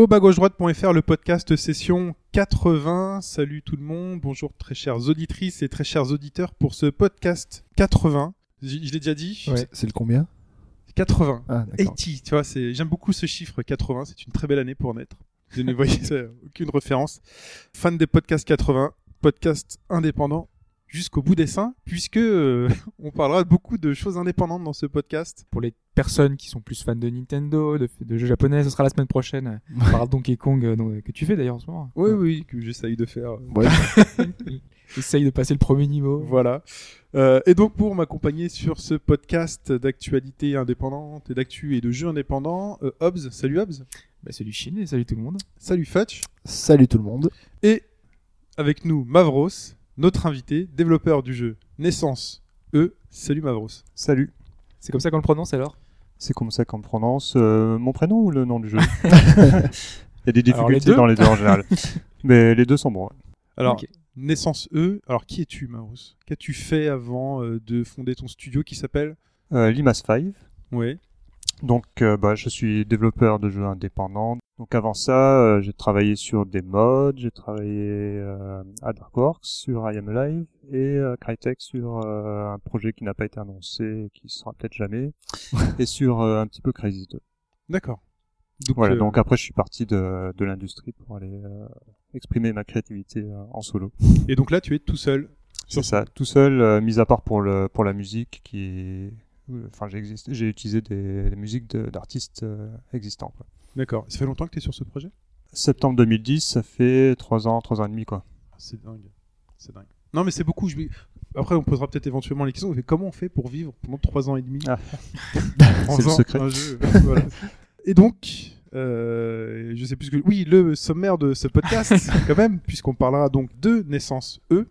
Au bas gauche droite.fr, le podcast session 80. Salut tout le monde, bonjour très chères auditrices et très chers auditeurs pour ce podcast 80. J- Je l'ai déjà dit Ouais, c'est le combien? 80. Ah, d'accord. 80, tu vois, j'aime beaucoup ce chiffre 80, c'est une très belle année pour naître. Je ne voyais aucune référence. Fan des podcasts 80, podcast indépendant jusqu'au bout des seins, puisque euh, on parlera beaucoup de choses indépendantes dans ce podcast. pour les personnes qui sont plus fans de Nintendo, de, de jeux japonais, ce sera la semaine prochaine. On parlera de Donkey Kong euh, donc, que tu fais d'ailleurs en ce moment. Oui, oui, que j'essaye de faire. euh, Ouais, Essaye de passer le premier niveau. Voilà. Euh, et donc pour m'accompagner sur ce podcast d'actualité indépendante et d'actu et de jeux indépendants, euh, Hobbs, salut Hobbs, Bah, salut Chine et salut tout le monde. salut Fetch, Salut tout le monde. et avec nous Mavros, notre invité, développeur du jeu Naissance E. Salut Mavros. Salut, C'est comme ça qu'on le prononce alors? C'est comme ça qu'on prononce euh, mon prénom ou le nom du jeu? Il y a des Alors, les difficultés dans les deux en général. Mais les deux sont bons. Alors. Naissance E, alors qui es-tu Mavros? Qu'as-tu fait avant euh, de fonder ton studio qui s'appelle? Euh, Limas 5. Ouais. Donc, euh, bah, je suis développeur de jeux indépendants. Donc, avant ça, euh, j'ai travaillé sur des mods, j'ai travaillé euh, à Darkworks sur I Am Alive et euh, Crytek sur euh, un projet qui n'a pas été annoncé, et qui sera peut-être jamais, et sur euh, un petit peu Crazy 2. D'accord. Donc, Voilà, donc après, je suis parti de, de l'industrie pour aller euh, exprimer ma créativité euh, en solo. Et donc là, tu es tout seul. C'est ça, tout seul, euh, mis à part pour le pour la musique qui est, enfin j'ai utilisé des, des musiques d'artistes euh, existants. D'accord. Ça fait longtemps que tu es sur ce projet? Septembre 2010, ça fait trois ans, trois ans et demi quoi. C'est dingue. C'est dingue. Non, mais c'est beaucoup. Je... Après, on posera peut-être éventuellement les questions. Mais comment on fait pour vivre pendant trois ans et demi? Ah. C'est le secret. un jeu Voilà. Et donc, euh, je sais plus ce que. Oui, le sommaire de ce podcast, quand même, puisqu'on parlera donc de Naissance E,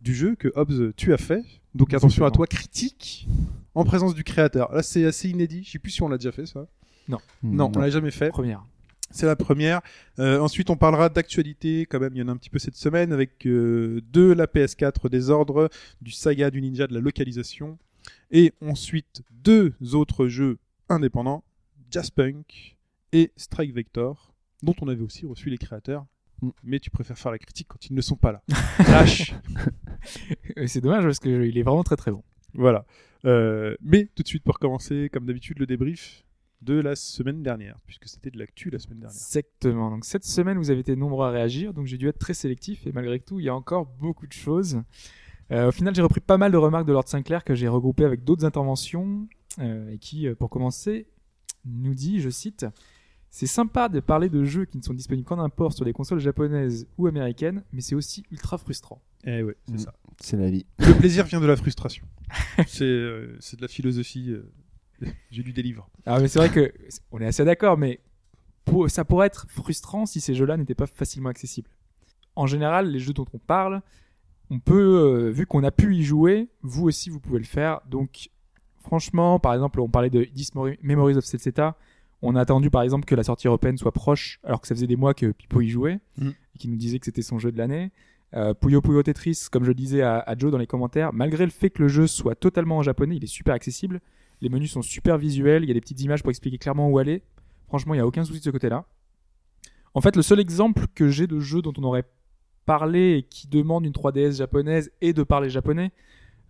du jeu que Hobbs tu as fait. Donc attention à toi, critique en présence du créateur. Là, c'est assez inédit. Je sais plus si on l'a déjà fait ça. Non, on l'a jamais fait. Première. C'est la première. Euh, ensuite, on parlera d'actualité, quand même, il y en a un petit peu cette semaine, avec euh, de la PS4 des ordres, du saga du ninja, de la localisation. Et ensuite, deux autres jeux indépendants, Jazzpunk et Strike Vector, dont on avait aussi reçu les créateurs. Mm. Mais tu préfères faire la critique quand ils ne sont pas là. Lâche C'est dommage parce qu'il est vraiment très très bon. Voilà. Euh, mais tout de suite, pour commencer, comme d'habitude, le débrief de la semaine dernière, puisque c'était de l'actu la semaine dernière. Exactement. Donc cette semaine, vous avez été nombreux à réagir, donc j'ai dû être très sélectif et malgré tout, il y a encore beaucoup de choses. Euh, au final, j'ai repris pas mal de remarques de Lord Sinclair que j'ai regroupées avec d'autres interventions euh, et qui, pour commencer, nous dit, je cite, c'est sympa de parler de jeux qui ne sont disponibles qu'en import sur des consoles japonaises ou américaines, mais c'est aussi ultra frustrant. Eh ouais, c'est Mm. ça. C'est la vie. Le plaisir vient de la frustration. c'est euh, c'est de la philosophie. euh, J'ai lu des livres. Ah mais c'est vrai que on est assez d'accord, mais pour- ça pourrait être frustrant si ces jeux-là n'étaient pas facilement accessibles. En général, les jeux dont on parle, on peut, euh, vu qu'on a pu y jouer, vous aussi vous pouvez le faire. Donc, franchement, par exemple, on parlait de Memories of Celceta. On a attendu par exemple que la sortie européenne soit proche, alors que ça faisait des mois que Pipo y jouait Mhm. et qui nous disait que c'était son jeu de l'année. Euh, Puyo Puyo Tetris, comme je le disais à, à Joe dans les commentaires, malgré le fait que le jeu soit totalement en japonais, il est super accessible. Les menus sont super visuels, il y a des petites images pour expliquer clairement où aller. Franchement, il n'y a aucun souci de ce côté-là. En fait, le seul exemple que j'ai de jeu dont on aurait parlé et qui demande une 3DS japonaise et de parler japonais,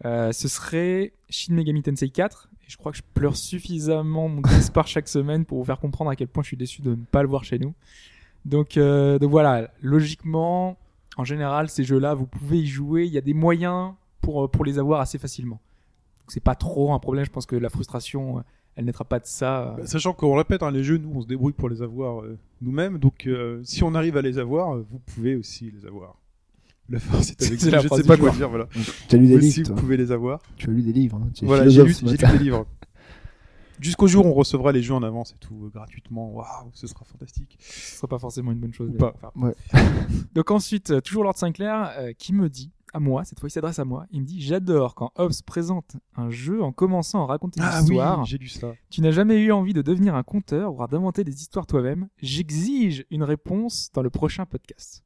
euh, ce serait Shin Megami Tensei 4. Et je crois que je pleure suffisamment mon par chaque semaine pour vous faire comprendre à quel point je suis déçu de ne pas le voir chez nous. Donc, euh, voilà, logiquement, en général, ces jeux-là, vous pouvez y jouer. Il y a des moyens pour, euh, les avoir assez facilement. C'est pas trop un problème. Je pense que la frustration, euh, elle naîtra pas de ça. Bah, Sachant qu'on répète, hein, les jeux, nous, on se débrouille pour les avoir nous-mêmes. Donc, si on arrive à les avoir, vous pouvez aussi les avoir. La force est avec vous. Je ne sais pas quoi dire. Voilà. Tu as lu des Vous livres, vous toi. pouvez les avoir. Tu as lu des livres. Hein. Tu es Voilà, j'ai lu, des livres. Jusqu'au jour où on recevra les jeux en avance et tout, euh, gratuitement. Waouh, ce sera fantastique. Ce sera pas forcément une bonne chose. Ou pas. bon, enfin. Ouais. Donc ensuite, euh, toujours Lord Sinclair euh, qui me dit à moi, cette fois il s'adresse à moi, il me dit J'adore quand Hobbes présente un jeu en commençant à raconter une Ah oui, histoire. j'ai lu ça. Tu n'as jamais eu envie de devenir un conteur, voire d'inventer des histoires toi-même. J'exige une réponse dans le prochain podcast.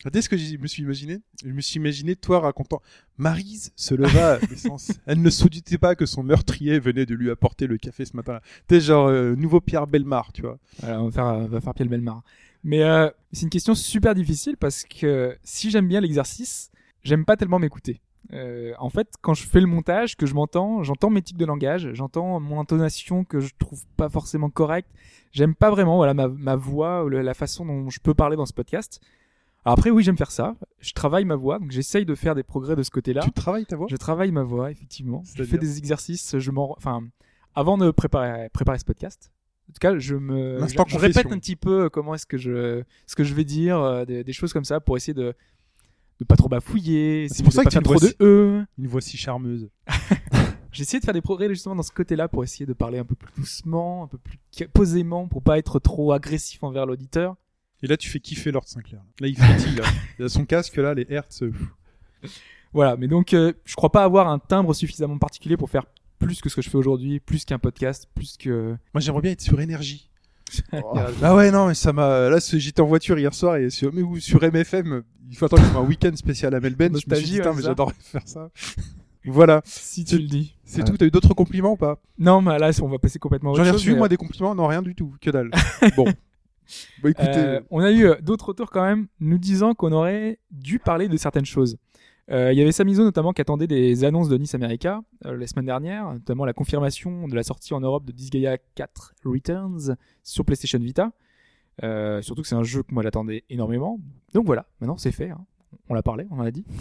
Regardez ce que je me suis imaginé. Je me suis imaginé toi racontant. Marise se leva l'essence. Elle ne se doutait pas que son meurtrier venait de lui apporter le café ce matin-là. T'es genre euh, nouveau Pierre Belmar, tu vois. Voilà, on va faire, on va faire Pierre Belmar. Mais euh, c'est une question super difficile parce que si j'aime bien l'exercice, j'aime pas tellement m'écouter. Euh, en fait, quand je fais le montage, que je m'entends, j'entends mes tics de langage, j'entends mon intonation que je trouve pas forcément correcte. J'aime pas vraiment voilà ma, ma voix, la façon dont je peux parler dans ce podcast. Après, oui, j'aime faire ça. Je travaille ma voix, donc j'essaye de faire des progrès de ce côté-là. Tu travailles ta voix? Je travaille ma voix, effectivement. Je fais des exercices. Je m'en, enfin, avant de préparer, préparer ce podcast. En tout cas, je me, je, L'instant je répète un petit peu comment est-ce que je, ce que je vais dire, euh, des, des choses comme ça pour essayer de, de pas trop bafouiller. C'est pour ça que tu trop de e. Une voix si charmeuse. J'ai essayé de faire des progrès justement dans ce côté-là pour essayer de parler un peu plus doucement, un peu plus posément, pour pas être trop agressif envers l'auditeur. Et là, tu fais kiffer Lord Sinclair. Là, il frétille. Là. Il a son casque, là, les hertz. euh. Voilà, mais donc euh, je crois pas avoir un timbre suffisamment particulier pour faire plus que ce que je fais aujourd'hui, plus qu'un podcast, plus que. Moi, j'aimerais bien être sur énergie. Oh, Ah ouais, non, mais ça m'a. Là, j'étais en voiture hier soir et sur, mais, ou sur MFM, il faut attendre qu'il y ait un week-end spécial à Melbourne. Je me suis dit, Nostalgie, putain, ouais, mais ça. j'adorerais faire ça. voilà, Si tu le dis. c'est Ouais. tout. T'as eu d'autres compliments ou pas? Non, mais là, on va passer complètement à autre J'en ai chose, reçu, mais, moi, des compliments. Non, rien du tout. Que dalle. bon. Bah écoutez, Euh, on a eu euh, d'autres retours quand même nous disant qu'on aurait dû parler de certaines choses. Euh, Il y avait Samizo notamment qui attendait des annonces de Nice America euh, la semaine dernière, notamment la confirmation de la sortie en Europe de Disgaea 4 Returns sur PlayStation Vita. Euh, surtout que c'est un jeu que moi j'attendais énormément. Donc voilà, maintenant c'est fait. hein. On l'a parlé, on en a dit.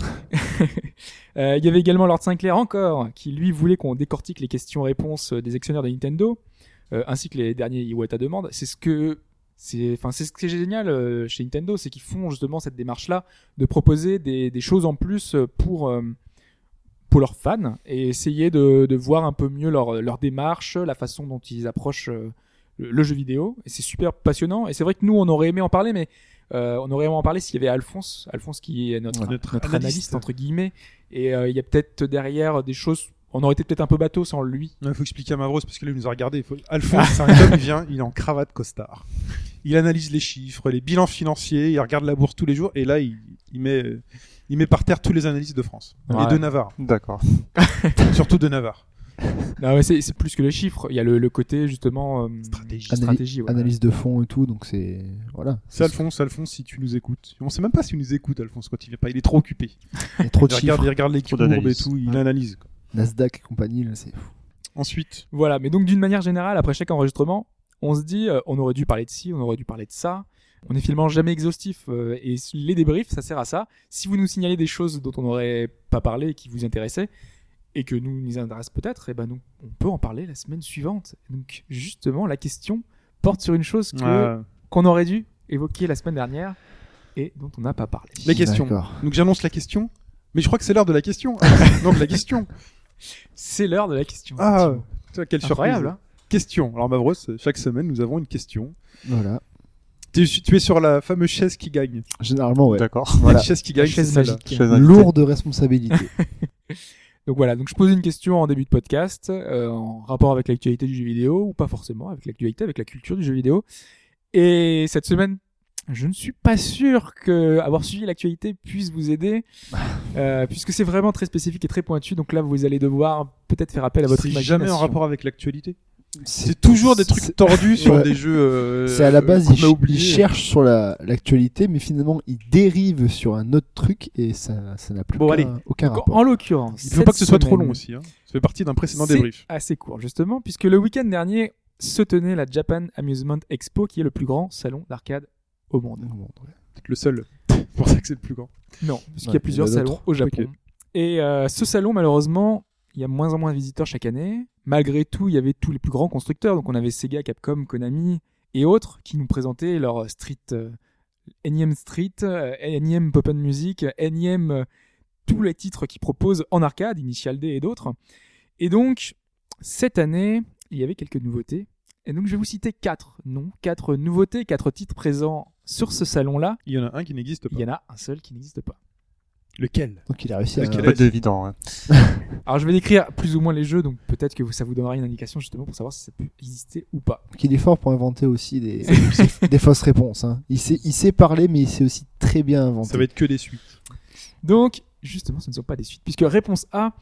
Euh, Il y avait également Lord Sinclair encore, qui lui voulait qu'on décortique les questions-réponses des actionnaires de Nintendo, euh, ainsi que les derniers Iwata demandes. C'est ce que c'est enfin c'est ce qui est génial euh, chez Nintendo c'est qu'ils font justement cette démarche là de proposer des, des choses en plus euh, pour euh, pour leurs fans et essayer de, de voir un peu mieux leur leur démarche la façon dont ils approchent le, le jeu vidéo et c'est super passionnant et c'est vrai que nous on aurait aimé en parler mais euh, on aurait aimé en parler s'il y avait Alphonse Alphonse qui est notre Ouais. notre, Notre analyste. analyste. entre guillemets et euh, il y a peut-être derrière des choses on aurait été peut-être un peu bateau sans lui il faut expliquer à Mavros parce que là, il nous a regardé. Faut... Alphonse, c'est un homme, il vient, il est en cravate costard. Il analyse les chiffres, les bilans financiers, il regarde la bourse tous les jours et là, il, il met, il met par terre tous les analystes de France Ouais. et de Navarre, D'accord. surtout de Navarre. non mais c'est plus que les chiffres il y a le, le côté justement euh, Stratégie. Analy- stratégie. Analyse de fond et tout, donc c'est. Voilà. C'est Alphonse, Alphonse, si tu nous écoutes. On sait même pas s'il nous écoute, Alphonse, quand il vient pas. Il est trop occupé. Il y a trop de Il regarde, chiffres. il regarde les courbes et tout, il Ouais. analyse. quoi. Nasdaq et compagnie, là, c'est fou. Ensuite, Voilà, mais donc d'une manière générale, après chaque enregistrement, on se dit, euh, on aurait dû parler de ci, on aurait dû parler de ça. On est finalement jamais exhaustif euh, et les débriefs, ça sert à ça. Si vous nous signalez des choses dont on n'aurait pas parlé et qui vous intéressaient et que nous nous intéressent peut-être, et ben nous, on peut en parler la semaine suivante. Donc justement, la question porte sur une chose que euh, qu'on aurait dû évoquer la semaine dernière et dont on n'a pas parlé. la question. D'accord. Donc j'annonce la question. Mais je crois que c'est l'heure de la question. Donc la question. C'est l'heure de la question. Ah, quelle incroyable. surprise. hein. Question. Alors Mavros, chaque semaine, nous avons une question. Voilà. Tu, tu es sur la fameuse chaise qui gagne. Généralement, ouais. D'accord. Voilà. La chaise qui gagne, La chaise c'est celle-là. magique. Chaise invitée. Lourde responsabilité. Donc voilà, donc je pose une question en début de podcast euh, en rapport avec l'actualité du jeu vidéo ou pas forcément avec l'actualité, avec la culture du jeu vidéo. Et cette semaine, je ne suis pas sûr que avoir suivi l'actualité puisse vous aider, euh, puisque c'est vraiment très spécifique et très pointu. Donc là, vous allez devoir peut-être faire appel à votre C'est imagination. jamais en rapport avec l'actualité. C'est toujours des trucs tordus sur Ouais. des jeux. euh, C'est à la base, ils, ils cherchent sur la- l'actualité, mais finalement, ils dérivent sur un autre truc et ça ça n'a plus Bon, aucun, allez. aucun Donc, rapport. en l'occurrence, Il faut pas que ce soit trop long aussi. Hein. Ça fait partie d'un précédent C'est débrief. assez court, justement, puisque le week-end dernier se tenait la Japan Amusement Expo, qui est le plus grand salon d'arcade au monde. Peut-être le seul. C'est pour ça que c'est le plus grand. Non, parce qu'il y a plusieurs y a salons au Japon. Et euh, ce salon, malheureusement, il y a moins en moins de visiteurs chaque année. Malgré tout, il y avait tous les plus grands constructeurs. Donc on avait Sega, Capcom, Konami et autres qui nous présentaient leur Street, euh, énième Street, euh, énième Pop and Music, énième euh, tous les titres qu'ils proposent en arcade, Initial D et d'autres. Et donc, cette année, il y avait quelques nouveautés. Et donc je vais vous citer quatre noms, quatre nouveautés, quatre titres présents sur ce salon-là. Il y en a un qui n'existe pas. Il y en a un seul qui n'existe pas. Lequel? Donc il a réussi à. Lequel Pas d'évident. Hein. Alors je vais décrire plus ou moins les jeux, donc peut-être que ça vous donnera une indication justement pour savoir si ça peut exister ou pas. Donc il est fort pour inventer aussi des, des fausses réponses. Hein. Il, sait, il sait parler, mais il sait aussi très bien inventer. Ça va être que des suites. Donc, justement, ce ne sont pas des suites, puisque réponse A,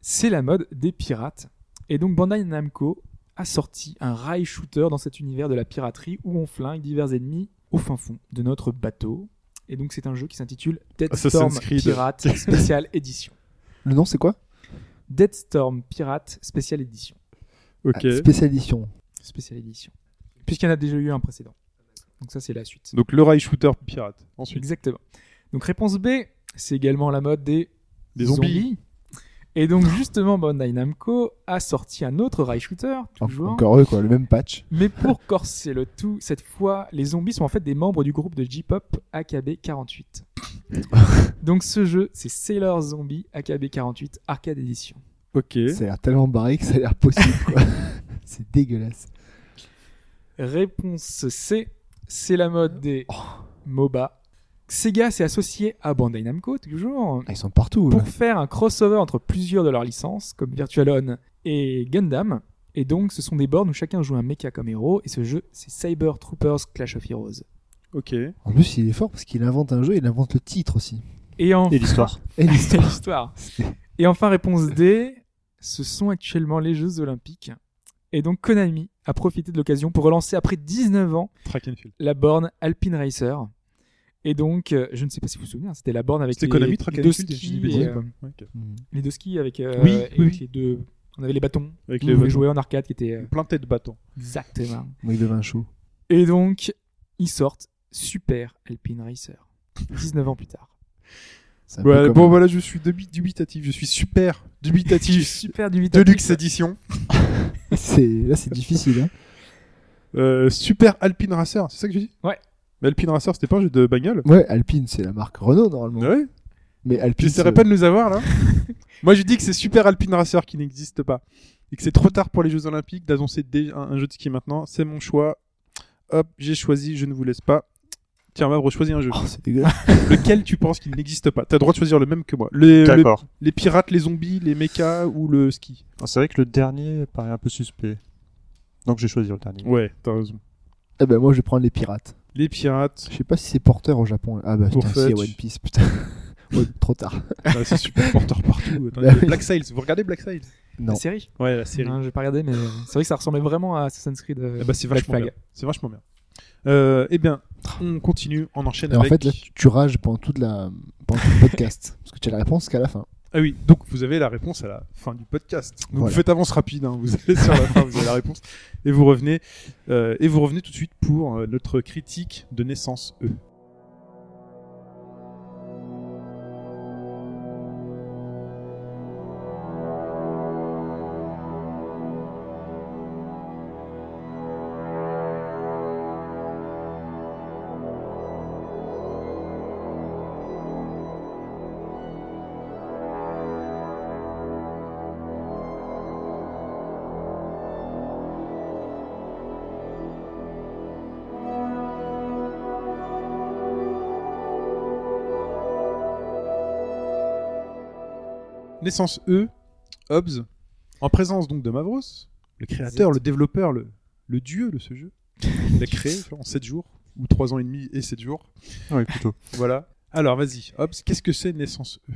c'est la mode des pirates. Et donc Bandai Namco a sorti un rail shooter dans cet univers de la piraterie où on flingue divers ennemis au fin fond de notre bateau. Et donc c'est un jeu qui s'intitule Dead Storm Assassin's Creed. Pirate Special Edition. Le nom, c'est quoi? Dead Storm Pirate Special Edition. Ok. Ah, Spécial édition. Spécial Edition. Puisqu'il y en a déjà eu un précédent. Donc ça c'est la suite. Donc le rail shooter pirate. Ensuite, Exactement. Donc réponse B, c'est également la mode des, Des zombies. Et donc justement, Bandai Namco a sorti un autre rail shooter, toujours. Encore eux, quoi, le même patch. Mais pour corser le tout, cette fois, les zombies sont en fait des membres du groupe de J-pop AKB48. donc ce jeu, c'est Sailor Zombie AKB48 Arcade Edition. ok. Ça a l'air tellement barré que ça a l'air possible, quoi. c'est dégueulasse. Réponse C, c'est la mode des MOBA. Sega s'est associé à Bandai Namco, toujours, Ah, ils sont partout. là. pour faire un crossover entre plusieurs de leurs licences, comme Virtual On et Gundam. Et donc, ce sont des bornes où chacun joue un mecha comme héros, et ce jeu, c'est Cyber Troopers Clash of Heroes. Ok. En plus, il est fort parce qu'il invente un jeu, il invente le titre aussi. Et, en... Et l'histoire. Et l'histoire. l'histoire. Et enfin, réponse D, ce sont actuellement les Jeux Olympiques. Et donc, Konami a profité de l'occasion pour relancer après 19 ans Track and field. la borne Alpine Racer. Et donc, euh, je ne sais pas si vous vous souvenez, hein, c'était la borne avec les, Konami, les Track deux dis skis, et, euh, Ouais, ok. Mhm. les deux skis avec, euh, Oui, et oui, avec oui. les deux. On avait les bâtons. Avec les on pouvait bâtons. jouer en arcade qui était euh, Plein de têtes de bâton. exactement. Avec le vin chaud. Et donc, ils sortent Super Alpine Racer. 19 ans plus tard. Ouais, bon, voilà, je suis dubi- dubitatif. Je suis super dubitatif. Super du Deluxe édition. c'est... Là, c'est difficile. Hein. Euh, super Alpine Racer, c'est ça que j'ai dit Ouais. Mais Alpine Racer, c'était pas un jeu de bagnole Ouais, Alpine, c'est la marque Renault normalement. Ouais. Mais Alpine. J'essaierai c'est- pas de nous avoir là. Moi, je dis que c'est Super Alpine Racer qui n'existe pas. Et que c'est trop tard pour les Jeux Olympiques d'annoncer un, un jeu de ski maintenant. C'est mon choix. Hop, j'ai choisi, je ne vous laisse pas. Tiens, Vabre, choisis un jeu. Oh, c'est dégueulasse. Lequel tu penses qu'il n'existe pas? T'as le droit de choisir le même que moi. Les, D'accord. les pirates, les zombies, les mechas ou le ski Alors, C'est vrai que le dernier paraît un peu suspect. Donc j'ai choisi le dernier. Ouais, t'as raison. Eh ben, moi, je vais prendre les pirates. Les pirates, Je sais pas si c'est porteur au Japon. Ah bah, putain, Fudge. One Piece, putain. Ouais, trop tard. ah, c'est super porteur partout. Attends, Bah oui. Black Sails, vous regardez Black Sails? Non. La série? Ouais, la série. Non, j'ai pas regardé, mais c'est vrai que ça ressemblait vraiment à Assassin's Creed. euh, Eh ben, c'est vachement bien. C'est vachement bien. Euh, eh bien, on continue, on enchaîne Et en avec. fait, là, tu, tu rages pendant, toute la... pendant tout le podcast. parce que tu as la réponse qu'à la fin. Ah oui, donc vous avez la réponse à la fin du podcast. Donc Voilà. vous faites avance rapide, hein, vous allez sur la fin, vous avez la réponse et vous revenez euh, et vous revenez tout de suite pour euh, notre critique de naissance E. Naissance E, Hobbs, en présence donc de Mavros, le créateur, le développeur, le, le dieu de ce jeu. Il l'a créé en 7 jours, ou 3 ans et demi et 7 jours. Oui, plutôt. Voilà. Alors vas-y, Hobbs, qu'est-ce que c'est Naissance E?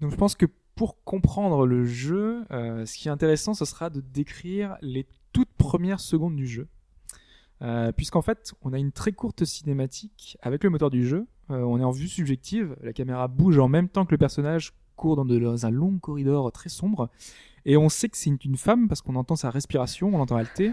Donc je pense que pour comprendre le jeu, euh, ce qui est intéressant, ce sera de décrire les toutes premières secondes du jeu. Euh, Puisqu'en fait, on a une très courte cinématique avec le moteur du jeu. Euh, on est en vue subjective, la caméra bouge en même temps que le personnage court dans, de- un long corridor très sombre. Et on sait que c'est une, une femme parce qu'on entend sa respiration, on l'entend halter.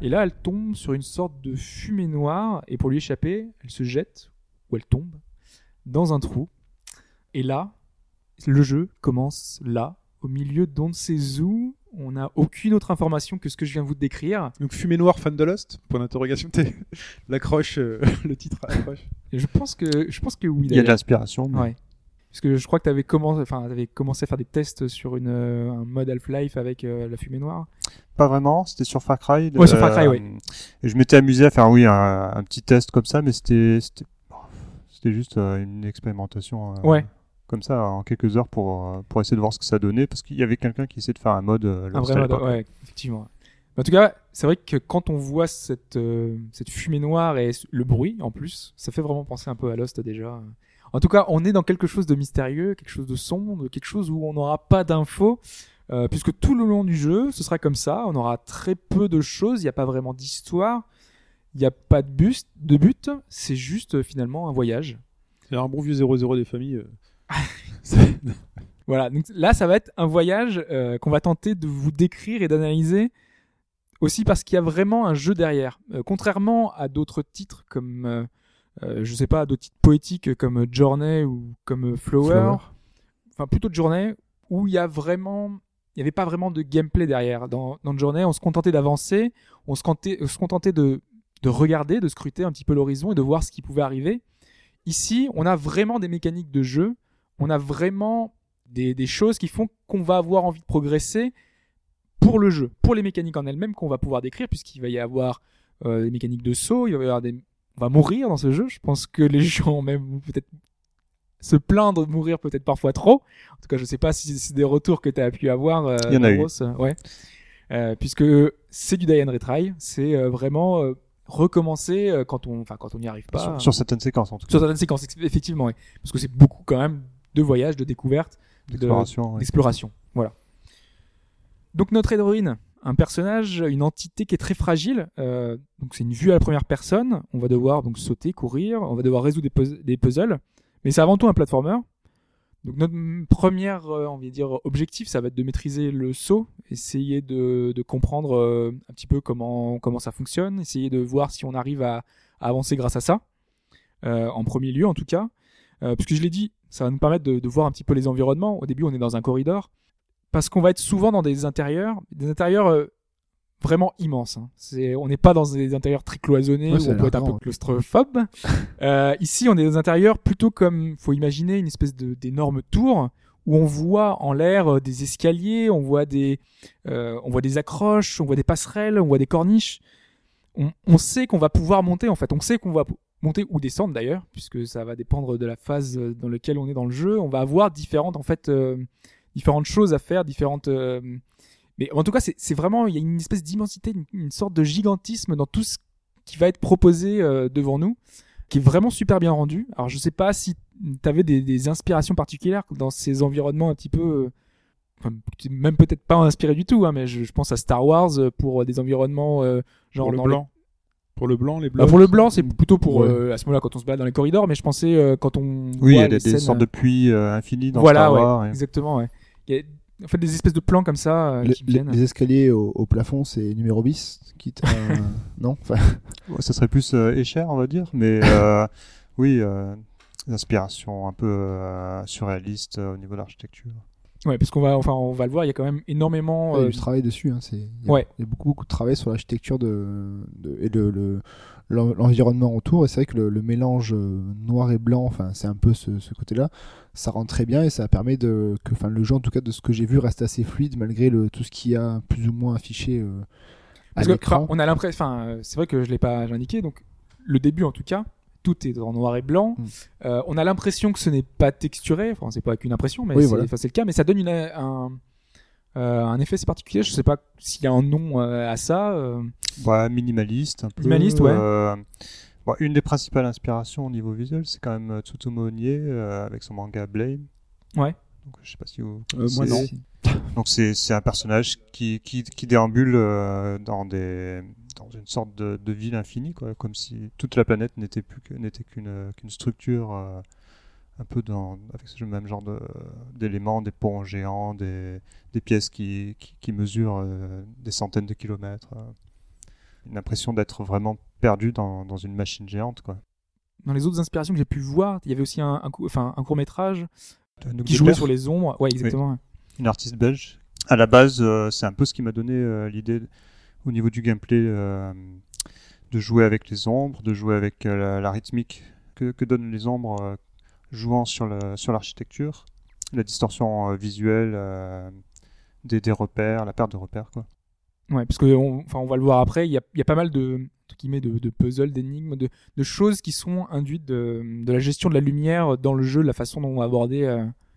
Et là, elle tombe sur une sorte de fumée noire, et pour lui échapper, elle se jette, ou elle tombe, dans un trou. Et là, le jeu commence là, au milieu d'on ne sait où. On n'a aucune autre information que ce que je viens de vous décrire. Donc Fumée Noire, fan de Lost Point d'interrogation. L'accroche, euh, le titre accroche. Je pense que, je pense que oui. Il y a de l'inspiration. mais- Ouais. Parce que je crois que tu avais commencé, enfin, avais commencé à faire des tests sur une, euh, un mode Half-Life avec euh, la fumée noire. Pas vraiment, c'était sur Far Cry. Ouais, sur Far Cry, oui. Et je m'étais amusé à faire, oui, un, un petit test comme ça, mais c'était, c'était, c'était juste euh, une expérimentation. euh, Ouais. Comme ça, en quelques heures pour, euh, pour essayer de voir ce que ça donnait, parce qu'il y avait quelqu'un qui essayait de faire un mode. euh, Un vrai à mode, ouais, effectivement. En tout cas, c'est vrai que quand on voit cette, euh, cette fumée noire et le bruit en plus, ça fait vraiment penser un peu à Lost déjà. En tout cas, on est dans quelque chose de mystérieux, quelque chose de sombre, quelque chose où on n'aura pas d'infos, euh, puisque tout le long du jeu, ce sera comme ça. On aura très peu de choses, il n'y a pas vraiment d'histoire, il n'y a pas de but, de but c'est juste euh, finalement un voyage. C'est un bon vieux 0-0 des familles. Voilà, donc là, ça va être un voyage euh, qu'on va tenter de vous décrire et d'analyser aussi parce qu'il y a vraiment un jeu derrière. Euh, contrairement à d'autres titres comme, euh, euh, je sais pas, d'autres titres poétiques comme Journey ou comme Flower, Flower. enfin plutôt Journey, où il y a vraiment, il n'y avait pas vraiment de gameplay derrière. Dans, dans Journey, on se contentait d'avancer, on se contentait, se contentait de, de regarder, de scruter un petit peu l'horizon et de voir ce qui pouvait arriver. Ici, on a vraiment des mécaniques de jeu, on a vraiment des, des choses qui font qu'on va avoir envie de progresser pour le jeu, pour les mécaniques en elles-mêmes qu'on va pouvoir décrire, puisqu'il va y avoir euh, des mécaniques de saut, il va y avoir des... On va mourir dans ce jeu, je pense que les gens même peut-être se plaindre de mourir peut-être parfois trop. En tout cas, je sais pas si c'est des retours que tu as pu avoir. euh, Il y en a eu. Rose, euh, ouais. Euh, puisque c'est du die and retry, c'est vraiment euh, recommencer quand on, enfin quand on n'y arrive pas. Sur, sur certaines séquences, en tout cas. Sur certaines séquences, effectivement, oui. Parce que c'est beaucoup quand même de voyages, de découvertes, de- D'exploration. d'exploration. Voilà. Donc notre héroïne, un personnage, une entité qui est très fragile. euh, donc c'est une vue à la première personne. On va devoir donc sauter, courir. On va devoir résoudre des, puz- des puzzles. Mais c'est avant tout un platformer. Donc notre première, euh, on va dire, objectif, ça va être de maîtriser le saut, essayer de, de comprendre euh, un petit peu comment comment ça fonctionne, essayer de voir si on arrive à, à avancer grâce à ça. Euh, en premier lieu, en tout cas, euh, puisque je l'ai dit, ça va nous permettre de, de voir un petit peu les environnements. Au début, on est dans un corridor, parce qu'on va être souvent dans des intérieurs, des intérieurs euh, vraiment immenses. hein. C'est, on n'est pas dans des intérieurs très cloisonnés Ouais, où on peut être un peu claustrophobe. Euh, ici, on est dans des intérieurs plutôt comme, faut imaginer une espèce de, d'énorme tour où on voit en l'air euh, des escaliers, on voit des, euh, on voit des accroches, on voit des passerelles, on voit des corniches. On, on sait qu'on va pouvoir monter en fait. On sait qu'on va monter ou descendre d'ailleurs, puisque ça va dépendre de la phase dans laquelle on est dans le jeu. On va avoir différentes en fait euh, différentes choses à faire, différentes. euh, Mais en tout cas, c'est vraiment il y a une espèce d'immensité, une, une sorte de gigantisme dans tout ce qui va être proposé euh, devant nous, qui est vraiment super bien rendu. Alors je sais pas si tu avais des, des inspirations particulières dans ces environnements un petit peu. Enfin, même peut-être pas inspiré du tout, hein, mais je, je pense à Star Wars pour des environnements euh, genre le blanc. Pour le blanc, les bah, blocs. pour le blanc, c'est plutôt pour Ouais. euh, à ce moment-là quand on se balade dans les corridors, mais je pensais euh, quand on Oui, il y a des, scènes, sortes de puits euh, infinis dans voilà, Star ouais, Wars. et- exactement, ouais. Il y a en fait des espèces de plans comme ça euh, Les, qui les- viennent. les escaliers au, au plafond, c'est numéro bis. Quitte à... non enfin, Ouais, ça serait plus euh, écher, on va dire, mais euh, oui, euh, des inspirations un peu euh, surréalistes euh, au niveau de l'architecture. Ouais, parce qu'on va, enfin, on va le voir, il y a quand même énormément. il y a euh, du travail dessus. Hein, c'est, il y a, Ouais. il y a beaucoup, beaucoup de travail sur l'architecture de, de- et le, le- l'en- l'environnement autour. Et c'est vrai que le, le mélange euh, noir et blanc, enfin, c'est un peu ce, ce côté-là. Ça rend très bien et ça permet de que, enfin, le jeu, en tout cas, de ce que j'ai vu, reste assez fluide malgré le, tout ce qu'il y a plus ou moins affiché euh, à parce que, on a l'impression, enfin, euh, c'est vrai que je l'ai pas indiqué, donc le début en tout cas, tout est en noir et blanc. Mm. Euh, on a l'impression que ce n'est pas texturé, enfin, c'est pas qu'une impression, mais Oui, c'est, voilà. c'est le cas, mais ça donne une, un, euh, un effet assez particulier. Je sais pas s'il y a un nom euh, à ça. euh. Ouais, minimaliste un peu. Minimaliste, ouais. euh, bon, une des principales inspirations au niveau visuel, c'est quand même Tsutomu Onye euh, avec son manga Blame. Ouais. Donc, je sais pas si vous Euh, moi, connaissez. Donc c'est c'est un personnage qui qui, qui déambule euh, dans des dans une sorte de, de ville infinie quoi, comme si toute la planète n'était plus n'était qu'une qu'une structure euh, un peu dans avec ce même genre de d'éléments, des ponts géants, des des pièces qui qui, qui mesurent euh, des centaines de kilomètres. euh. Une impression d'être vraiment perdu dans dans une machine géante quoi. Dans les autres inspirations que j'ai pu voir, il y avait aussi un, enfin, un court métrage qui jouait sur les ombres. Ouais, exactement. une artiste belge. À la base, euh, c'est un peu ce qui m'a donné euh, l'idée au niveau du gameplay euh, de jouer avec les ombres, de jouer avec euh, la, rythmique que, donnent les ombres euh, jouant sur le sur l'architecture, la distorsion visuelle, des, repères, la perte de repères quoi. Ouais, parce que on, enfin, on va le voir après, il y a, y a pas mal de, de, de puzzles, d'énigmes, de, de choses qui sont induites de, de la gestion de la lumière dans le jeu, de la façon dont on va aborder.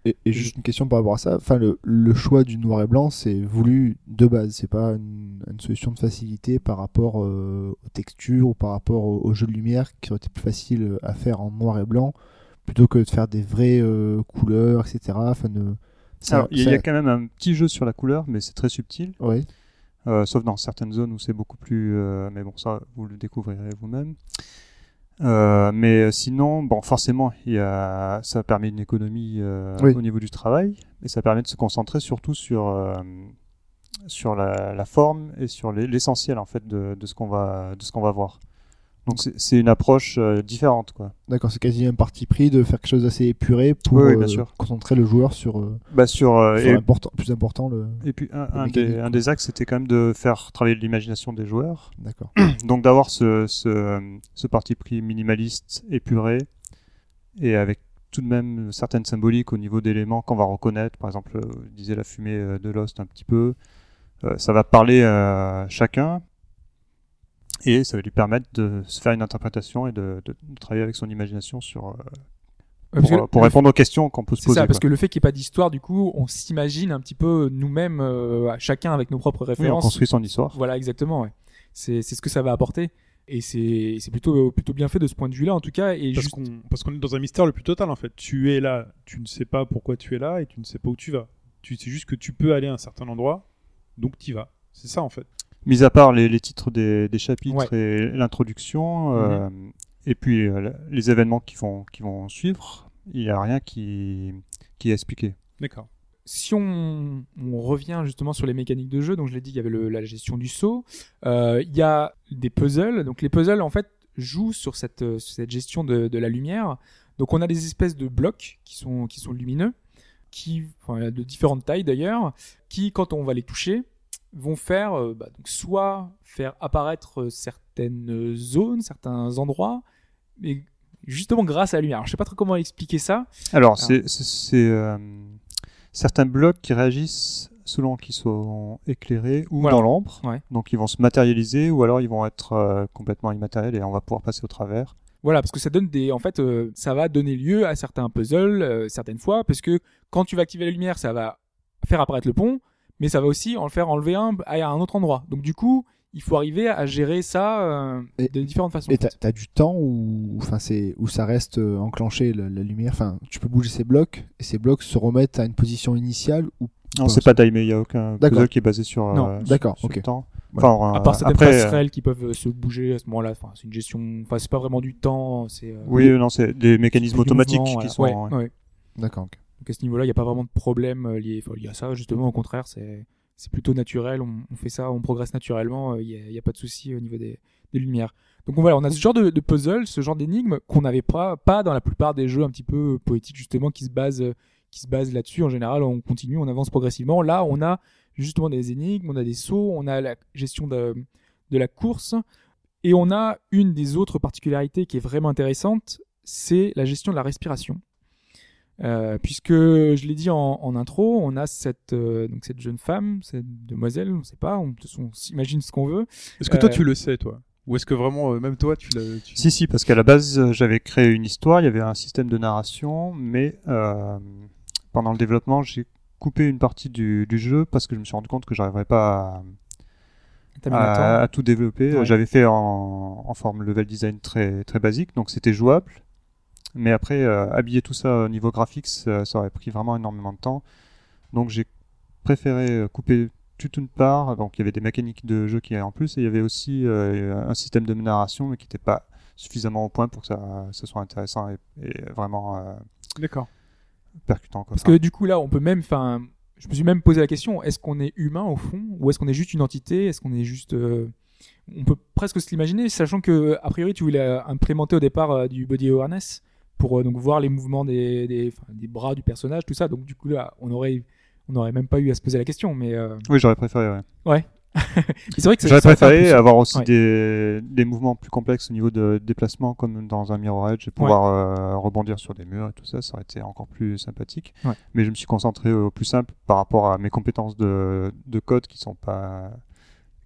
Et, et juste une question par rapport à ça. Enfin, le, le choix du noir et blanc, c'est voulu de base. C'est pas une, une solution de facilité par rapport euh, aux textures ou par rapport au, au jeu de lumière qui aurait été plus facile à faire en noir et blanc plutôt que de faire des vraies euh, couleurs, etc. Enfin, de, ça- Alors, il y, a- y quand même un petit jeu sur la couleur, mais c'est très subtil. ouais. Euh, sauf dans certaines zones où c'est beaucoup plus. mais bon, ça, vous le découvrirez vous-même. Euh, mais sinon, bon, forcément, il y a, ça permet une économie euh, Oui. au niveau du travail, et ça permet de se concentrer surtout sur euh, sur la, la forme et sur les- l'essentiel en fait de, de ce qu'on va de ce qu'on va voir. Donc c'est- une approche euh, différente, quoi. D'accord, c'est quasi un parti pris de faire quelque chose d'assez épuré pour Oui, oui, bien euh, concentrer le joueur sur, euh, Bah sur, euh, sur et, plus important. Le... et puis un, des, quoi. un des axes c'était quand même de faire travailler l'imagination des joueurs. D'accord. Donc d'avoir ce, ce, ce parti pris minimaliste, épuré, et avec tout de même certaines symboliques au niveau d'éléments qu'on va reconnaître. Par exemple, je disais la fumée de Lost un petit peu. Ça va parler à chacun et ça va lui permettre de se faire une interprétation et de, de- de travailler avec son imagination sur, euh, pour, que pour le- répondre aux questions qu'on peut se C'est poser. ça, parce quoi. que le fait qu'il n'y ait pas d'histoire, du coup, on s'imagine un petit peu nous-mêmes, euh, chacun avec nos propres Oui, on références. construit son histoire. Voilà, exactement. Ouais. C'est c'est ce que ça va apporter. Et c'est c'est plutôt plutôt bien fait de ce point de vue-là, en tout cas. Et Parce juste, qu'on parce qu'on est dans un mystère le plus total en fait. Tu es là, tu ne sais pas pourquoi tu es là et tu ne sais pas où tu vas. Tu sais juste que tu peux aller à un certain endroit, donc tu y vas. C'est ça en fait. Mis à part les, les titres des, des chapitres Ouais. et l'introduction, euh, Mhm. et puis euh, les événements qui vont, qui vont suivre, il n'y a rien qui, qui est expliqué. D'accord. si on, on revient justement sur les mécaniques de jeu, donc je l'ai dit, il y avait le- la gestion du saut, euh, il y a des puzzles. Donc les puzzles, en fait, jouent sur cette, euh, gestion de, de la lumière. Donc on a des espèces de blocs qui sont, qui sont lumineux, qui, enfin, de différentes tailles d'ailleurs, qui, quand on va les toucher, vont faire, euh, bah, donc soit faire apparaître certaines zones, certains endroits, mais justement grâce à la lumière. Alors, je sais pas trop comment expliquer ça. Alors, c'est euh, certains blocs qui réagissent selon qu'ils sont éclairés ou Voilà. dans l'ombre. Ouais. Donc, ils vont se matérialiser ou alors ils vont être euh, complètement immatériels et on va pouvoir passer au travers. Voilà, parce que ça donne des, en fait, euh, ça va donner lieu à certains puzzles euh, certaines fois, parce que quand tu vas activer la lumière, ça va faire apparaître le pont, mais ça va aussi en le faire enlever un à un autre endroit. Donc du coup, il faut arriver à gérer ça euh, Et- de différentes façons. Et t'as as du temps où, enfin, c'est où ça reste euh, enclenché la, la lumière. Enfin, tu peux bouger ces blocs et ces blocs se remettent à une position initiale ou Non, c'est pas timé, il n'y a aucun D'accord. puzzle qui est basé sur, Non, euh, sur- d'accord, sur le ok. temps. Ouais. Enfin, À part certaines après, euh, passerelles qui peuvent se bouger à ce moment-là, enfin, c'est une gestion, enfin, c'est pas vraiment du temps, c'est. euh, oui, non, c'est des mécanismes automatiques qui voilà. sont. Ouais, ouais. ouais. D'accord. ok. Donc à ce niveau-là, il n'y a pas vraiment de problème euh, lié, à ça. Justement, au contraire, c'est plutôt naturel. On, fait ça, on progresse naturellement. euh, Il n'y a, pas de souci au niveau des, lumières. Donc voilà, on a ce genre de, puzzle, ce genre d'énigme qu'on n'avait pas, dans la plupart des jeux un petit peu poétiques justement qui se basent, euh, là-dessus. En général, on continue, on avance progressivement. Là, on a justement des énigmes, on a des sauts, on a la gestion de la course et on a une des autres particularités qui est vraiment intéressante, c'est la gestion de la respiration. Euh, puisque je l'ai dit en, en intro, on a cette euh, donc cette jeune femme, cette demoiselle, on sait pas, on, s'imagine ce qu'on veut. Est-ce que toi Euh, tu le sais toi? Ou est-ce que vraiment euh, même toi tu l'as tu- Si, si, parce qu'à la base, j'avais créé une histoire, il y avait un système de narration, mais euh, pendant le développement, j'ai coupé une partie du, du jeu parce que je me suis rendu compte que j'arriverais pas à, tout développer. Ouais. J'avais fait en, en forme level design très, très basique, donc c'était jouable. Mais après, euh, habiller tout ça au niveau graphique, ça, ça aurait pris vraiment énormément de temps. Donc j'ai préféré euh, couper toute une part. Donc il y avait des mécaniques de jeu qui allaient en plus, et il y avait aussi euh, un système de narration, mais qui n'était pas suffisamment au point pour que ça, ça soit intéressant et, et vraiment D'accord. percutant. Quoi. Parce que du coup là, on peut même, enfin, je me suis même posé la question est-ce qu'on est humain au fond, ou est-ce qu'on est juste une entité? Est-ce qu'on est juste euh, On peut presque se l'imaginer, sachant que a priori tu voulais implémenter au départ euh, du body awareness pour euh, donc voir les mouvements des, des, bras du personnage, tout ça. Donc du coup là, on aurait on n'aurait même pas eu à se poser la question, mais euh, Oui, j'aurais préféré. Ouais. c'est vrai que J'aurais préféré plus. avoir aussi Ouais. des, des mouvements plus complexes au niveau de déplacement, comme dans un Mirror Edge, et pouvoir euh, rebondir sur des murs et tout ça, ça aurait été encore plus sympathique. Mais je me suis concentré au plus simple par rapport à mes compétences de, de code qui sont pas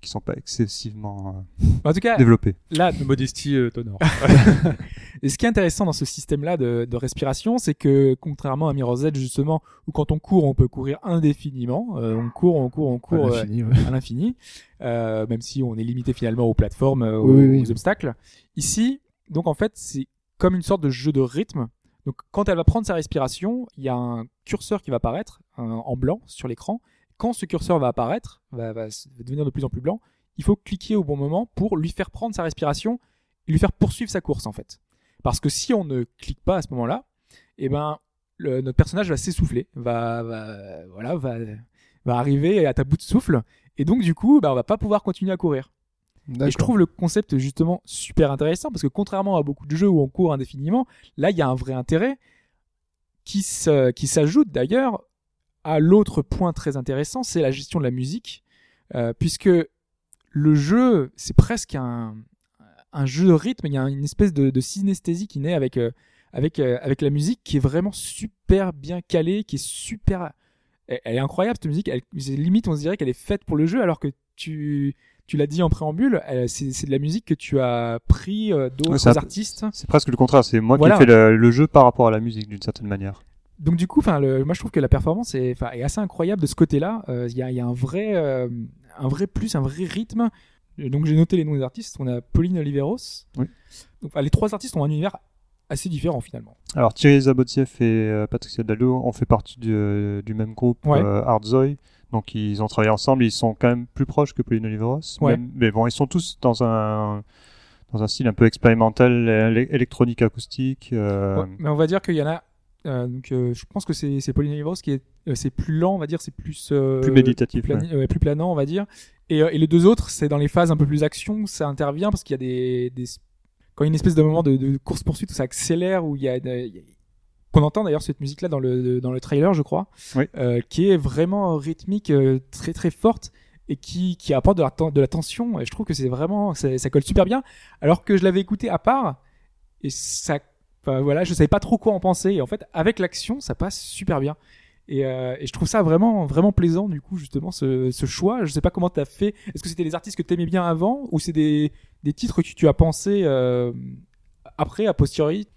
qui sont pas excessivement En tout cas, euh, développées. là, Modestie euh, t'honore. Et ce qui est intéressant dans ce système-là de, de respiration, c'est que contrairement à Mirror's Edge justement, où quand on court, on peut courir indéfiniment, euh, on court, on court, on court À euh, l'infini, ouais. à l'infini, même si on est limité finalement aux plateformes, aux, Oui, oui, oui. aux obstacles. Ici, donc en fait, c'est comme une sorte de jeu de rythme. Donc quand elle va prendre sa respiration, il y a un curseur qui va apparaître un- en blanc sur l'écran. Quand ce curseur va apparaître, va, devenir de plus en plus blanc, il faut cliquer au bon moment pour lui faire prendre sa respiration et lui faire poursuivre sa course en fait. Parce que si on ne clique pas à ce moment-là, eh ben le- notre personnage va s'essouffler, va, va voilà, va, va arriver à ta bout de souffle, et donc du coup, bah, on va pas pouvoir continuer à courir. Et je trouve le concept justement super intéressant parce que contrairement à beaucoup de jeux où on court indéfiniment, là il y a un vrai intérêt qui s'ajoute d'ailleurs à l'autre point très intéressant, c'est la gestion de la musique, euh, puisque le jeu c'est presque un un jeu de rythme, il y a une espèce de, de synesthésie qui naît avec euh, avec euh, avec la musique qui est vraiment super bien calée, qui est super elle, elle est incroyable cette musique, elle, limite on se dirait qu'elle est faite pour le jeu alors que tu tu l'as dit en préambule, c'est de la musique que tu as pris d'autres Ouais, artistes. C'est presque le contraire, c'est moi Voilà. qui ai fait le, le jeu par rapport à la musique d'une certaine manière. Donc du coup, enfin, moi je trouve que la performance est, assez incroyable de ce côté-là. Euh, Il y, a, il y a un vrai, euh, un vrai plus, un vrai rythme. Et Donc j'ai noté les noms des artistes. On a Pauline Oliveros. Oui. Donc, les trois artistes ont un univers assez différent finalement. Alors Thierry Zabotieff et euh, Patricia Dallo ont fait partie du, euh, du même groupe Ouais. euh, Artzoy. Donc ils ont travaillé ensemble, ils sont quand même plus proches que Pauline Oliveros. Ouais. Même- mais bon, ils sont tous dans un dans un style un peu expérimental, éle- électronique acoustique. euh, Ouais, mais on va dire qu'il y en a. euh, donc euh, je pense que c'est c'est Pauline Oliveros qui est, euh, c'est plus lent, on va dire, c'est plus Plus méditatif, plus, plani- ouais, plus planant, on va dire. Et, et les deux autres, c'est dans les phases un peu plus action ça intervient parce qu'il y a des, des quand il y a une espèce de moment de, de course poursuite où ça accélère où il y a, qu'on entend d'ailleurs cette musique là dans le dans le trailer je crois Oui. qui est vraiment rythmique très très forte et qui qui apporte de la, de la tension et je trouve que c'est vraiment ça colle super bien alors que je l'avais écouté à part et ça enfin, voilà je savais pas trop quoi en penser. Et en fait avec l'action ça passe super bien. Et, euh, je trouve ça vraiment vraiment plaisant du coup justement ce, choix. Je sais pas comment t'as fait. Est-ce que c'était des artistes que t'aimais bien avant ou c'est des, des titres que tu as pensé euh, après a posteriori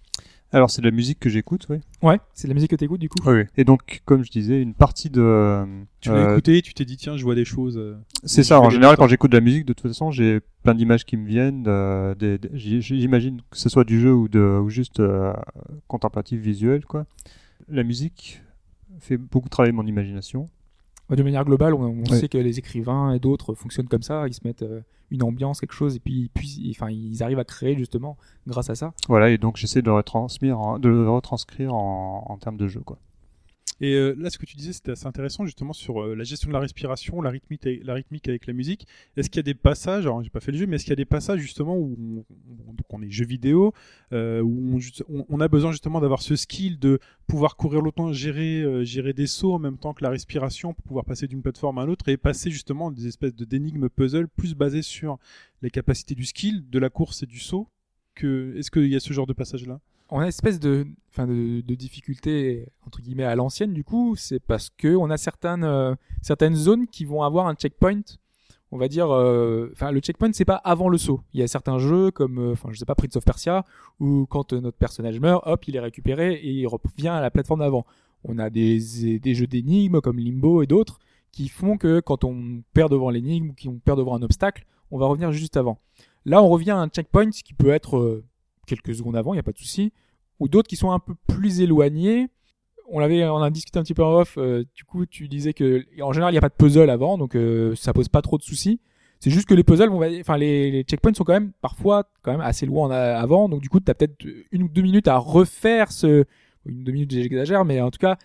Alors c'est de la musique que j'écoute, oui. ouais c'est de la musique que t'écoutes du coup Oui, oui. Et donc, comme je disais, une partie de... Tu l'as euh, écouté, tu t'es dit tiens, je vois des choses. euh. C'est ça, en général, quand j'écoute de la musique, de toute façon, j'ai plein d'images qui me viennent. euh, des- des- j- J'imagine que ce soit du jeu ou, de, ou juste euh, contemplatif visuel, quoi. La musique fait beaucoup travailler mon imagination. Ouais, de manière globale on, on Ouais. sait que les écrivains et d'autres fonctionnent comme ça ils se mettent euh, une ambiance quelque chose et puis puis enfin ils arrivent à créer justement grâce à ça Voilà, et donc j'essaie de le retranscrire en, de retranscrire en, en termes de jeu, quoi. Et euh, là, ce que tu disais, c'était assez intéressant justement sur euh, la gestion de la respiration, la rythmique, avec la musique. Est-ce qu'il y a des passages, alors j'ai pas fait le jeu, mais est-ce qu'il y a des passages justement où on, est jeu vidéo, euh, où on, a besoin justement d'avoir ce skill de pouvoir courir longtemps, gérer, gérer des sauts en même temps que la respiration pour pouvoir passer d'une plateforme à l'autre et passer justement des espèces d'énigmes puzzle plus basées sur les capacités du skill, de la course et du saut. Est-ce qu'il y a ce genre de passage là on a une espèce de, enfin de, difficulté entre guillemets à l'ancienne du coup, c'est parce que on a certaines euh, certaines zones qui vont avoir un checkpoint. On va dire, euh, enfin le checkpoint c'est pas avant le saut. Il y a certains jeux comme, euh, enfin je sais pas Prince of Persia où quand notre personnage meurt, hop il est récupéré et il revient à la plateforme d'avant. On a des des jeux d'énigmes comme Limbo et d'autres qui font que quand on perd devant l'énigme ou qu'on perd devant un obstacle, on va revenir juste avant. Là on revient à un checkpoint qui peut être quelques secondes avant, il n'y a pas de souci, ou d'autres qui sont un peu plus éloignés. On l'avait, on a discuté un petit peu en off. euh, du coup, tu disais que en général, il n'y a pas de puzzle avant, donc euh, ça pose pas trop de soucis. C'est juste que les puzzles, vont, enfin les, checkpoints sont quand même parfois quand même assez loin avant, donc du coup, tu as peut-être une ou deux minutes à refaire ce, une ou deux minutes, j'exagère, mais en tout cas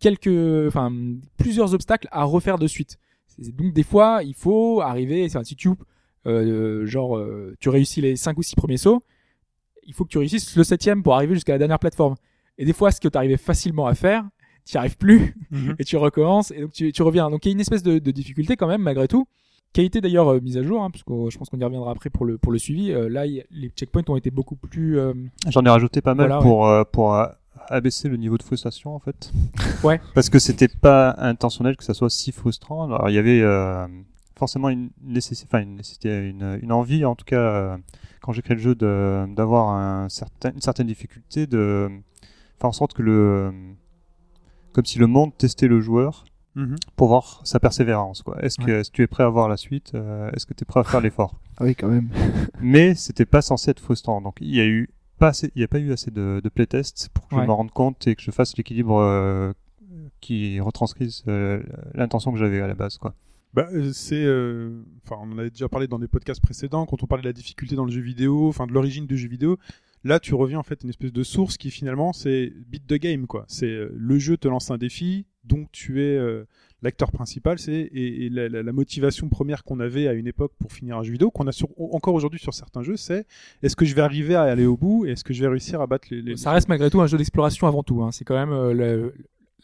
quelques, enfin plusieurs obstacles à refaire de suite. Donc des fois, il faut arriver, c'est un si tu euh, genre euh, tu réussis les cinq ou six premiers sauts, il faut que tu réussisses le septième pour arriver jusqu'à la dernière plateforme. Et des fois, ce que tu arrivais facilement à faire, tu n'y arrives plus et tu recommences et donc tu, tu reviens. Donc il y a une espèce de, de difficulté quand même malgré tout qui a été d'ailleurs euh, mise à jour, hein, parce que euh, je pense qu'on y reviendra après pour le pour le suivi. Euh, là, y les checkpoints ont été beaucoup plus. euh, J'en ai rajouté pas mal Voilà, pour euh, pour euh, abaisser le niveau de frustration en fait. Ouais. Parce que c'était pas intentionnel que ça soit si frustrant. Alors il y avait euh, forcément une nécessité, enfin une nécessité, une, une envie en tout cas euh, quand j'ai créé le jeu d'avoir un certain une certaine difficulté de faire en sorte que le comme si le monde testait le joueur Mhm. pour voir sa persévérance quoi. Est-ce que tu es prêt à voir la suite Euh, Est-ce que tu es prêt à faire l'effort? Ah oui, quand même. mais c'était pas censé être frustrant. Donc il y a eu pas assez, il y a pas eu assez de, de playtests pour que Ouais. je me rende compte et que je fasse l'équilibre euh, qui retranscrise l'intention que j'avais à la base quoi. Bah, euh, c'est, euh, enfin, on en avait déjà parlé dans des podcasts précédents quand on parlait de la difficulté dans le jeu vidéo, enfin de l'origine du jeu vidéo. Là, tu reviens en fait à une espèce de source qui finalement c'est beat the game quoi. C'est euh, le jeu te lance un défi, donc tu es euh, l'acteur principal. C'est et, et la, la- la motivation première qu'on avait à une époque pour finir un jeu vidéo, qu'on a sur, encore aujourd'hui sur certains jeux, c'est est-ce que je vais arriver à aller au bout est-ce que je vais réussir à battre les. les- Ça reste malgré tout un jeu d'exploration avant tout. Hein. C'est quand même euh, le-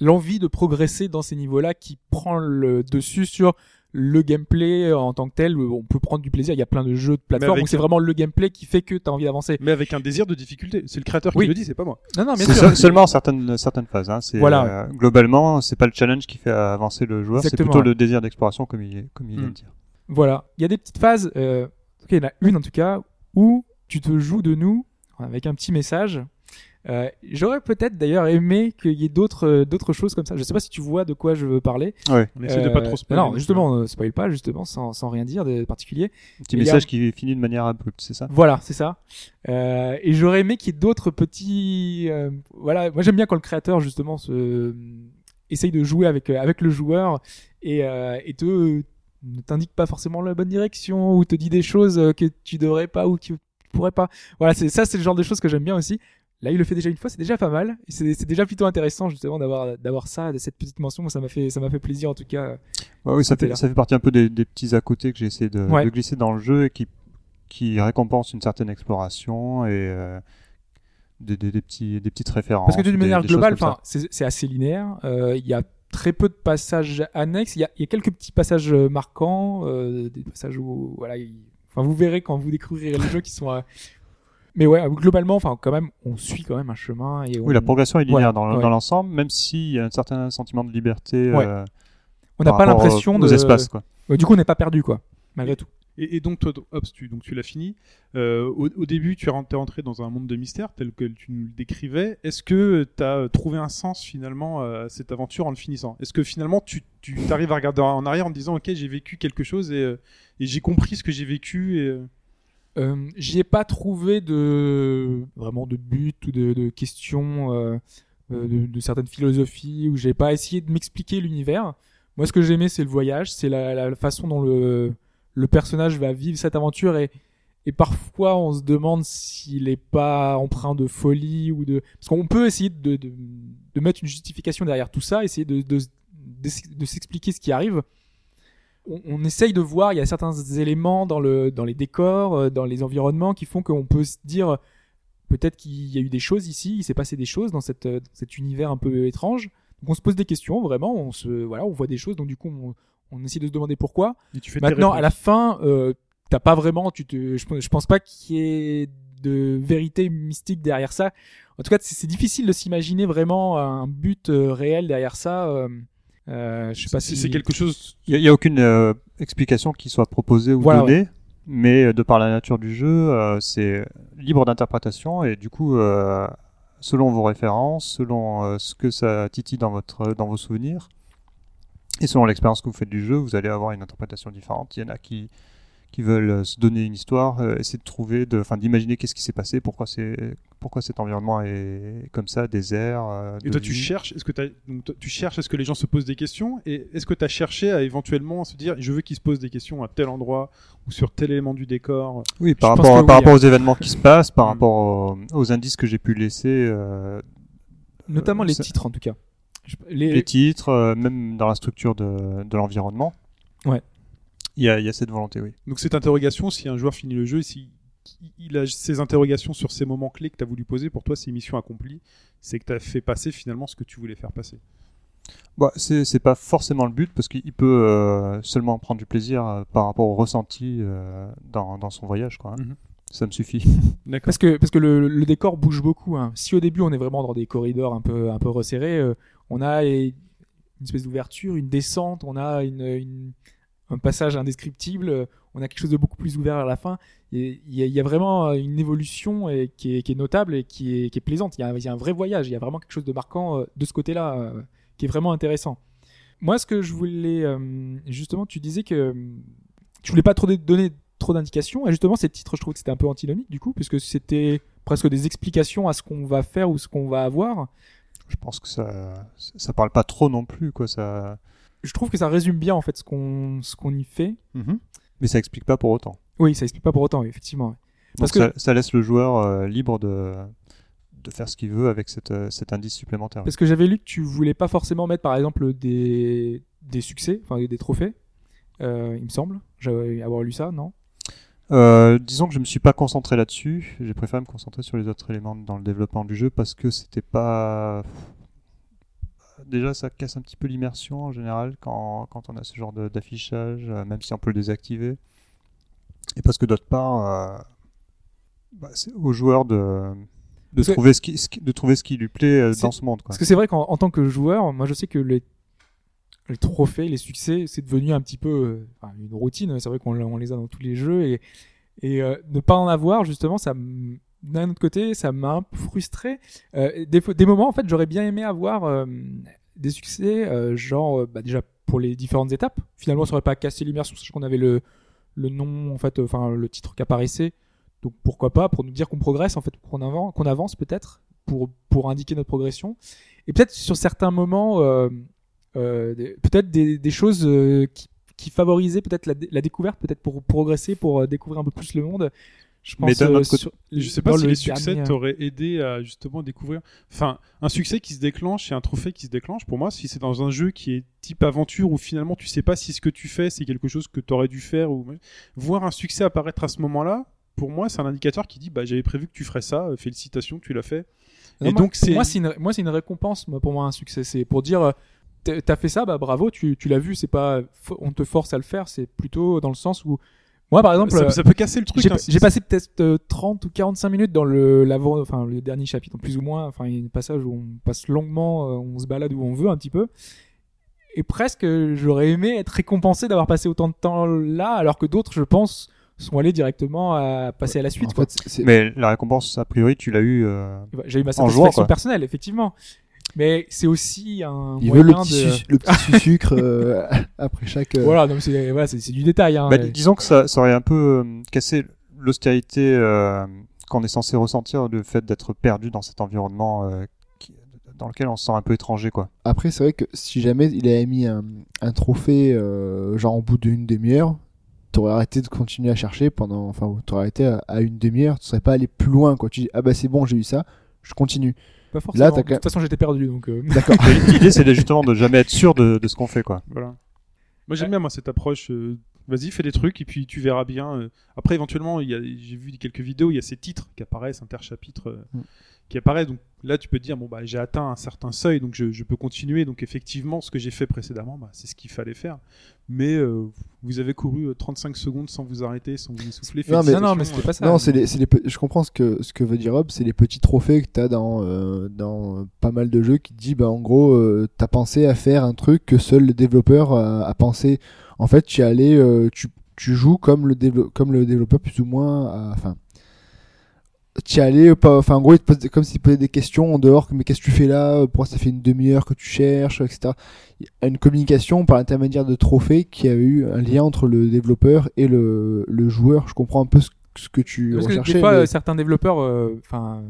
l'envie de progresser dans ces niveaux-là qui prend le dessus sur le gameplay euh, en tant que tel. On peut prendre du plaisir. Il y a plein de jeux de plateforme avec où c'est vraiment le gameplay qui fait que tu as envie d'avancer. Mais avec un désir de difficulté. C'est le créateur Oui. qui le dit, c'est pas moi. Non, non, bien C'est sûr. seul- seulement certaines certaines phases. Hein. C'est Voilà. euh, globalement c'est pas le challenge qui fait avancer le joueur, c'est plutôt le désir d'exploration comme il comme il vient Mm. de dire. Voilà. Il y a des petites phases. Euh, ok, il y en a une en tout cas où tu te joues de nous avec un petit message. Euh, J'aurais peut-être d'ailleurs aimé qu'il y ait d'autres euh, d'autres choses comme ça. Je sais pas si tu vois de quoi je veux parler. Ouais. On essaie de pas Euh, trop spoiler. Non, justement, euh, spoil pas, justement, sans, sans rien dire de particulier. Un petit a- message qui finit de manière abrupte, c'est ça? Voilà, c'est ça. Euh, et j'aurais aimé qu'il y ait d'autres petits. euh, voilà, moi j'aime bien quand le créateur justement se essaye de jouer avec euh, avec le joueur et, euh, et te ne t'indique pas forcément la bonne direction ou te dit des choses euh, que tu devrais pas ou que tu pourrais pas. Voilà, c'est ça, c'est le genre de choses que j'aime bien aussi. Là, il le fait déjà une fois, c'est déjà pas mal. C'est déjà plutôt intéressant justement d'avoir d'avoir ça, cette petite mention. Moi, ça m'a fait ça m'a fait plaisir en tout cas. Ouais, oui, ça fait, là. ça fait partie un peu des, des petits à côté que j'ai essayé de, Ouais. de glisser dans le jeu et qui, qui récompensent une certaine exploration et euh, des, des, des petits, des petites références. Parce que d'une manière globale, enfin, c'est assez linéaire. Euh, Il y a très peu de passages annexes. Il y a, il y a quelques petits passages euh, marquants, euh, des passages où, voilà, enfin, vous verrez quand vous découvrirez le jeu qui sont. Euh, Mais ouais, globalement, enfin, quand même, on suit quand même un chemin et on, Oui, la progression est linéaire dans, ouais. dans l'ensemble, même s'il y a un certain sentiment de liberté Ouais. euh, on n'a pas l'impression de. espaces. Quoi. Ouais, du coup, on n'est pas perdu, quoi, malgré tout. Et, et donc, toi, hop, tu, donc tu l'as fini. Euh, au, au début, tu es rentré, dans un monde de mystère tel que tu nous le décrivais. Est-ce que tu as trouvé un sens finalement à cette aventure en le finissant? Est-ce que finalement tu, tu arrives à regarder en arrière en te disant Ok, j'ai vécu quelque chose et, euh, et j'ai compris ce que j'ai vécu et, euh, J'y ai pas trouvé de vraiment de but ou de, de questions euh, euh, de, certaines philosophies où j'ai pas essayé de m'expliquer l'univers. Moi, ce que j'aimais, c'est le voyage, c'est la, façon dont le personnage va vivre cette aventure et parfois on se demande s'il est pas empreint de folie ou de parce qu'on peut essayer de, mettre une justification derrière tout ça, essayer de s'expliquer ce qui arrive on, on essaye de voir, il y a certains éléments dans, le, dans les décors, euh, dans les environnements qui font qu'on peut se dire peut-être qu'il y a eu des choses ici, il s'est passé des choses dans, cette, euh, dans cet univers un peu étrange. Donc on se pose des questions, vraiment, on, se, voilà, on voit des choses, donc du coup on, on essaie de se demander pourquoi. et tu fais Maintenant, à la fin, euh, t'as pas vraiment, tu te, je, pense- je pense pas qu'il y ait de vérité mystique derrière ça. En tout cas, c'est difficile de s'imaginer vraiment un but euh, réel derrière ça. Euh, je sais pas si c'est quelque chose. Il n'y a, aucune euh, explication qui soit proposée ou Voilà, donnée, mais euh, de par la nature du jeu, euh, c'est libre d'interprétation et du coup, euh, selon vos références, selon euh, ce que ça titille dans, votre, dans vos souvenirs, et selon l'expérience que vous faites du jeu, vous allez avoir une interprétation différente. Il y en a qui, qui veulent euh, se donner une histoire, euh, essayer de trouver, de, enfin, d'imaginer qu'est-ce qui s'est passé, pourquoi c'est, pourquoi cet environnement est comme ça, désert. euh, Et toi, tu cherches, est-ce que t'as- donc, toi, tu cherches à ce que les gens se posent des questions et est-ce que tu as cherché à éventuellement se dire je veux qu'ils se posent des questions à tel endroit ou sur tel élément du décor? Oui, par rapport, que par oui, rapport aux événements qui se passent, par Mm. rapport aux, aux indices que j'ai pu laisser, euh, notamment Euh, les ça- titres en tout cas. Les- les titres, euh, même dans la structure de, de l'environnement. Ouais. Il y a, il y a cette volonté, oui. Donc cette interrogation, si un joueur finit le jeu, si il a ces interrogations sur ces moments clés que tu as voulu poser, pour toi c'est mission accomplie, c'est que tu as fait passer finalement ce que tu voulais faire passer. Bah, c'est c'est pas forcément le but parce qu'il peut euh, seulement prendre du plaisir euh, par rapport au ressenti euh, dans, dans son voyage, quoi. hein. Mhm. Ça me suffit. D'accord. Parce que, parce que le, le décor bouge beaucoup. hein. Si au début on est vraiment dans des corridors un peu, un peu resserrés, euh, on a une espèce d'ouverture, une descente, on a une, une- un passage indescriptible, euh, on a quelque chose de beaucoup plus ouvert à la fin. Il y, a, vraiment euh, une évolution qui, est, notable et qui est, plaisante. Il y, y a un vrai voyage, il y a vraiment quelque chose de marquant euh, de ce côté-là qui est vraiment intéressant. Moi, ce que je voulais, justement, tu disais que tu voulais pas trop donner trop d'indications. Et justement, ces titres, je trouve que c'était un peu antinomique, du coup, puisque c'était presque des explications à ce qu'on va faire ou ce qu'on va avoir. Je pense que ça, ça parle pas trop non plus, quoi. Ça, Je trouve que ça résume bien, en fait, ce qu'on ce qu'on y fait. Mhm. mais ça explique pas pour autant. Oui, ça explique pas pour autant, effectivement. Parce Donc que- ça, ça laisse le joueur euh, libre de de faire ce qu'il veut avec cette, euh, cet indice supplémentaire. Parce que j'avais lu que tu voulais pas forcément mettre, par exemple, des, des succès, enfin des trophées, euh, il me semble. J'avais avoir lu ça, non? Euh, disons que je me suis pas concentré là-dessus. J'ai préféré me concentrer sur les autres éléments dans le développement du jeu parce que c'était pas. Déjà, ça casse un petit peu l'immersion en général quand, quand on a ce genre de- d'affichage, euh, même si on peut le désactiver. Et parce que d'autre part, euh, bah, c'est au joueur de, de, trouver ce qui, ce qui- de trouver ce qui lui plaît euh, dans ce monde. Quoi. Parce que c'est vrai qu'en en tant que joueur, moi je sais que les, les trophées, les succès, c'est devenu un petit peu euh, une routine. C'est vrai qu'on les a dans tous les jeux et, et euh, ne pas en avoir, justement, ça d'un autre côté, ça m'a un peu frustré. Euh, des, moments, en fait, j'aurais bien aimé avoir euh, des succès, euh, genre, bah, déjà pour les différentes étapes. Finalement, ça aurait pas cassé l'immersion, sachant qu'on avait le, le nom, en fait, enfin, le titre qui apparaissait. Donc pourquoi pas, pour nous dire qu'on progresse, en fait, qu'on avance, peut-être, pour, pour indiquer notre progression. Et peut-être sur certains moments, peut-être des, choses qui, favorisaient peut-être la, dé- la découverte, peut-être pour progresser, pour découvrir un peu plus le monde. Je pense, Mais d'un euh, autre côté- Je sais pas si le les succès dernier- t'auraient aidé à justement découvrir. Enfin, un succès qui se déclenche et un trophée qui se déclenche, pour moi, si c'est dans un jeu qui est type aventure où finalement tu sais pas si ce que tu fais c'est quelque chose que t'aurais dû faire ou voir un succès apparaître à ce moment-là, pour moi, c'est un indicateur qui dit bah j'avais prévu que tu ferais ça, euh, félicitations, tu l'as fait. Non, et moi- donc pour c'est moi c'est une moi c'est une récompense moi, pour moi un succès c'est pour dire euh, t'as fait ça bah bravo tu, tu l'as vu c'est pas on te force à le faire c'est plutôt dans le sens où moi par exemple ça, euh, ça peut casser le truc. j'ai hein, j'ai passé peut-être euh, 30 ou 45 minutes dans le l'avant enfin le dernier chapitre plus ou moins enfin il y a un passage où on passe longuement euh, on se balade où on veut un petit peu et presque euh, j'aurais aimé être récompensé d'avoir passé autant de temps là alors que d'autres je pense sont allés directement à passer à la suite en quoi. fait, Mais la récompense, a priori, tu l'as eu. euh, j'ai eu ma satisfaction jouant, personnelle effectivement mais c'est aussi un il veut moyen le petit, de le petit sucre euh, après chaque. euh, voilà, c'est voilà, du détail. Hein, Bah, Et- disons que ça, ça aurait un peu euh, cassé l'austérité euh, qu'on est censé ressentir, le fait d'être perdu dans cet environnement euh, qui- dans lequel on se sent un peu étranger, quoi. Après, c'est vrai que si jamais il avait mis un, un trophée, euh, genre au bout d'une demi-heure, t'aurais arrêté de continuer à chercher pendant. Enfin, t'aurais arrêté à, à une demi-heure, tu serais pas allé plus loin, quoi. Tu dis, ah bah c'est bon, j'ai eu ça, je continue. Pas forcément. t'as de toute façon, j'étais perdu, donc. euh, D'accord. L'idée, c'est justement de jamais être sûr de, de ce qu'on fait, quoi. Voilà. Moi j'aime bien moi cette approche. euh, Vas-y, fais des trucs et puis tu verras bien. euh. Après, éventuellement, j'ai vu quelques vidéos, il y a ces titres qui apparaissent, interchapitres euh, Mm. qui apparaissent. Donc là, tu peux te dire bon bah j'ai atteint un certain seuil, donc je, je peux continuer. Donc effectivement, ce que j'ai fait précédemment, bah, c'est ce qu'il fallait faire. Mais euh, vous avez couru euh, 35 secondes sans vous arrêter, sans vous essouffler. Non, mais- non, non, mais c'était pas ça. Non, c'est je comprends ce que, ce que veut dire Rob, c'est les petits trophées que t'as dans, euh, dans pas mal de jeux qui te dit, bah, en gros, euh, t'as pensé à faire un truc que seul le développeur a, a pensé. En fait, tu allé, euh, tu, joues comme le, comme le développeur plus ou moins, enfin, tu allé, euh, enfin, en gros, il te comme s'il posait des questions en dehors, mais qu'est-ce que tu fais là, pourquoi ça fait une demi-heure que tu cherches, etc. Une communication par l'intermédiaire de trophées qui a eu un lien entre le développeur et le, le joueur. Je comprends un peu ce, ce que tu Parce que des fois, mais- certains développeurs, euh, enfin,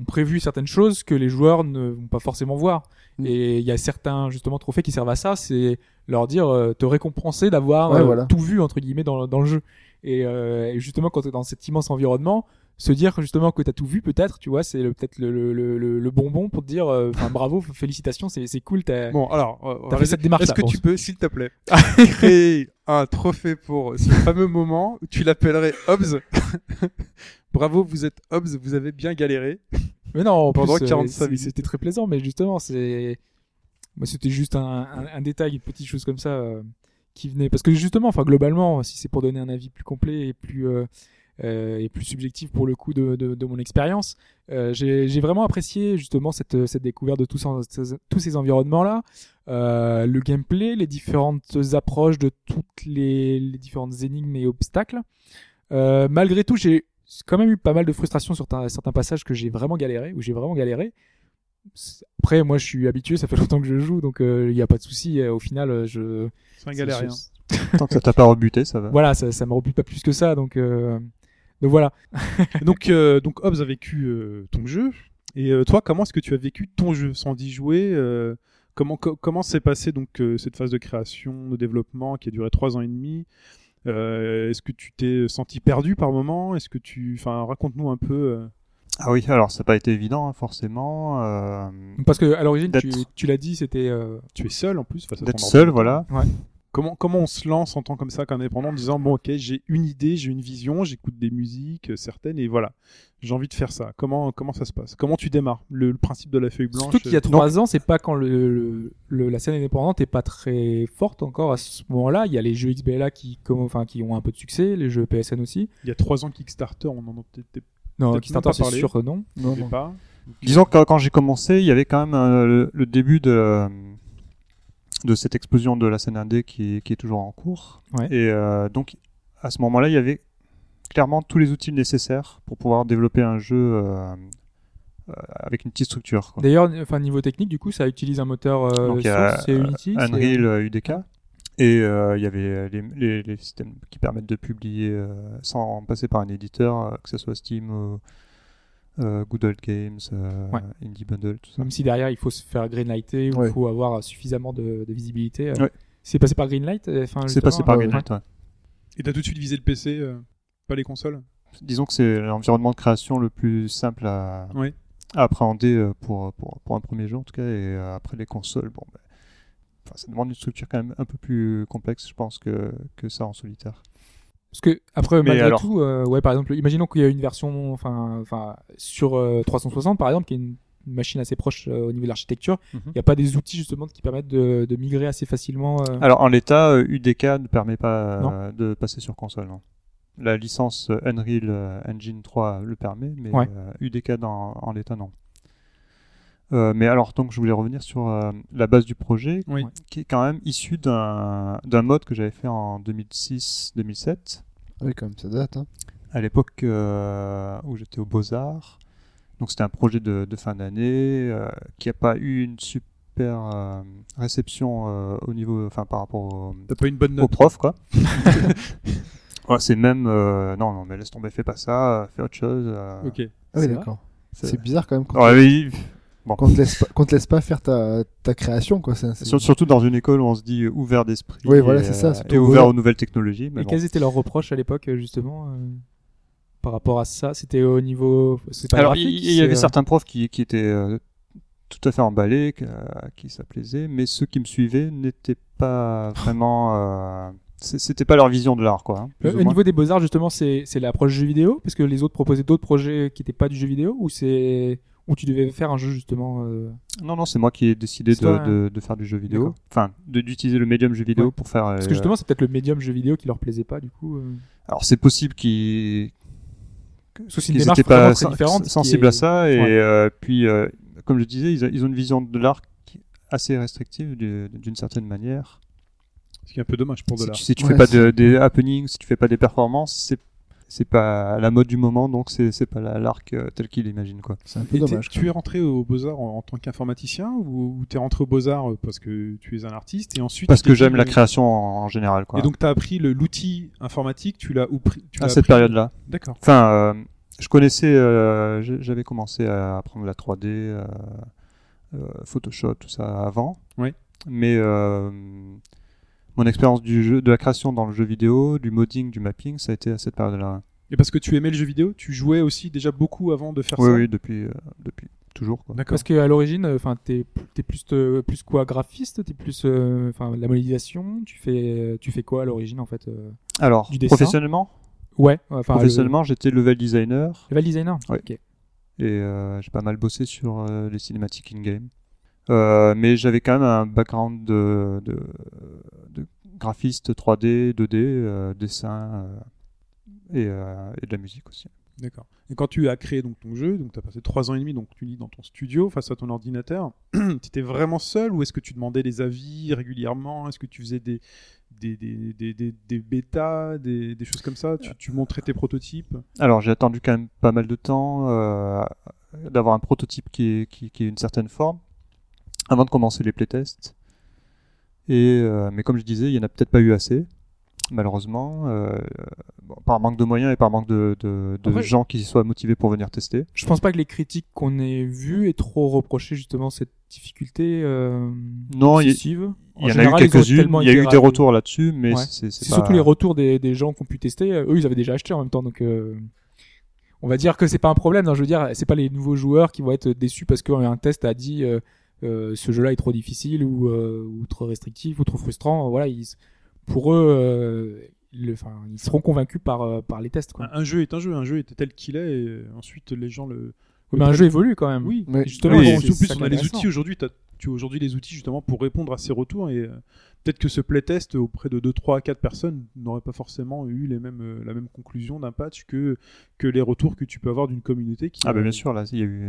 ont prévu certaines choses que les joueurs ne vont pas forcément voir. Mm. Et il y a certains justement trophées qui servent à ça, c'est leur dire, euh, te récompenser d'avoir Ouais, euh, voilà. tout vu entre guillemets dans, dans le jeu. Et, euh, et justement, quand tu es dans cet immense environnement, se dire justement que tu as tout vu, peut-être, tu vois, c'est peut-être le, le, le, le- le bonbon pour te dire, euh, enfin, bravo, félicitations, c'est c'est cool. t'as- Bon, alors, euh, T'as fait cette démarche-là, Est-ce que tu peux, s'il te plaît, créer un trophée pour ce fameux moment où tu l'appellerais Hobbs? Bravo, vous êtes Hobbs, vous avez bien galéré. Mais non, en Pendant plus, euh, 45 c'est- minutes. c'était très plaisant, mais justement, c'est Moi, c'était juste un, un, un détail, une petite chose comme ça euh, qui venait. Parce que justement, enfin, globalement, si c'est pour donner un avis plus complet et plus euh, euh, et plus subjectif pour le coup de, de, de mon expérience, euh, j'ai j'ai vraiment apprécié justement cette, cette découverte de tous, ces- tous ces environnements-là, euh, le gameplay, les différentes approches de toutes les, les différentes énigmes et obstacles. Euh, malgré tout, j'ai quand même eu pas mal de frustration sur ta- certains passages que j'ai vraiment galéré, où j'ai vraiment galéré. Après, moi, je suis habitué, ça fait longtemps que je joue, donc il n'y a pas de souci. euh, Au final, euh, je C'est un galérien. Tant que ça t'a pas rebuté, ça va. voilà, ça, ça me rebute pas plus que ça, donc euh, donc voilà. donc, euh, donc Hobbs a vécu euh, ton jeu. Et euh, toi, comment est-ce que tu as vécu ton jeu sans y jouer Comment co- comment s'est passé donc cette phase de création, de développement qui a duré trois ans et demi Est-ce que tu t'es senti perdu par moment? Est-ce que tu, enfin, raconte-nous un peu. Ah oui, alors ça n'a pas été évident, hein, forcément. euh, Parce que à l'origine, tu, l'as dit, c'était euh, tu es seul en plus face à D'être seul, voilà. Comment comment on se lance en tant comme ça qu'indépendant en disant bon ok j'ai une idée, j'ai une vision, j'écoute des musiques euh, certaines et voilà j'ai envie de faire ça. Comment comment ça se passe? Comment tu démarres? Le, le principe de la feuille blanche surtout qu'il y a euh, trois ans, c'est pas quand le, le- le- la scène indépendante est pas très forte encore à ce moment-là. Il y a les jeux XBLA qui comme enfin qui ont un peu de succès, les jeux PSN aussi. il y a trois ans Kickstarter, on en Non, Peut-être Kickstarter même pas c'est parlé. sûr non. Non, non. pas. Disons que quand j'ai commencé, il y avait quand même euh, le, le début de, euh, de cette explosion de la scène indé qui, qui est toujours en cours. Ouais. Et euh, donc, à ce moment-là, il y avait clairement tous les outils nécessaires pour pouvoir développer un jeu euh, euh, avec une petite structure. D'ailleurs, enfin niveau technique, du coup, ça utilise un moteur euh, Donc, source, c'est Unity. Unreal euh, UDK. Et euh, il y avait les, les, les systèmes qui permettent de publier euh, sans passer par un éditeur, euh, que ce soit Steam ou euh, Good Old Games, euh, Ouais. Indie Bundle, tout ça. Même si derrière il faut se faire greenlighter ou il faut avoir suffisamment de, de visibilité. euh, Ouais. C'est passé par Greenlight euh, enfin, C'est passé par euh, Greenlight, ouais. Et t'as tout de suite visé le PC, euh, pas les consoles. Disons que c'est l'environnement de création le plus simple à, appréhender pour, pour, pour un premier jeu en tout cas. Et après les consoles, bon, ben, ça demande une structure quand même un peu plus complexe, je pense, que, que ça en solitaire. Parce que après, Mais malgré alors- tout, euh, ouais, par exemple, imaginons qu'il y a une version, enfin, enfin, sur euh, 360 par exemple, qui est une, une machine assez proche euh, au niveau de l'architecture, il Mhm. n'y a pas des outils justement qui permettent de, de migrer assez facilement. euh, Alors en l'état, euh, UDK ne permet pas euh, de passer sur console. non. La licence euh, Unreal euh, Engine 3 le permet, mais Ouais. euh, UDK dans, en l'état non. Euh, mais alors donc je voulais revenir sur euh, la base du projet, Oui. qui est quand même issu d'un d'un mode que j'avais fait en 2006-2007, Ah Oui, quand même, ça date. Hein. à l'époque euh, où j'étais au Beaux Arts. Donc c'était un projet de, de fin d'année euh, qui n'a pas eu une super euh, réception euh, au niveau, enfin par rapport au, pas une bonne au note. prof quoi. Ouais, c'est même euh, non non mais laisse tomber fais pas ça fais autre chose euh, Ok. Ah oui, d'accord. c'est- bizarre quand même qu'on Ouais, qu'on te laisse pas, qu'on te laisse pas faire ta, ta création, quoi. C'est, c'est- sur- surtout dans une école où on se dit ouvert d'esprit Oui, voilà, et, c'est ça, euh, et ouvert aux nouvelles technologies mais et bon. quels étaient leurs reproches à l'époque euh, justement euh, par rapport à ça? C'était au niveau, alors il y, avait euh, certains profs qui, qui étaient euh, tout à fait emballés à qui ça plaisait mais ceux qui me suivaient n'étaient pas vraiment euh, c'était pas leur vision de l'art quoi hein, euh, au niveau des beaux arts justement, c'est c'est l'approche jeu vidéo? Parce que les autres proposaient d'autres projets qui n'étaient pas du jeu vidéo ou c'est où tu devais faire un jeu justement. euh, non non c'est moi qui ai décidé de, toi, de, de faire du jeu vidéo enfin de- d'utiliser le médium jeu vidéo Ouais. pour faire Parce euh, que justement, c'est peut-être le médium jeu vidéo qui leur plaisait pas du coup. euh. alors c'est possible qu'ils Parce qu'ils démarche étaient vraiment pas sen- sensibles est- à ça et Ouais. euh, puis euh, comme je disais ils, a- ils ont une vision de l'art assez restrictive du- d'une certaine manière Ce qui est un peu dommage pour de si l'art. tu, si tu Ouais, fais pas de, des happenings si tu fais pas des performances c'est c'est pas la mode du moment donc c'est c'est pas la- l'arc euh, tel qu'il imagine quoi c'est un peu Et dommage. tu es rentré aux Beaux-Arts en, en tant qu'informaticien ou, ou t'es rentré aux Beaux-Arts euh, parce que tu es un artiste et ensuite parce tu que j'aime la création en, en général quoi Et donc t'as appris le- l'outil informatique, tu l'as ou pris- tu à cette appris- période là D'accord. enfin euh, je connaissais euh, j'avais commencé à apprendre la 3D euh, euh, Photoshop tout ça avant Oui. mais euh, mon expérience du jeu de la création dans le jeu vidéo du modding du mapping ça a été à cette période là Et parce que tu aimais le jeu vidéo, tu jouais aussi déjà beaucoup avant de faire oui ça. oui depuis euh, depuis toujours quoi. D'accord. Parce qu'à l'origine, euh, enfin, t'es t'es plus euh, plus quoi, graphiste, t'es plus, euh, enfin, la modélisation. Tu fais tu fais quoi à l'origine en fait euh alors Du dessin professionnellement? Ouais, enfin, professionnellement j'étais level designer le level designer. Ouais. Ok. et euh, j'ai pas mal bossé sur euh, les cinématiques in game Euh, mais j'avais quand même un background de, de, de graphiste 3D, 2D, euh, dessin euh, et, et de la musique aussi. D'accord. Et quand tu as créé donc ton jeu, donc tu as passé trois ans et demi, donc tu dis dans ton studio face à ton ordinateur, tu étais vraiment seul ou est-ce que tu demandais des avis régulièrement? Est-ce que tu faisais des, des, des, des, des, des bêtas, des, des choses comme ça? Tu, tu montrais tes prototypes? Alors j'ai attendu quand même pas mal de temps euh, d'avoir un prototype qui est, qui, qui ait une certaine forme avant de commencer les playtests. Et euh, mais comme je disais, il y en a peut-être pas eu assez, malheureusement, euh, bon, par manque de moyens et par manque de, de, de Après- gens qui soient motivés pour venir tester. Je pense pas que les critiques qu'on ait vues aient trop reproché justement cette difficulté euh, Non, il y- excessive. Il y en a eu quelques-unes, il y a eu des retours là-dessus, mais Ouais. c'est pas- surtout les retours des, des gens qui ont pu tester. Eux, ils avaient déjà acheté en même temps, donc on va dire que c'est pas un problème. hein. je veux dire, c'est pas les nouveaux joueurs qui vont être déçus parce qu'un test a dit ce jeu-là est trop difficile ou, euh, ou trop restrictif ou trop frustrant. Voilà, ils, pour eux, euh, le- ils seront convaincus par euh, par les tests. Quoi. un, un jeu est un jeu, un jeu est tel qu'il est, et euh, ensuite les gens le. Mais un jeu évolue quand même. Oui, Ouais. Justement, Oui, en plus on a les outils aujourd'hui. Tu as aujourd'hui les outils justement pour répondre à ces retours et euh, peut-être que ce playtest auprès de 2, 3, 4 personnes n'aurait pas forcément eu les mêmes, euh, la même conclusion d'un patch que, que les retours que tu peux avoir d'une communauté qui. Ah bah bien sûr, là,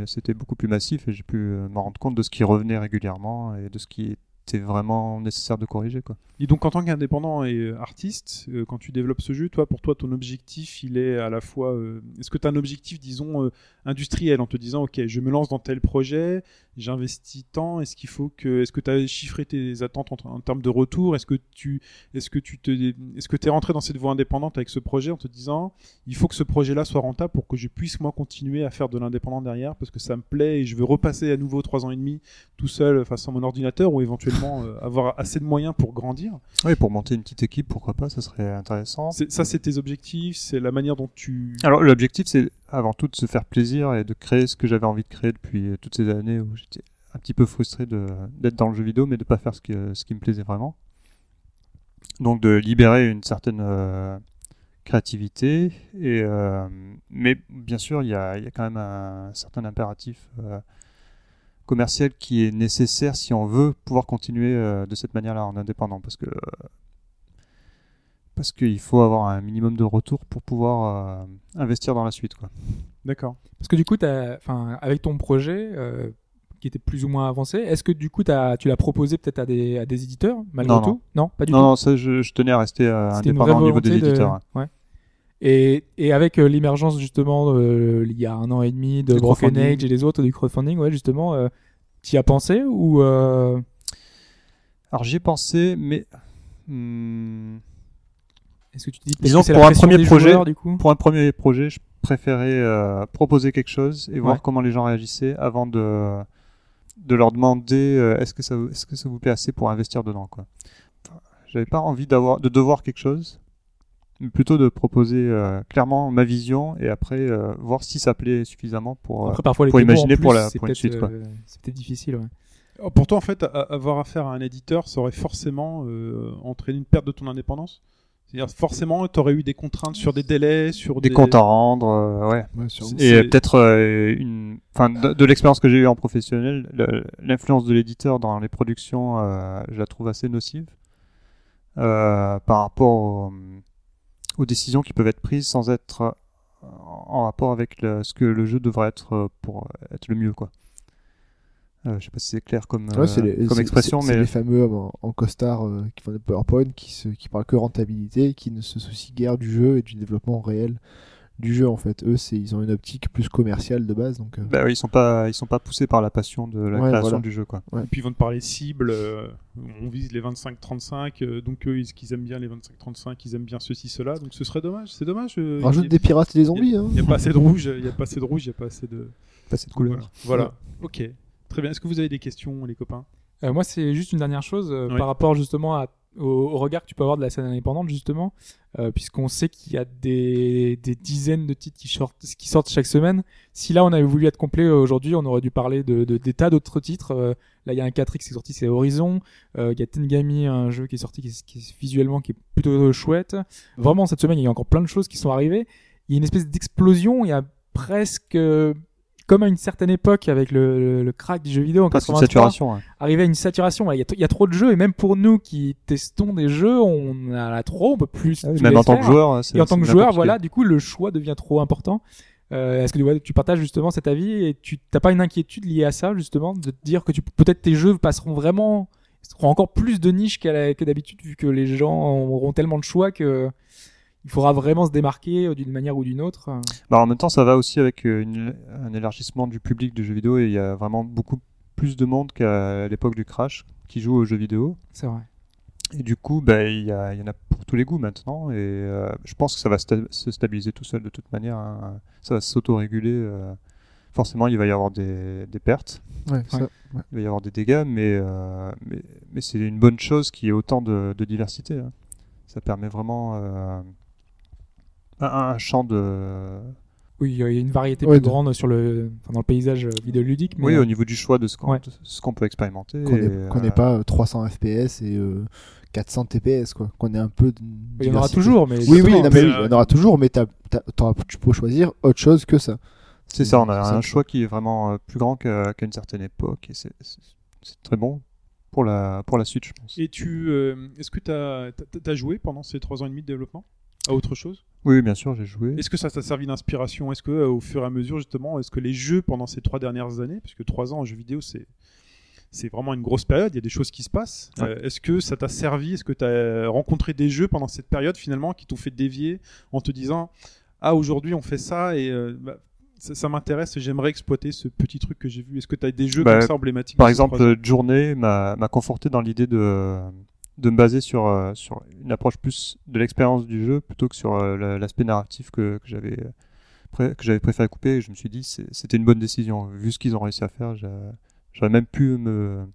c'était beaucoup plus massif et j'ai pu euh, me rendre compte de ce qui revenait régulièrement et de ce qui était vraiment nécessaire de corriger, quoi. Et donc en tant qu'indépendant et euh, artiste, quand tu développes ce jeu, toi, pour toi, ton objectif, il est à la fois... Est-ce que tu as un objectif, disons, industriel, en te disant, OK, je me lance dans tel projet, j'investis tant, est-ce qu'il faut que... Est-ce que tu as chiffré tes attentes en, en termes de retour? Est-ce que tu est-ce que tu te... Est-ce que tu es rentré dans cette voie indépendante avec ce projet en te disant, il faut que ce projet-là soit rentable pour que je puisse, moi, continuer à faire de l'indépendant derrière, parce que ça me plaît et je veux repasser à nouveau trois ans et demi tout seul face à mon ordinateur ou éventuellement euh, avoir assez de moyens pour grandir? Oui, pour monter une petite équipe, pourquoi pas, ça serait intéressant. Ça, c'est tes objectifs, c'est la manière dont tu. Alors l'objectif, c'est avant tout de se faire plaisir et de créer ce que j'avais envie de créer depuis euh, toutes ces années où j'étais un petit peu frustré d'être dans le jeu vidéo, mais de pas faire ce qui, ce qui me plaisait vraiment. Donc de libérer une certaine euh, créativité et euh, mais bien sûr il y a, il y a quand même un certain impératif euh, commercial qui est nécessaire si on veut pouvoir continuer euh, de cette manière-là en indépendant parce que parce qu'il faut avoir un minimum de retour pour pouvoir euh, investir dans la suite quoi. D'accord. Parce que du coup, t'as- enfin, avec ton projet euh, qui était plus ou moins avancé, est-ce que du coup, tu l'as proposé peut-être à des, à des éditeurs malgré Non, tout? Non, pas du non tout? non ça je, je tenais à rester euh, indépendant au niveau des de- éditeurs. Ouais. Et, et avec euh, l'émergence justement euh, il y a un an et demi de Broken. Age et les autres du crowdfunding, ouais justement, euh, t'y as pensé ou Alors j'y ai pensé mais hmm, est-ce que tu te dis Disons que pour la un premier projet- joueurs, du coup? pour un premier projet, je préférais proposer quelque chose et voir comment les gens réagissaient avant de de leur demander euh, est-ce que ça vous- est-ce que ça vous plaît assez pour investir dedans quoi. Enfin, J'avais pas envie d'avoir de devoir quelque chose, mais plutôt de proposer euh, clairement ma vision et après euh, voir si ça plaît suffisamment pour. Après parfois les pour imaginer plus, pour la- c'est pour une peut-être, suite, quoi. c'est peut-être difficile. Ouais. Oh, Pour toi, en fait, avoir affaire à un éditeur, ça aurait forcément euh, entraîné une perte de ton indépendance C'est-à-dire, forcément, tu aurais eu des contraintes sur des délais, sur des comptes à rendre, euh, ouais. Ouais, sur- C'est- Et peut-être euh, une, enfin, de, de l'expérience que j'ai eue en professionnel, l'influence de l'éditeur dans les productions, euh, je la trouve assez nocive euh, par rapport au- aux décisions qui peuvent être prises sans être en rapport avec le- ce que le jeu devrait être pour être le mieux, quoi. Euh, je sais pas si c'est clair comme, Ouais, c'est euh, les- comme c'est- expression, c'est- c'est mais les fameux hommes en, en costard euh, qui font des PowerPoint, qui, se, qui parlent que rentabilité, qui ne se soucient guère du jeu et du développement réel du jeu en fait. Eux, c'est ils ont une optique plus commerciale de base, donc. euh, bah, oui, ils sont pas, ils sont pas poussés par la passion de la Ouais, création voilà. du jeu, quoi. Et puis ils vont te parler cible, euh, on vise les 25-35, euh, donc eux, ils, qu'ils aiment bien les 25-35, ils aiment bien ceci, cela, donc ce serait dommage, c'est dommage. euh, Rajoute des pirates et des zombies. Hein. Il n'y a pas assez de rouge, il n'y a pas assez de rouge, il n'y a pas assez de. Pas cette couleur. Voilà. Voilà. Ok. Très bien. Est-ce que vous avez des questions, les copains? Euh, moi, c'est juste une dernière chose euh, par rapport justement à- au, au regard que tu peux avoir de la scène indépendante, justement, euh, puisqu'on sait qu'il y a des, des dizaines de titres qui sortent, qui sortent chaque semaine. Si là, on avait voulu être complet aujourd'hui, on aurait dû parler de, de- des tas d'autres titres. Là, il y a un 4X qui est sorti, c'est Horizon. Il y a Tengami, un jeu qui est sorti, qui est, qui est visuellement qui est plutôt chouette. Vraiment, cette semaine, il y a encore plein de choses qui sont arrivées. Il y a une espèce d'explosion. Il y a presque comme à une certaine époque avec le, le, le crack du jeu vidéo en Presque une 83, saturation. hein. arriver à une saturation. Il y, a t- il y a trop de jeux et même pour nous qui testons des jeux, on a la trop, on peut plus. Ah oui, Même en tant que joueur, Et en tant que joueur, voilà, du coup, le choix devient trop important. Euh, Est-ce que ouais, tu partages justement cet avis et tu t'as pas une inquiétude liée à ça justement de te dire que peut-être tes jeux passeront vraiment seront encore plus de niche qu'à d'habitude vu que les gens auront tellement de choix que il faudra vraiment se démarquer euh, d'une manière ou d'une autre. Bah, en même temps, ça va aussi avec euh, une- un élargissement du public de jeux vidéo et il y a vraiment beaucoup plus de monde qu'à l'époque du crash qui joue aux jeux vidéo. C'est vrai. Et du coup, bah, il y, a- il y en a pour tous les goûts maintenant. Et euh, je pense que ça va sta- se stabiliser tout seul de toute manière. hein. Ça va s'auto-réguler. euh. Forcément, il va y avoir des, des pertes, Ouais, ça, ouais. il va y avoir des dégâts, mais, euh, mais, mais c'est une bonne chose qu'il y ait autant de, de diversité. hein. Ça permet vraiment euh, un, un champ de. Oui, il y a une variété Ouais, plus de- grande sur le enfin, dans le paysage euh, vidéoludique. Mais Oui, au niveau du choix de ce qu'on Ouais. qu'on peut expérimenter. Qu'on et, ait- qu'on euh, n'ait pas euh, 300 FPS et euh, 400 TPS, quoi. Qu'on ait un peu de. il y en aura toujours, mais Oui, oui, non, mais euh, il y en aura toujours, mais tu peux choisir autre chose que ça. C'est ça, on a un choix qui est vraiment euh, plus grand qu'à une certaine époque. Et c'est- très bon pour la, pour la suite, je pense. Et tu, euh, est-ce que tu as, joué pendant ces trois ans et demi de développement? À autre chose Oui, bien sûr, j'ai joué. Est-ce que ça t'a servi d'inspiration? Est-ce que, euh, au fur et à mesure, justement, est-ce que les jeux pendant ces trois dernières années, puisque trois ans en jeu vidéo, c'est c'est vraiment une grosse période, il y a des choses qui se passent. Ouais. Euh, est-ce que ça t'a servi? Est-ce que tu as rencontré des jeux pendant cette période, finalement, qui t'ont fait dévier en te disant Ah, aujourd'hui, on fait ça et euh, bah, ça, ça m'intéresse, j'aimerais exploiter ce petit truc que j'ai vu. Est-ce que tu as des jeux Bah, comme ça emblématiques Par exemple, Journée m'a conforté dans l'idée de, de me baser sur, euh, sur une approche plus de l'expérience du jeu plutôt que sur euh, la- l'aspect narratif que, que j'avais euh, pré- que j'avais préféré couper. Et je me suis dit c'était une bonne décision. Vu ce qu'ils ont réussi à faire, j'a- j'aurais même pu me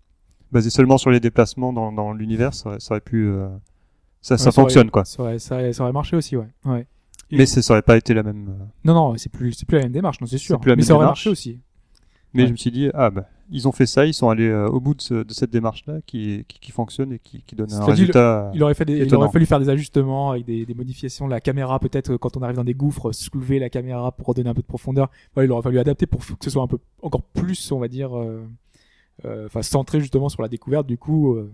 baser seulement sur les déplacements dans, dans l'univers. Ça, aurait- ça aurait pu. euh, ça, Ouais, ça fonctionne quoi. Ça aurait, ça aurait- ça aurait marché aussi, ouais. ouais. Mais ça aurait pas été la même. Non, non, c'est plus, c'est plus la même démarche, non, c'est sûr. plus la mais même ça aurait démarche. marché aussi. Mais Ouais. je me suis dit, ah bah, ils ont fait ça, ils sont allés euh, au bout de, ce- de cette démarche-là qui, qui, qui fonctionne et qui, qui donne un résultat. Il aurait, fait des, il aurait fallu faire des ajustements avec des, des modifications de la caméra, peut-être quand on arrive dans des gouffres, soulever la caméra pour redonner un peu de profondeur. Voilà, il aurait fallu adapter pour que ce soit un peu encore plus, on va dire, euh, euh, enfin centré justement sur la découverte. Du coup, euh,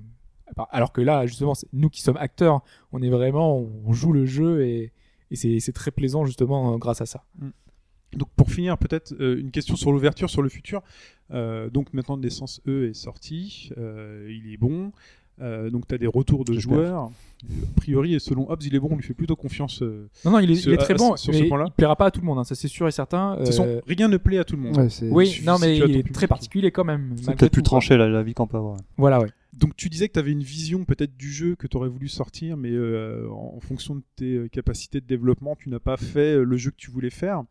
alors que là, justement, c'est nous qui sommes acteurs, on est vraiment, on, joue le jeu et, et c'est très plaisant justement euh, grâce à ça. Donc pour finir, peut-être euh, une question sur l'ouverture, sur le futur. Euh, donc maintenant Naissance E est sorti, euh, il est bon. Euh, donc tu as des retours de joueurs. A priori, et selon Hobbs, il est bon, on lui fait plutôt confiance. euh. Non, non, il est, Ce- il est très à- bon, sur ce mais point-là il plaira pas à tout le monde, hein, ça c'est sûr et certain. Rien ne plaît à tout le monde. Ouais, oui, non, mais il est public. très particulier quand même. C'est peut-être plus tranché la, la vie qu'on peut avoir. Voilà, ouais. Donc tu disais que tu avais une vision peut-être du jeu que tu aurais voulu sortir, mais euh, en, fonction de tes euh, capacités de développement, tu n'as pas fait euh, le jeu que tu voulais faire.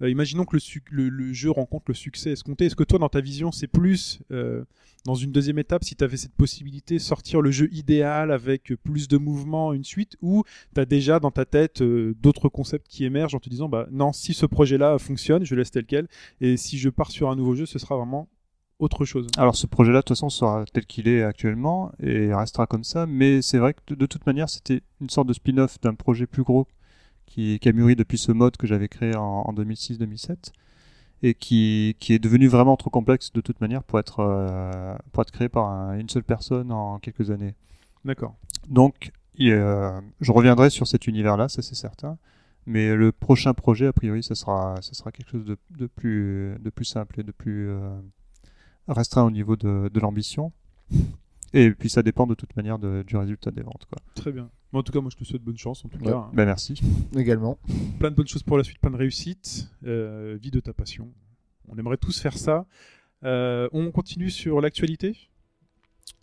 Imaginons que le, jeu rencontre le succès escompté. Est-ce que toi, dans ta vision, c'est plus, dans une deuxième étape, si tu avais cette possibilité, sortir le jeu idéal avec plus de mouvements, une suite, ou tu déjà dans ta tête d'autres concepts qui émergent en te disant, bah non, si ce projet-là fonctionne, je laisse tel quel, et si je pars sur un nouveau jeu, ce sera vraiment autre chose. Alors ce projet-là, de toute façon, sera tel qu'il est actuellement et restera comme ça. Mais c'est vrai que de, toute manière, c'était une sorte de spin-off d'un projet plus gros qui, qui a mûri depuis ce mode que j'avais créé en, en 2006-2007 et qui, qui est devenu vraiment trop complexe de toute manière pour être, euh, pour être créé par un- une seule personne en quelques années. D'accord. Donc, euh, je reviendrai sur cet univers-là, ça c'est certain. Mais le prochain projet, a priori, ça sera, ça sera quelque chose de, de plus, de plus simple et de plus euh, restreint au niveau de, de l'ambition. Et puis ça dépend de toute manière de- du résultat des ventes. Quoi. Très bien. Mais en tout cas, moi, je te souhaite bonne chance. En tout Ouais. cas, hein. Ben merci. Également. plein de bonnes choses pour la suite, plein de réussites. Euh, vie de ta passion. On aimerait tous faire ça. Euh, on continue sur l'actualité.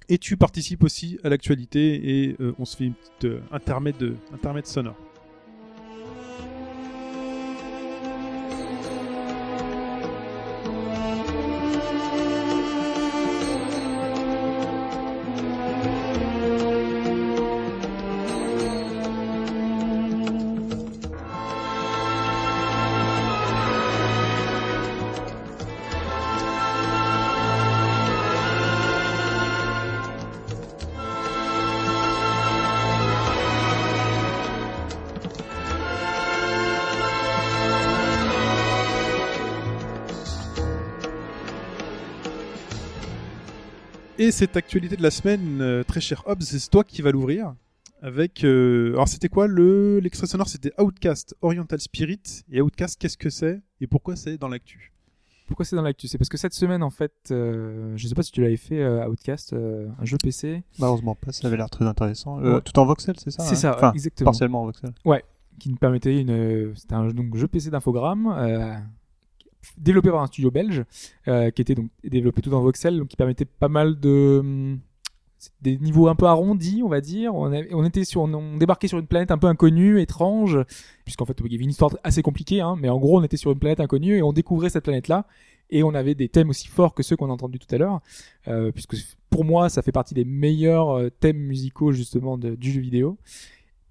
Et tu participes aussi à l'actualité et euh, on se fait une petite euh, intermède, de- intermède sonore. Et cette actualité de la semaine, euh, très cher Hobbs, c'est toi qui vas l'ouvrir. Avec. euh, Alors, c'était quoi le l'extrait sonore C'était Outcast Oriental Spirit. Et Outcast, qu'est-ce que c'est Et pourquoi c'est dans l'actu? Pourquoi c'est dans l'actu? C'est parce que cette semaine, en fait, euh, je sais pas si tu l'avais fait, euh, Outcast, euh, un jeu PC. Malheureusement pas, ça avait l'air très intéressant. Euh, Ouais. Tout en voxel, c'est ça C'est hein? ça, Enfin, exactement. partiellement en voxel. qui nous permettait une c'était un donc, jeu PC d'infogramme euh, développé par un studio belge euh, qui était donc développé tout en voxel donc qui permettait pas mal de hum, des niveaux un peu arrondis on va dire. On, était sur on débarquait sur une planète un peu inconnue étrange puisqu'en fait il y avait une histoire assez compliquée hein, mais en gros on était sur une planète inconnue et on découvrait cette planète là et on avait des thèmes aussi forts que ceux qu'on a entendus tout à l'heure euh, puisque pour moi ça fait partie des meilleurs euh, thèmes musicaux justement du jeu vidéo.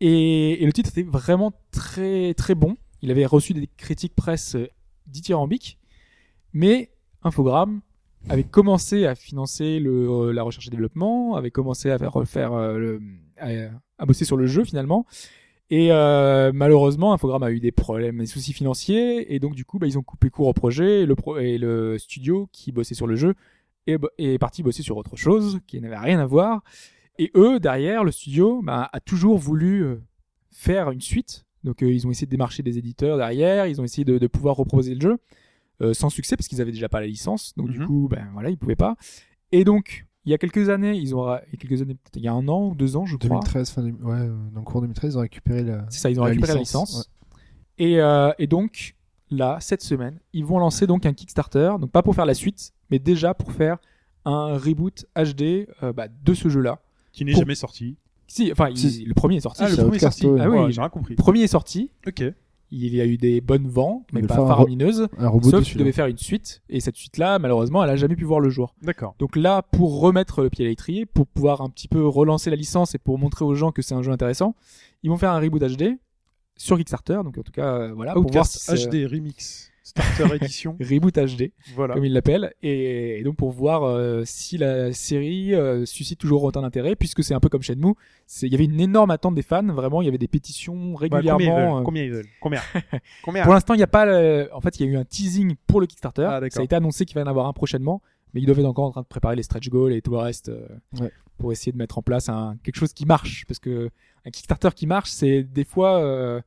Et le titre était vraiment très très bon. Il avait reçu des critiques presse dithyrambiques, mais Infogrames avait commencé à financer euh, la recherche et développement, avait commencé à faire refaire euh, à, bosser sur le jeu finalement. Et euh, malheureusement, Infogrames a eu des problèmes, des soucis financiers, et donc du coup, bah, ils ont coupé court au projet. Et le, studio qui bossait sur le jeu est, parti bosser sur autre chose qui n'avait rien à voir. Et eux, derrière, le studio bah, a toujours voulu faire une suite. Donc euh, ils ont essayé de démarcher des éditeurs derrière, ils ont essayé de, de pouvoir reproposer le jeu, euh, sans succès parce qu'ils avaient déjà pas la licence. Donc du Mhm. coup, ben voilà, ils pouvaient pas. Et donc, il y a quelques années, ils ont, il y a quelques années, peut-être il y a un an ou deux ans, je crois. 2013, fin, deux- ouais, euh, dans le cours 2013, ils ont récupéré la. C'est ça, ils ont La récupéré la licence, licence. Et, euh, et donc, là, cette semaine, ils vont lancer donc un Kickstarter, donc pas pour faire la suite, mais déjà pour faire un reboot HD euh, bah, de ce jeu-là. Qui n'est Pour- jamais sorti. Si, enfin, il- Si. le premier est sorti. Ah, le premier est Outcast, sorti. ouais. Ah oui, Ouais, j'ai rien compris. Le premier est sorti. Ok. Il y a eu des bonnes ventes, mais pas faire un re- faramineuses. Un robot Sauf dessus. qu'il devait faire une suite, et cette suite-là, malheureusement, elle a jamais pu voir le jour. D'accord. Donc là, pour remettre le pied à l'étrier, pour pouvoir un petit peu relancer la licence et pour montrer aux gens que c'est un jeu intéressant, ils vont faire un reboot HD sur Kickstarter. Donc en tout cas, euh, voilà, pour voir Outcast si c'est- HD Remix. Starter Edition. reboot HD, Voilà. comme ils l'appellent, et, et donc pour voir euh, si la série euh, suscite toujours autant d'intérêt, puisque c'est un peu comme Shenmue. Il y avait une énorme attente des fans, vraiment, il y avait des pétitions Bah, combien ils régulièrement. veulent euh, Combien ils veulent Combien Combien Pour l'instant, il n'y a pas. le- En fait, il y a eu un teasing pour le Kickstarter. Ah, ça a été annoncé qu'il va y en avoir un prochainement, mais ils doivent être encore en train de préparer les stretch goals et tout le reste euh, Ouais. pour essayer de mettre en place un quelque chose qui marche. Parce que un Kickstarter qui marche, c'est des fois euh,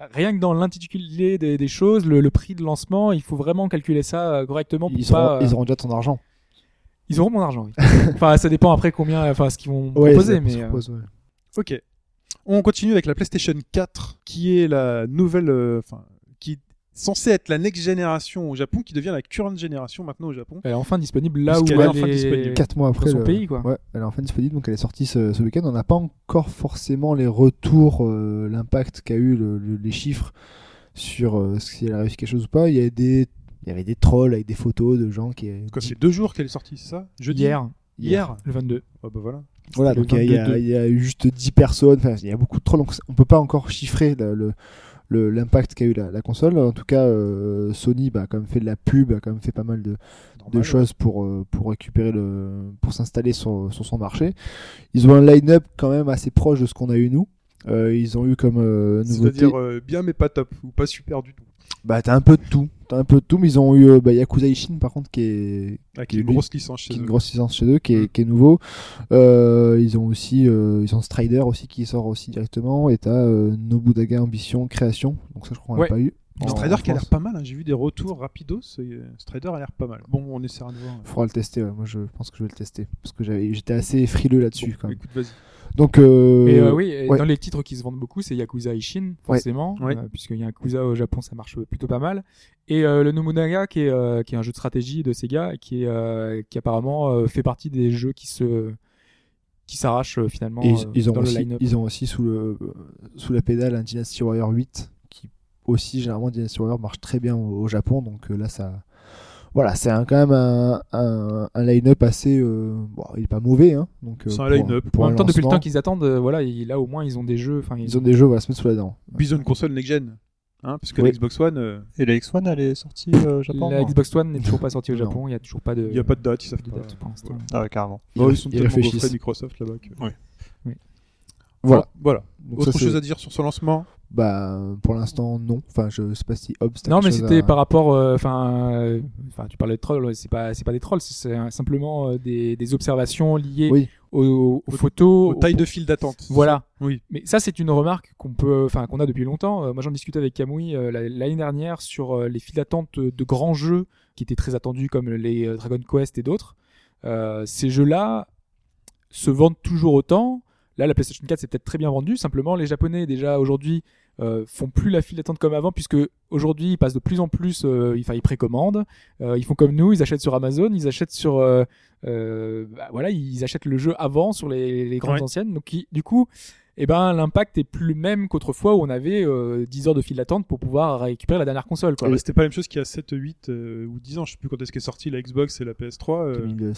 rien que dans l'intitulé des, des choses, le, le prix de lancement, il faut vraiment calculer ça euh, correctement. Pour Ils pas, auront, euh, ils auront déjà ton argent. ils auront mon argent. Oui. enfin, ça dépend après combien, enfin, ce qu'ils vont Ouais, proposer, mais. euh, propose, ouais. Ok. On continue avec la PlayStation 4, qui est la nouvelle, enfin, censée être la next génération au Japon, qui devient la current génération maintenant au Japon. Elle est enfin disponible là où est elle enfin est disponible. Quatre mois après. son le- pays, quoi. Ouais, elle est enfin disponible, donc elle est sortie ce, ce week-end. On n'a pas encore forcément les retours, euh, l'impact qu'a eu le- le- les chiffres sur euh, si elle a réussi quelque chose ou pas. Il y a des, il y avait des trolls avec des photos de gens qui. Quoi, c'est deux jours qu'elle est sortie, c'est ça? Jeudi? Hier, Hier? Le 22. Ah bah voilà. Voilà, donc il y, a- 22. il y a eu juste 10 personnes, enfin, il y a beaucoup de trolls, donc on peut pas encore chiffrer le- l'impact qu'a eu la, la console. En tout cas, euh, Sony bah, a quand même fait de la pub, a quand même fait pas mal de, choses pour, euh, pour récupérer le, pour s'installer sur, sur son marché. Ils ont un line-up quand même assez proche de ce qu'on a eu nous. Euh, ils ont eu comme nouveauté. C'est-à-dire bien mais pas top, ou pas super du tout. Bah, t'as un peu de tout. T'as un peu de tout, mais ils ont eu euh, bah, Yakuza Ishin par contre qui est, Ah, qui est une grosse licence chez qui est une eux. grosse licence chez eux, qui est, Mm. qui est nouveau. Euh, ils ont aussi, euh, ils ont Strider aussi qui sort aussi directement, et t'as euh, Nobunaga Ambition Création. Donc ça, je crois qu'on Ouais. l'a pas eu. En En Strider qui a l'air pas mal, hein. j'ai vu des retours rapidos, Strider a l'air pas mal. Bon, on essaiera de voir. Faudra le tester. ouais. Moi, je pense que je vais le tester parce que j'étais assez frileux là-dessus. Bon, quand même. écoute, vas-y. Donc, euh, Et euh, oui, et ouais. dans les titres qui se vendent beaucoup, c'est Yakuza Ishin, forcément, Ouais. euh, puisque Yakuza au Japon, ça marche plutôt pas mal. Et euh, le Nobunaga, qui est, euh, qui est un jeu de stratégie de Sega, qui, est, euh, qui apparemment euh, fait partie des jeux qui se qui s'arrachent finalement Et ils, euh, ils ont dans le aussi, line-up. ils ont aussi sous, le, sous la pédale un Dynasty Warrior 8 qui aussi généralement Dynasty Warrior marche très bien au, au Japon donc euh, là ça voilà c'est un- quand même un, un, un line-up assez euh, bon, il est pas mauvais hein, donc euh, C'est un line-up. pour en même temps, depuis le temps qu'ils attendent, euh, voilà, et là au moins ils ont des jeux. Enfin, ils ont des jeux voilà se mettre sous la dent Puis ils ont une console next-gen. Hein, parce que Oui. la Xbox One, euh, Et la X1, elle est sortie euh, au Japon la Xbox One n'est toujours pas sortie au. Japon, il y a toujours pas de. il n'y a pas de date, ils savent de pas. date pour l'instant. Ah ouais, carrément. Bon, ils sont Ils tellement réfléchissent. gaufrés Microsoft là-bas. que- voilà Voilà. donc Autre ça, chose à dire sur ce lancement? Bah, pour l'instant, non. Enfin, je sais pas si Hobbs. t'as Non, mais c'était à- par rapport, euh, enfin, euh, enfin, tu parlais de trolls, ouais, c'est pas, c'est pas des trolls, c'est- simplement euh, des, des observations liées Oui. aux, aux photos, Aux tailles aux- de file d'attente. Voilà. Oui. Mais ça, c'est une remarque qu'on peut, enfin, qu'on a depuis longtemps. Moi, j'en discutais avec Kamui euh, la- l'année dernière sur euh, les files d'attente de grands jeux qui étaient très attendus, comme les euh, Dragon Quest et d'autres. Euh, ces jeux-là se vendent toujours autant. Là, la PlayStation 4 c'est peut-être très bien vendu. Simplement, les Japonais déjà aujourd'hui euh, font plus la file d'attente comme avant, puisque aujourd'hui ils passent de plus en plus, euh, enfin ils précommandent, euh, ils font comme nous, ils achètent sur Amazon, ils achètent sur, euh, euh, bah, voilà, ils achètent le jeu avant sur les, les grandes Ouais. anciennes. Donc qui- du coup, eh ben l'impact est plus le même qu'autrefois où on avait euh, 10 heures de file d'attente pour pouvoir récupérer la dernière console. Quoi. Ouais, C'était pas la même chose qu'il y a 7, 8 euh, ou 10 ans. Je sais plus quand est-ce qu'est sortie la Xbox et la PS3. euh,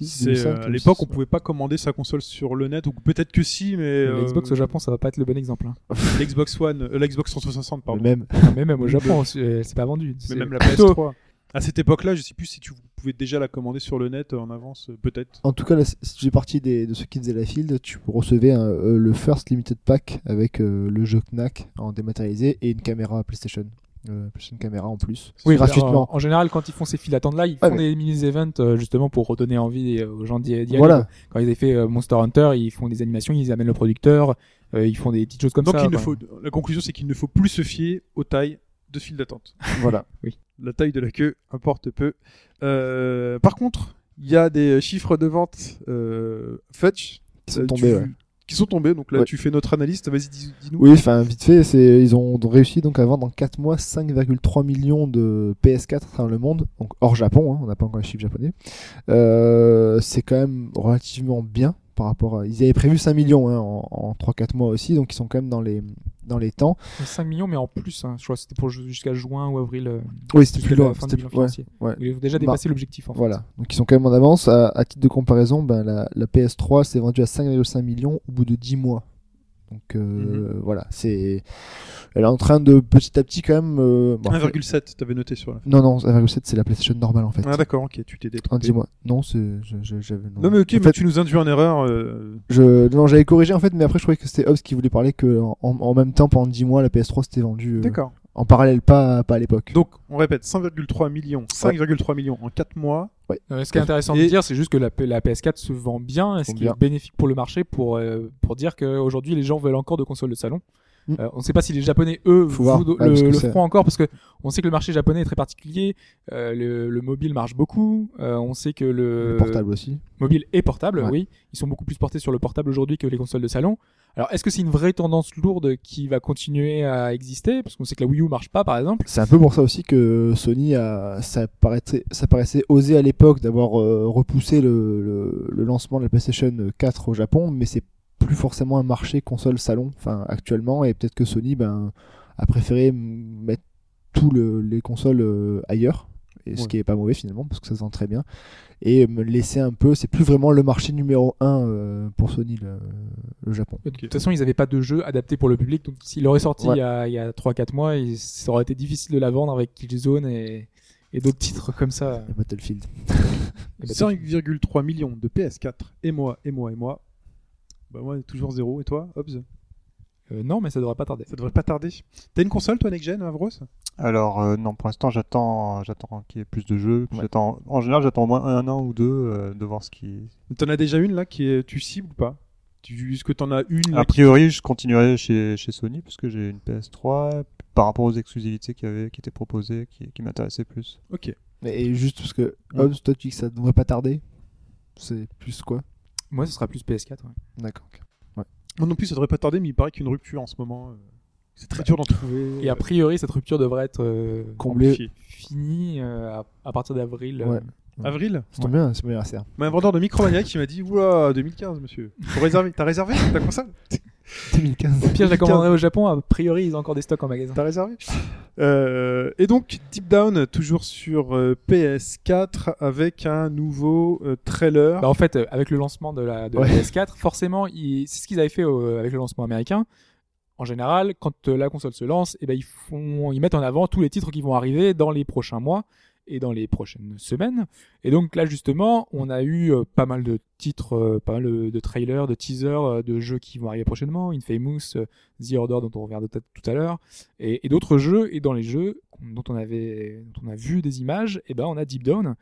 2006, c'est, 2005, euh, à l'époque, on 2006, pouvait pas commander sa console sur le net, ou peut-être que si, mais euh, Xbox au Japon, ça va pas être le bon exemple. Hein. l'Xbox One, euh, l'Xbox 360, ouais. pardon, Même. Non, mais même au Japon, c'est pas vendu. mais même la plutôt- PS3. À cette époque-là, je sais plus si tu pouvais déjà la commander sur le net euh, en avance, euh, peut-être. En tout cas, là, si tu fais partie des, de ceux qui faisaient la field, tu recevais un, euh, le First Limited Pack avec euh, le jeu Knack en dématérialisé et une caméra PlayStation. Euh, PlayStation caméra en plus. Oui, gratuitement. En, en général, quand ils font ces files d'attente là, ils Ouais, font mais- des mini-events euh, justement pour redonner envie euh, aux gens d'y aller. Voilà. Quand ils avaient fait euh, Monster Hunter, ils font des animations, ils amènent le producteur, euh, ils font des petites choses comme Donc ça. il faut, la conclusion, c'est qu'il ne faut plus se fier aux tailles de file d'attente. voilà. La taille de la queue importe peu. Euh, par contre, il y a des chiffres de vente euh, fetch Qui sont euh, tombés, tu- ouais. Qui sont tombés. Donc là, Ouais. tu fais notre analyste. Vas-y, dis- dis-nous. Oui, enfin, vite fait, c'est, ils ont réussi donc à vendre en 4 mois 5,3 millions de PS4 à travers le monde, donc hors Japon, hein, on n'a pas encore les chiffres japonais. Euh, c'est quand même relativement bien par rapport à. Ils avaient prévu 5 millions hein, en, en 3-4 mois aussi, donc ils sont quand même dans les, dans les temps. 5 millions, mais en plus, hein, je crois que c'était pour jusqu'à juin ou avril. euh, Oui, c'était plus loin. c'était- ouais, ouais. Ils ont déjà Bah, dépassé l'objectif en fait. Voilà, donc ils sont quand même en avance. À, à titre de comparaison, ben, la, la PS3 s'est vendue à 5,5 millions au bout de 10 mois. Donc euh, voilà, c'est. Elle est en train de petit à petit quand même. euh, bon, après- 1,7, t'avais noté sur la. Non, non, 1,7 c'est la PlayStation normale en fait. Ah d'accord, ok, tu t'es détrompé. 10 mois. Non, c'est. j'avais- Non mais ok, En mais fait, tu nous induis en erreur. euh, je, non, j'avais corrigé en fait, mais après je croyais que c'était Hobbs qui voulait parler que en, en même temps pendant 10 mois la PS3 s'était vendue euh, D'accord. En parallèle, pas, pas à l'époque. Donc on répète, 5,3 millions, 5,3 millions en 4 mois. Euh, ce qui est intéressant Et- de dire, c'est juste que la, P- la PS4 se vend bien, ce qui est bénéfique pour le marché pour, euh, pour dire qu'aujourd'hui les gens veulent encore de consoles de salon. Mm. Euh, on ne sait pas si les Japonais, eux, voir. Ouais, le, le feront encore parce que on sait que le marché japonais est très particulier. Euh, le, le mobile marche beaucoup. Euh, on sait que le, Le portable aussi. mobile et portable, Ouais. oui, ils sont beaucoup plus portés sur le portable aujourd'hui que les consoles de salon. Alors, est-ce que c'est une vraie tendance lourde qui va continuer à exister? Parce qu'on sait que la Wii U marche pas, par exemple. C'est un peu pour ça aussi que Sony a, ça paraissait, ça paraissait osé à l'époque d'avoir euh, repoussé le, le, le lancement de la PlayStation 4 au Japon, mais c'est plus forcément un marché console salon, enfin actuellement, et peut-être que Sony ben a préféré mettre tous le- les consoles euh, ailleurs, et ce Ouais. qui est pas mauvais finalement parce que ça se vend très bien, et me laisser un peu, c'est plus vraiment le marché numéro un euh, pour Sony le, le Japon. De toute façon, ils n'avaient pas de jeu adapté pour le public, donc s'il aurait sorti Ouais. il y a, il y a 3-4 mois, il- ça aurait été difficile de la vendre avec Killzone et, et d'autres titres comme ça. Et Battlefield. Et bah, 5,3 millions de PS4. Et moi, et moi, et moi. Bah moi, toujours zéro. Et toi, Hobbs? Euh, non, mais ça devrait pas tarder. Ça devrait pas tarder. T'as une console, toi, Next Gen, Avros? Alors euh, non, pour l'instant j'attends, j'attends qu'il y ait plus de jeux. Puis Ouais. J'attends, en général j'attends au moins un an ou deux euh, de voir ce qui. T'en as déjà une là qui est, tu cibles ou pas? Tu, Est-ce que t'en as une là, A priori, je continuerai chez, chez Sony parce que j'ai une PS3 par rapport aux exclusivités qui avaient, qui étaient proposées, qui, qui m'intéressaient plus. Ok. Mais et juste parce que. Hobbs, toi tu dis que ça devrait pas tarder, c'est plus quoi? Moi, ce sera plus PS4. ouais. D'accord. ok. Moi non plus, ça devrait pas tarder, mais il paraît qu'il y a une rupture en ce moment. euh, C'est très dur d'en trouver. Et a priori, cette rupture devrait être euh, Comblé. amplifié. finie euh, à, à partir d'avril. Ouais. Avril Ça tombe bien, c'est mon anniversaire. Mais un vendeur de Micromania qui m'a dit Oula, 2015, monsieur. Faut réserver. T'as réservé ta console 2015. Au pire, je la commanderai au Japon. A priori, ils ont encore des stocks en magasin. T'as réservé Euh, Et donc, Deep Down, toujours sur euh, PS4, avec un nouveau euh, trailer. Bah, en fait, euh, avec le lancement de la, de la Ouais. PS4, forcément, c'est ce qu'ils avaient fait euh, avec le lancement américain. En général, quand euh, la console se lance, eh ben, ils, font, ils mettent en avant tous les titres qui vont arriver dans les prochains mois. Et dans les prochaines semaines. Et donc là justement, on a eu euh, pas mal de titres, euh, pas mal de, trailers, de teasers, euh, de jeux qui vont arriver prochainement, Infamous, The Order dont on reviendra peut-être tout à l'heure, et, et d'autres jeux. Et dans les jeux dont on avait, dont on a vu des images, et ben on a Deep Down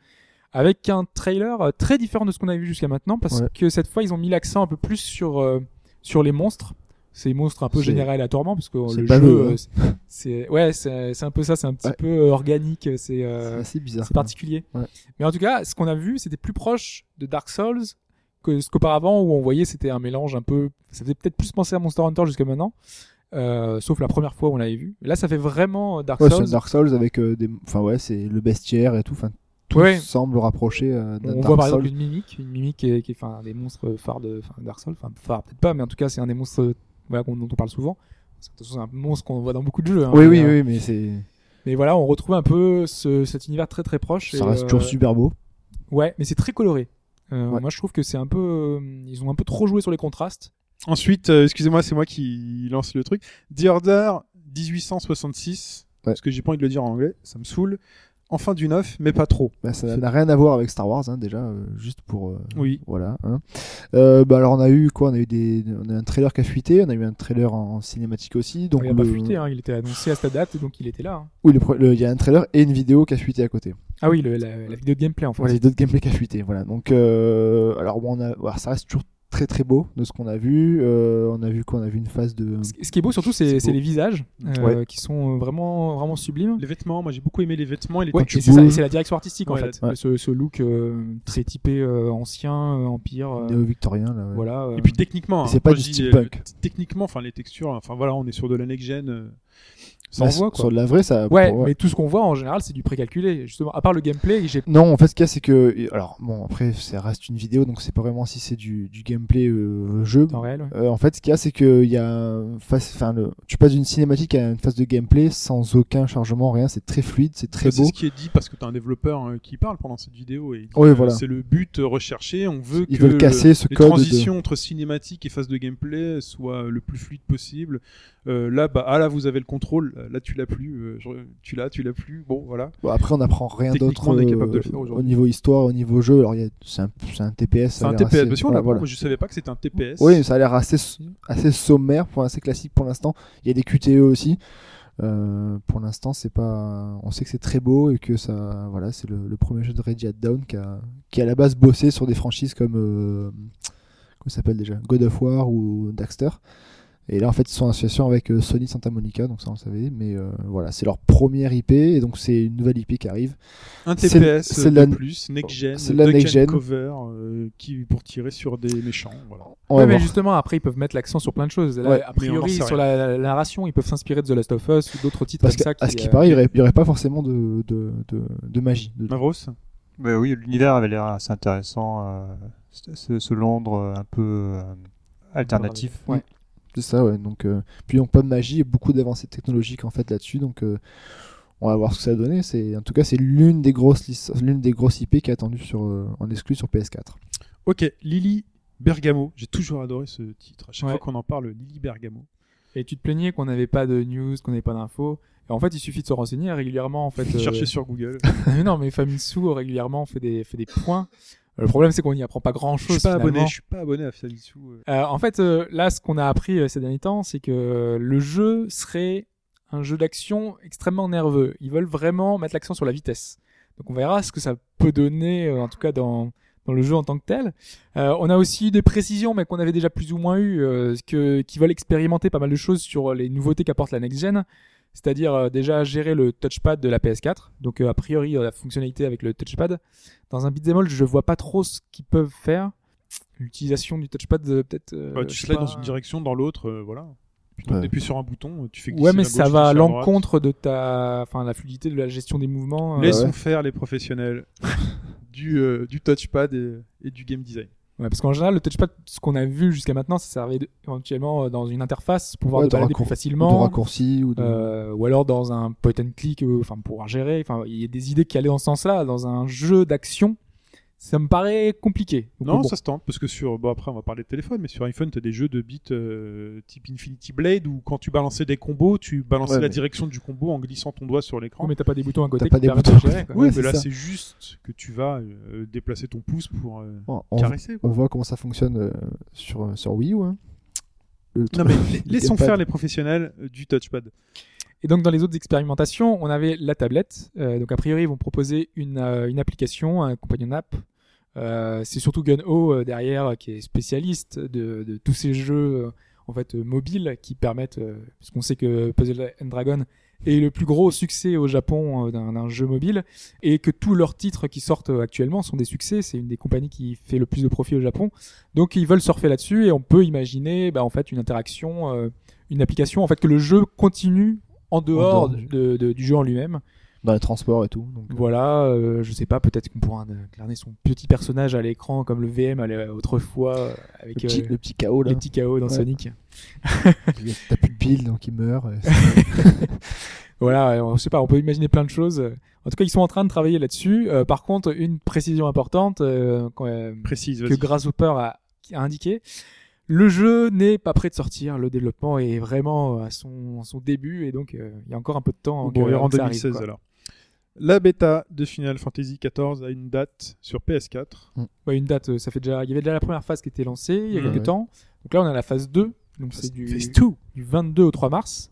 avec un trailer très différent de ce qu'on a vu jusqu'à maintenant parce Ouais. que cette fois ils ont mis l'accent un peu plus sur euh, sur les monstres ces monstres un peu C'est- générés aléatoirement parce que c'est le jeu eux, hein. euh, c'est- c'est ouais c'est c'est un peu ça c'est un petit Ouais. peu euh, organique c'est C'est euh, bizarre. c'est particulier Ouais. mais en tout cas ce qu'on a vu c'était plus proche de Dark Souls que ce qu'auparavant où on voyait c'était un mélange un peu ça faisait peut-être plus penser à Monster Hunter jusqu'à maintenant euh, sauf la première fois où on l'avait vu là ça fait vraiment Dark Ouais, c'est Souls Dark Souls avec euh, des. Enfin, ouais, c'est le bestiaire et tout. Enfin, tout Ouais. semble rapprocher euh, d'un On Dark voit par exemple une mimique, une mimique qui est, qui est enfin, un des monstres phares de enfin, Dark Souls, enfin phare peut-être pas, mais en tout cas c'est un des monstres euh, voilà, qu'on- dont on parle souvent. C'est un monstre qu'on voit dans beaucoup de jeux. hein, Oui, mais, oui, euh, oui, mais c'est. Mais voilà, on retrouve un peu ce, cet univers très très proche. Ça et, reste euh, toujours super beau. Ouais, mais c'est très coloré. Euh, Ouais. Moi je trouve que c'est un peu, euh, ils ont un peu trop joué sur les contrastes. Ensuite, euh, excusez-moi, c'est moi qui lance le truc. The Order 1866, Ouais. parce que j'ai pas envie de le dire en anglais, ça me saoule. Enfin du neuf, mais pas trop. Bah, ça n'a rien à voir avec Star Wars, hein, déjà, euh, juste pour. euh, Oui. Voilà. Hein. Euh, bah, alors, on a eu quoi? On a eu des, on a eu un trailer qui a fuité, on a eu un trailer en cinématique aussi. Donc il a pas le- fuité, hein, il était annoncé à cette date donc il était là. hein. Oui, il y a un trailer et une vidéo qui a fuité à côté. Ah oui, le- la, la vidéo de gameplay en fait. Voilà, il y a d'autres gameplays qui a fuité. Voilà. Donc, euh, alors, bon, on a, voilà, ça reste toujours très très beau de ce qu'on a vu. Euh, on a vu quoi? On a vu une phase de. Ce qui est beau surtout, c'est les visages euh, Ouais. qui sont vraiment vraiment sublimes. Les vêtements, moi j'ai beaucoup aimé les vêtements et les Ouais, c'est la direction artistique en fait. la-. Ce, ce look euh, très typé euh, ancien, euh, empire. euh, néo-victorien. Là, ouais. voilà. euh, Et puis techniquement, Et c'est hein, pas du steampunk. euh, techniquement, enfin les textures, enfin voilà, on est sur de la next gen. euh, ça Bah, envoie quoi. Sur de la vraie, ça. ouais, pour- mais tout ce qu'on voit en général, c'est du précalculé. Justement, à part le gameplay, j'ai Non, en fait, ce qu'il y a, c'est que. Alors, bon, après, ça reste une vidéo, donc c'est pas vraiment si c'est du, du gameplay euh, jeu. en réel. ouais. Euh, en fait, ce qu'il y a, c'est que il y a face, enfin, le, tu passes d'une cinématique à une phase de gameplay sans aucun chargement, rien. C'est très fluide, c'est très beau. C'est ce qui est dit parce que tu as un développeur euh, qui parle pendant cette vidéo et Oui, que voilà. c'est le but euh, recherché. On veut Ils que veulent casser ce les code. de- transitions entre cinématique et phase de gameplay soient le plus fluide possible. Euh, là, bah, ah là, vous avez le contrôle. Là, tu l'as plus. euh, tu l'as, tu l'as plus. Bon, voilà. Bon, après, on apprend rien d'autre euh, au niveau histoire, au niveau jeu. Alors, c'est un, un TPS. C'est un TPS. assez- Bien sûr, voilà, là, voilà. moi, je savais pas que c'était un TPS. Oui, ça a l'air assez, assez sommaire, pour assez classique pour l'instant. Il y a des QTE aussi. Euh, pour l'instant, c'est pas. On sait que c'est très beau et que ça, voilà, c'est le, le premier jeu de Reggie Down qui a, qui a à la base bossé sur des franchises comme euh, comment s'appelle déjà, God of War ou Daxter. Et là, en fait, ils sont en association avec euh, Sony Santa Monica, donc ça on le savait. Mais euh, voilà, c'est leur première IP et donc c'est une nouvelle IP qui arrive. Un C'est- TPS c'est la- plus, next gen, c'est la next gen. cover euh, qui pour tirer sur des méchants. Voilà. Ouais, mais voir. justement, après, ils peuvent mettre l'accent sur plein de choses. Là, Ouais, a mais priori, sur la, la narration, ils peuvent s'inspirer de The Last of Us ou d'autres titres Parce comme ça. à ce qui, euh, paraît, il n'y aurait, pas forcément de, de, de, de magie. Mavros Bah oui, l'univers avait l'air assez intéressant. euh, ce, Londres un peu euh, alternatif. Ouais. C'est ça, ouais. Donc, euh, puis donc pas de magie et beaucoup d'avancées technologiques en fait là-dessus. Donc, euh, on va voir ce que ça va donner. C'est en tout cas c'est l'une des grosses lic- l'une des grosses IP qui est attendue sur euh, en exclu sur PS4. Ok, Lily Bergamo. J'ai toujours adoré ce titre. À chaque Ouais. fois qu'on en parle, Lily Bergamo. Et tu te plaignais qu'on n'avait pas de news, qu'on n'avait pas d'infos. Et en fait, il suffit de se renseigner régulièrement. En fait, euh, Chercher sur Google. Non, mais Famitsu régulièrement fait des, fait des points. Le problème, c'est qu'on n'y apprend pas grand Je chose. suis pas abonné. Je suis pas abonné à Famitsu. euh. En fait, euh, là, ce qu'on a appris euh, ces derniers temps, c'est que le jeu serait un jeu d'action extrêmement nerveux. Ils veulent vraiment mettre l'accent sur la vitesse. Donc on verra ce que ça peut donner, euh, en tout cas dans, dans le jeu en tant que tel. Euh, on a aussi des précisions, mais qu'on avait déjà plus ou moins eu, euh, que, qui veulent expérimenter pas mal de choses sur les nouveautés qu'apporte la next gen. C'est-à-dire euh, déjà gérer le touchpad de la PS4. Donc euh, a priori euh, la fonctionnalité avec le touchpad. Dans un beat'em all, je vois pas trop ce qu'ils peuvent faire. L'utilisation du touchpad euh, peut-être. euh, Bah, tu slides pas. dans une direction, dans l'autre, euh, voilà. Puis Ouais. t'appuies sur un bouton, tu fais Ouais, mais ça gauche, va à l'encontre de ta, enfin, la fluidité de la gestion des mouvements. euh, Laissons ouais. faire les professionnels du, euh, du touchpad et, et du game design. Ouais, parce qu'en général, le touchpad, ce qu'on a vu jusqu'à maintenant, ça servait éventuellement euh, dans une interface pour pouvoir Ouais, te balader plus Ou de facilement. raccourcis ou de. Euh, ou alors dans un point and click, euh, enfin pour pouvoir gérer. Enfin, il y a des idées qui allaient dans ce sens-là. Dans un jeu d'action, ça me paraît compliqué. Donc, Non, bon. ça se tente, parce que sur, bon après on va parler de téléphone, mais sur iPhone t'as des jeux de beat euh, type Infinity Blade où quand tu balançais des combos, tu balançais Ouais, la mais- direction du combo en glissant ton doigt sur l'écran. Oui, mais t'as pas des boutons à côté T'as pas des boutons. de gérer, quoi. Oui, Ouais, mais là c'est juste que tu vas euh, déplacer ton pouce pour euh, Bon, on, caresser. Quoi. on voit comment ça fonctionne euh, sur, sur Wii U. Hein. Non mais laissons faire les professionnels du touchpad. Et donc dans les autres expérimentations, on avait la tablette. Euh, donc a priori, ils vont proposer une, euh, application, un compagnon app. Euh, c'est surtout Gun-Ho derrière qui est spécialiste de, tous ces jeux en fait mobiles qui permettent, euh, parce qu'on sait que Puzzle and Dragon est le plus gros succès au Japon d'un jeu mobile et que tous leurs titres qui sortent actuellement sont des succès. C'est une des compagnies qui fait le plus de profit au Japon. Donc ils veulent surfer là-dessus et on peut imaginer bah, en fait une interaction, une application en fait que le jeu continue en dehors, de- de- du jeu en lui-même. Dans les transports et tout. Donc, euh, Voilà, euh, je sais pas, peut-être qu'on pourra incarner son petit personnage à l'écran comme le VM allait autrefois euh, avec le, petit, euh, le petit chaos là. les petits chaos dans Ouais. Sonic. T'as plus de piles donc il meurt. Voilà, euh, je sais pas, on peut imaginer plein de choses. En tout cas, ils sont en train de travailler là-dessus. Euh, par contre, une précision importante euh, quand, euh, Précise, que. Grasshopper a, a indiqué. Le jeu n'est pas prêt de sortir, le développement est vraiment à son, à son début et donc euh, il y a encore un peu de temps. avant Bon, que- en que ça arrive, 2016 quoi. alors. La bêta de Final Fantasy XIV a une date sur PS4. Ouais, une date, euh, ça fait déjà, il y avait déjà la première phase qui était lancée il y a Mhm. quelques temps. Donc là, on est à la phase 2, donc c'est du, Phase 2. du 22 au 3 mars.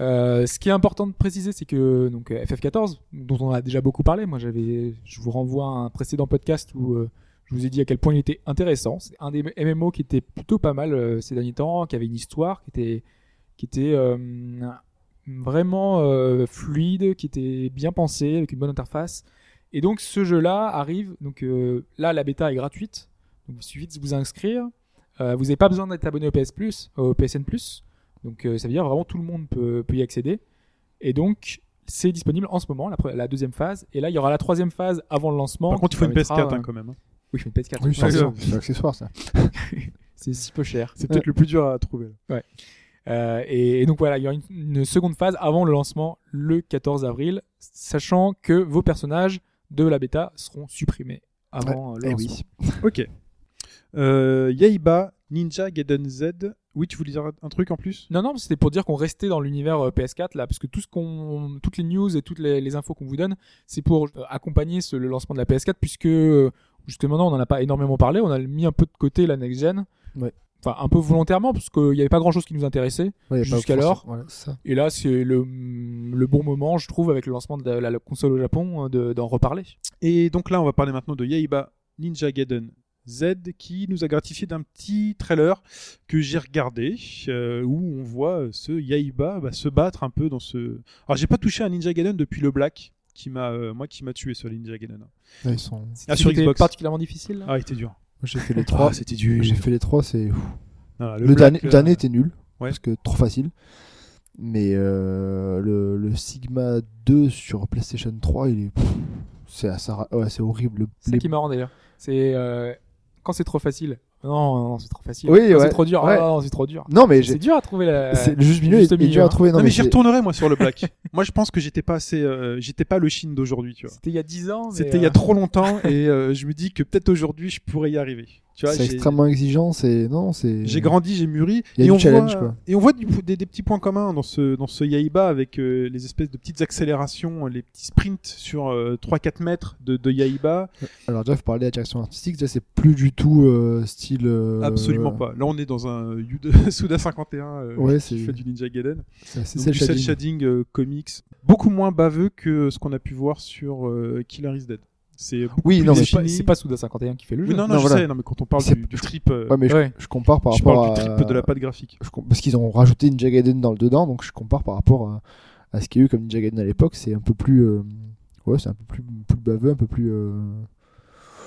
Euh, ce qui est important de préciser, c'est que donc euh, FF14, dont on a déjà beaucoup parlé, moi j'avais, je vous renvoie à un précédent podcast où euh, je vous ai dit à quel point il était intéressant. C'est un des MMO qui était plutôt pas mal euh, ces derniers temps, qui avait une histoire, qui était, qui était euh, vraiment euh, fluide, qui était bien pensé, avec une bonne interface. Et donc ce jeu-là arrive, donc euh, là la bêta est gratuite, donc il suffit de vous inscrire. Euh, vous n'avez pas besoin d'être abonné au PS Plus, au PSN Plus. Donc euh, ça veut dire vraiment tout le monde peut, peut y accéder. Et donc c'est disponible en ce moment, la, deuxième phase. Et là il y aura la troisième phase avant le lancement. Par contre, il faut une permettra, PS4 hein, quand même. Oui, faut une PS4. Oui, c'est Ouais, un- ouais. accessoire ça. c'est si peu cher. C'est peut-être le plus dur à trouver. là. Euh, et, et donc voilà, il y aura une, une seconde phase avant le lancement le 14 avril, sachant que vos personnages de la bêta seront supprimés avant euh, le Eh lancement. oui. Ok. Euh, Yaiba Ninja Gaiden Z. Oui, tu voulais dire un truc en plus? Non, non, c'était pour dire qu'on restait dans l'univers euh, PS4 là, parce que tout ce qu'on, toutes les news et toutes les, les infos qu'on vous donne, c'est pour accompagner ce- le lancement de la PS4, puisque jusque maintenant on n'en a pas énormément parlé, on a mis un peu de côté la next gen. Ouais. Enfin, un peu volontairement, parce qu'il n'y avait pas grand chose qui nous intéressait. Ouais, Jusqu'alors. Voilà. Et là, c'est le, le bon moment, je trouve, avec le lancement de la, la console au Japon, de- d'en reparler. Et donc là, on va parler maintenant de Yaiba Ninja Gaiden Z qui nous a gratifié d'un petit trailer que j'ai regardé euh, où on voit ce Yaiba bah, se battre un peu dans ce. Alors j'ai pas touché à Ninja Gaiden depuis le Black qui m'a euh, moi qui m'a tué sur Ninja Gaiden. Ouais, ils sont... Ah, sur Xbox. particulièrement difficile. là Ah, il était dur. J'ai fait les trois. Ah, c'était dur. J'ai fait les trois, c'est. Le, Black, dernier, le euh, dernier était nul. ouais. Parce que trop facile. Mais euh, le, le Sigma 2 sur PlayStation 3, il est. C'est ça- ouais, c'est horrible. C'est Les- qui est marrant d'ailleurs. C'est euh, quand c'est trop facile. Non, non, c'est trop facile. Oui, ouais. C'est trop dur. Ouais. Ah, non, c'est trop dur. Non, mais C'est j'ai- dur à trouver la. c'est le juste milieu juste est, dur à hein. trouver. Non, mais, j'y retournerai moi sur le Black. moi je pense que j'étais pas assez euh, j'étais pas le Chine d'aujourd'hui, tu vois. C'était il y a 10 ans. C'était il y a euh, trop longtemps et euh, je me dis que peut-être aujourd'hui je pourrais y arriver. C'est extrêmement exigeant. C'est non, c'est. J'ai grandi, j'ai mûri. Il y a et, du on challenge, voit, quoi. et on voit du- des, des petits points communs dans ce, dans ce Yaiba avec euh, les espèces de petites accélérations, les petits sprints sur euh, 3-4 mètres de, de Yaiba. Alors déjà, faut parler de la direction artistique. Déjà, c'est plus du tout euh, style. euh, Absolument pas. Là, on est dans un Suda 51 euh, Ouais, qui fait du Ninja Gaiden. C'est cel shading. shading euh, comics. Beaucoup moins baveux que ce qu'on a pu voir sur euh, Killer is Dead. C'est Oui, non, mais C'est pas, c'est pas Souda 51 qui fait le jeu. Oui, non, non, Non, je voilà. sais. Non, mais quand on parle du, du trip, euh, Ouais, mais je, Ouais. je compare par je rapport parle du à. trip de la patte graphique. je parce qu'ils ont rajouté Ninja Gaiden dans le dedans, donc je compare par rapport à, à ce qu'il y a eu comme Ninja Gaiden à l'époque. C'est un peu plus, euh, ouais, c'est un peu plus, plus baveux, un peu plus. euh,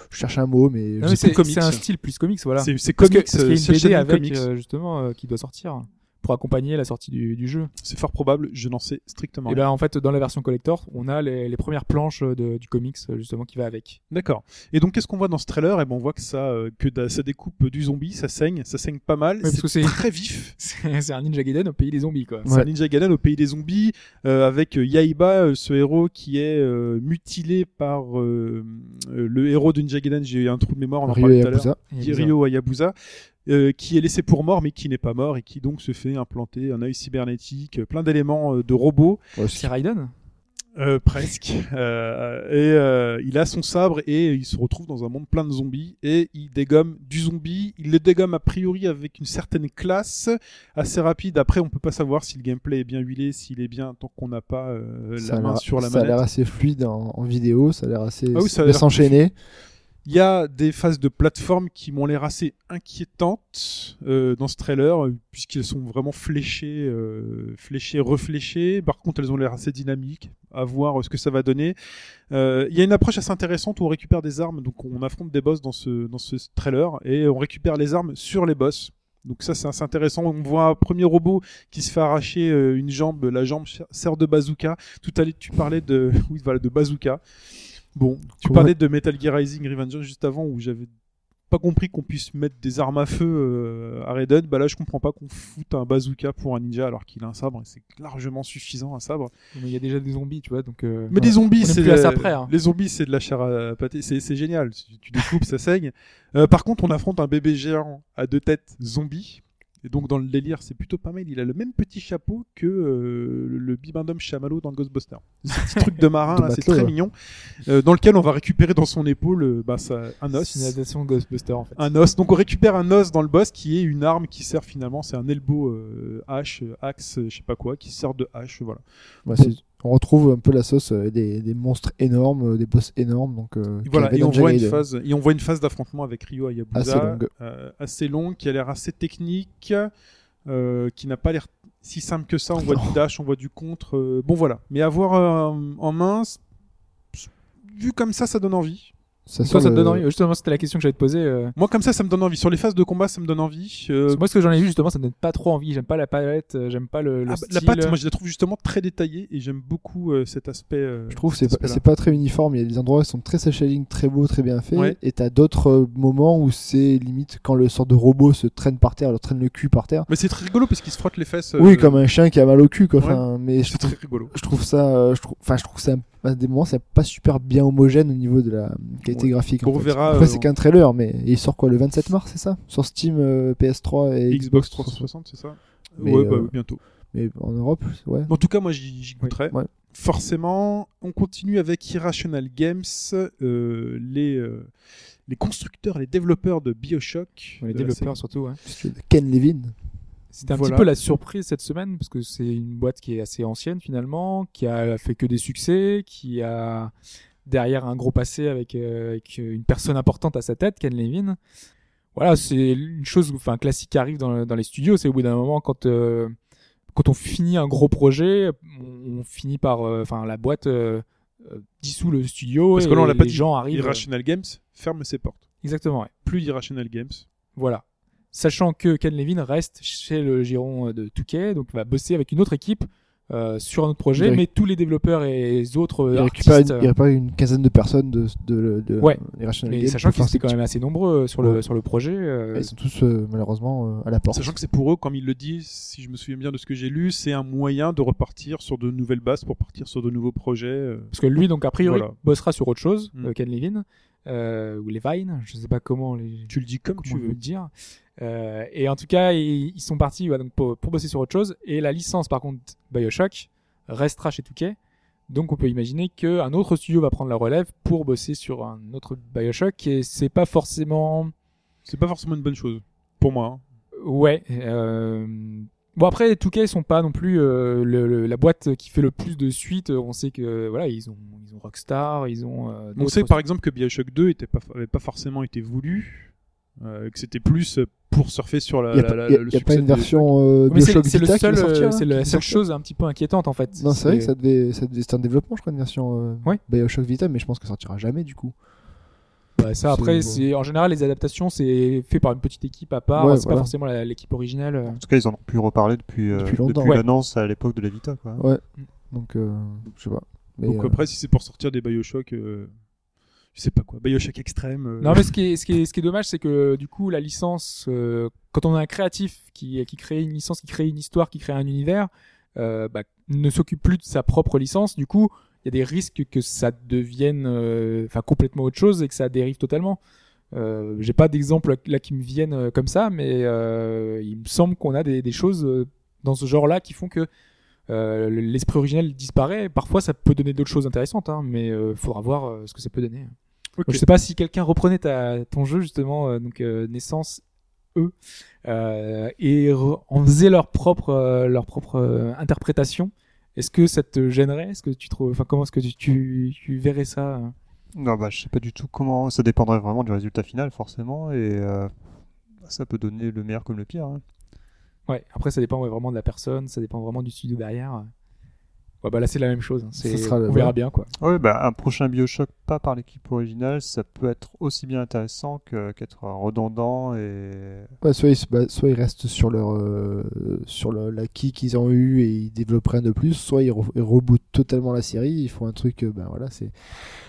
Je cherche un mot, mais sais c'est comics. c'est un style plus comics, voilà. C'est c'est Parce que- comics, parce qu'il y a euh, une BD avec comics. euh, justement euh, qui doit sortir pour accompagner la sortie du, du jeu. C'est fort probable, je n'en sais strictement Et rien. ben en fait dans la version collector, on a les, les premières planches de- du comics justement qui va avec. D'accord. Et donc qu'est-ce qu'on voit dans ce trailer? Eh ben on voit que ça, euh, que da- ça découpe du zombie, ça saigne, ça saigne pas mal. parce que c'est- très vif. C'est c'est un Ninja Gaiden au pays des zombies quoi. C'est un Ninja Gaiden au pays des zombies euh, avec euh, Yaiba, euh, ce héros qui est euh, mutilé par euh, le héros de Ninja Gaiden. J'ai eu un trou de mémoire, on en Ryo parlait tout à l'heure. Ryo Hayabusa, euh, qui est laissé pour mort mais qui n'est pas mort et qui donc se fait implanter un œil cybernétique, euh, plein d'éléments euh, de robots, Ouais, C'est Raiden euh, presque. Euh, et euh, il a son sabre et il se retrouve dans un monde plein de zombies et il dégomme du zombie. Il le dégomme a priori avec une certaine classe assez rapide. Après, on peut pas savoir si le gameplay est bien huilé, s'il est bien tant qu'on n'a pas euh, Ça la main sur la ça a l'air manette. assez fluide en, en vidéo, ça a l'air assez Ah oui, ça s'enchaîner. Il y a des phases de plateforme qui m'ont l'air assez inquiétantes euh, dans ce trailer, euh, puisqu'elles sont vraiment fléchées, euh, fléchées, refléchées. Par contre, elles ont l'air assez dynamiques. À voir euh, ce que ça va donner. Euh, Il y a une approche assez intéressante où on récupère des armes, donc on affronte des boss dans ce dans ce trailer et on récupère les armes sur les boss. Donc ça c'est assez intéressant. On voit un premier robot qui se fait arracher euh, une jambe, la jambe sert de bazooka. Tout à l'heure tu parlais de oui voilà de bazooka. Bon, tu Ouais. parlais de Metal Gear Rising Revengeance juste avant où j'avais pas compris qu'on puisse mettre des armes à feu euh, à Raiden. Bah là je comprends pas qu'on foute un bazooka pour un ninja alors qu'il a un sabre et c'est largement suffisant un sabre. Mais il y a déjà des zombies, tu vois, donc. euh, Mais des zombies, c'est la- hein. les zombies, c'est de la chair à pâté, c'est c'est génial. Tu tu découpes, ça saigne. Euh, par contre, on affronte un bébé géant à deux têtes zombie. Et donc dans le délire, c'est plutôt pas mal. Il a le même petit chapeau que euh, le bibendum chamallow dans Ghostbusters. Ce petit truc de marin, là, c'est très ouais. mignon. Euh, dans lequel on va récupérer dans son épaule euh, bah, ça, un os. C'est une adaptation de Ghostbuster en fait. Un os. Donc on récupère un os dans le boss qui est une arme qui sert finalement, c'est un elbow euh, hache, axe, je sais pas quoi, qui sert de hache, voilà. C'est- on retrouve un peu la sauce euh, des, des monstres énormes, euh, des boss énormes. Donc, euh, Voilà, et on voit une phase, et on voit une phase d'affrontement avec Ryo Hayabusa, Assez longue. euh, assez longue, qui a l'air assez technique, euh, qui n'a pas l'air si simple que ça. On voit du dash, on voit du contre. bon voilà, mais avoir en main, vu comme ça, ça donne envie. Ça Toi, ça te donne envie. Justement, c'était la question que j'allais te poser. euh. Moi, comme ça, ça me donne envie. Sur les phases de combat, ça me donne envie. Euh, que Moi, ce que j'en ai vu, justement, ça me donne pas trop envie. J'aime pas la palette, euh, j'aime pas le, le ah, bah, style. la patte, moi, je la trouve justement très détaillée et j'aime beaucoup euh, cet aspect. euh, Je trouve que cet c'est pas, aspect-là. c'est pas très uniforme. Il y a des endroits qui sont très shading, très beaux, très bien faits. Ouais. Et t'as d'autres euh, moments où c'est limite quand le sort de robot se traîne par terre, le traîne le cul par terre. Mais c'est très rigolo parce qu'il se frotte les fesses. Oui, euh, comme un chien qui a mal au cul, quoi. Ouais. Enfin, mais je C'est trouve, très rigolo. je trouve ça, euh, je trouve, enfin, je trouve ça à des moments c'est pas super bien homogène au niveau de la qualité Ouais. graphique. On en fait. reverra, Après, euh, c'est qu'un trailer, mais il sort quoi le 27 mars, c'est ça? Sur Steam, euh, PS3 et Xbox 360, c'est ça? Mais, Ouais, bah, euh, bientôt. Mais en Europe, ouais. En tout cas, moi, j'y goûterai. Ouais. Forcément, on continue avec Irrational Games, euh, les, euh, les constructeurs, les développeurs de Bioshock. Les développeurs, surtout, ouais. Ken Levin. C'était un Voilà. petit peu la surprise cette semaine parce que c'est une boîte qui est assez ancienne finalement, qui a fait que des succès, qui a derrière un gros passé avec, euh, avec une personne importante à sa tête, Ken Levin. Voilà, c'est une chose, enfin classique qui arrive dans, dans les studios, c'est au bout d'un moment quand euh, quand on finit un gros projet, on, on finit par, euh, enfin la boîte dissout le studio Parce et que là, on l'a les dit. gens arrivent. Irrational Games ferme ses portes. Exactement, ouais. Plus d'Irrational Games. Voilà. Sachant que Ken Levin reste chez le giron de Touquet, donc va bosser avec une autre équipe euh, sur un autre projet, Il mais tous les développeurs et les autres Il euh, récupère, artistes, une, il récupère une quinzaine de personnes de, de, de Ouais. Games sachant qu'ils étaient quand même assez nombreux sur le Ouais. sur le projet. euh, Ils sont tous euh, malheureusement euh, à la porte. Sachant que c'est pour eux, comme il le dit, si je me souviens bien de ce que j'ai lu, c'est un moyen de repartir sur de nouvelles bases pour partir sur de nouveaux projets. euh. parce que lui, donc a priori, Voilà. bossera sur autre chose, Mm. euh, Ken Levin, euh, ou Levine, je sais pas comment les Tu le dis comme comment tu veux. le dire. Euh, et en tout cas, ils, ils sont partis ouais, donc pour, pour bosser sur autre chose. Et la licence, par contre, Bioshock, restera chez Touquet. Donc on peut imaginer qu'un autre studio va prendre la relève pour bosser sur un autre Bioshock. Et c'est pas forcément... C'est pas forcément une bonne chose. Pour moi. hein. Ouais. euh, Bon après, Touquet ils sont pas non plus euh, le- le- la boîte qui fait le plus de suites. On sait que voilà, ils ont ils ont Rockstar, ils ont. euh, On sait par exemple que Bioshock 2 était pas, avait pas forcément été voulu, euh, que c'était plus pour surfer sur la. Il n'y a, la- pas- la- il y a- le il y a pas une de Bioshock. version euh, Mais c'est le Vita qui seul, euh, hein, c'est la seule chose un petit peu inquiétante en fait. Non, c'est vrai que C'est- ça devait, ça devait- c'est un développement, je crois, une version euh, Ouais. Bioshock Vita, mais je pense qu'elle sortira jamais du coup. Bah, ça après, C'est- en général les adaptations, c'est fait par une petite équipe à part. Ouais, c'est voilà. pas forcément la- l'équipe originelle. En tout cas, ils en ont pu reparler depuis, euh, Depuis longtemps. depuis Ouais. l'annonce à l'époque de la Vita. Quoi. Ouais. Donc, euh, je sais pas. Mais, Donc euh, après, si c'est pour sortir des Bioshock, euh, je sais pas quoi, Bioshock extrême. euh, Non, mais ce qui est, ce qui est, ce qui est dommage, c'est que du coup, la licence, euh, quand on a un créatif qui, crée une licence, qui crée une histoire, qui crée un univers, euh, bah, ne s'occupe plus de sa propre licence. Du coup, il y a des risques que ça devienne, enfin, complètement autre chose et que ça dérive totalement. Euh, J'ai pas d'exemple là qui me viennent comme ça, mais il me semble qu'on a des, choses dans ce genre-là qui font que l'esprit originel disparaît. Parfois, ça peut donner d'autres choses intéressantes, hein, mais faudra voir ce que ça peut donner. Ok. Je sais pas si quelqu'un reprenait ta, ton jeu justement, euh, donc euh, Naissance E, euh, et en faisait leur propre, euh, leur propre euh, interprétation. Est-ce que ça te gênerait? Est-ce que tu trouves, enfin comment est-ce que tu, tu, tu verrais ça Non, bah, je sais pas du tout comment. Ça dépendrait vraiment du résultat final, forcément, et euh, ça peut donner le meilleur comme le pire. hein. Ouais. Après, ça dépend ouais, vraiment de la personne, ça dépend vraiment du studio derrière. Ouais, bah là c'est la même chose. hein. C'est, sera le- on verra ouais. bien quoi. Ouais, bah, un prochain Bioshock pas par l'équipe originale, ça peut être aussi bien intéressant que- qu'être redondant et. ouais, soit, ils, se- bah, soit ils restent sur leur euh, sur l'acquis qu'ils ont eu et ils développent rien de plus, soit ils, re- ils rebootent totalement la série, ils font un truc, euh, ben voilà, c'est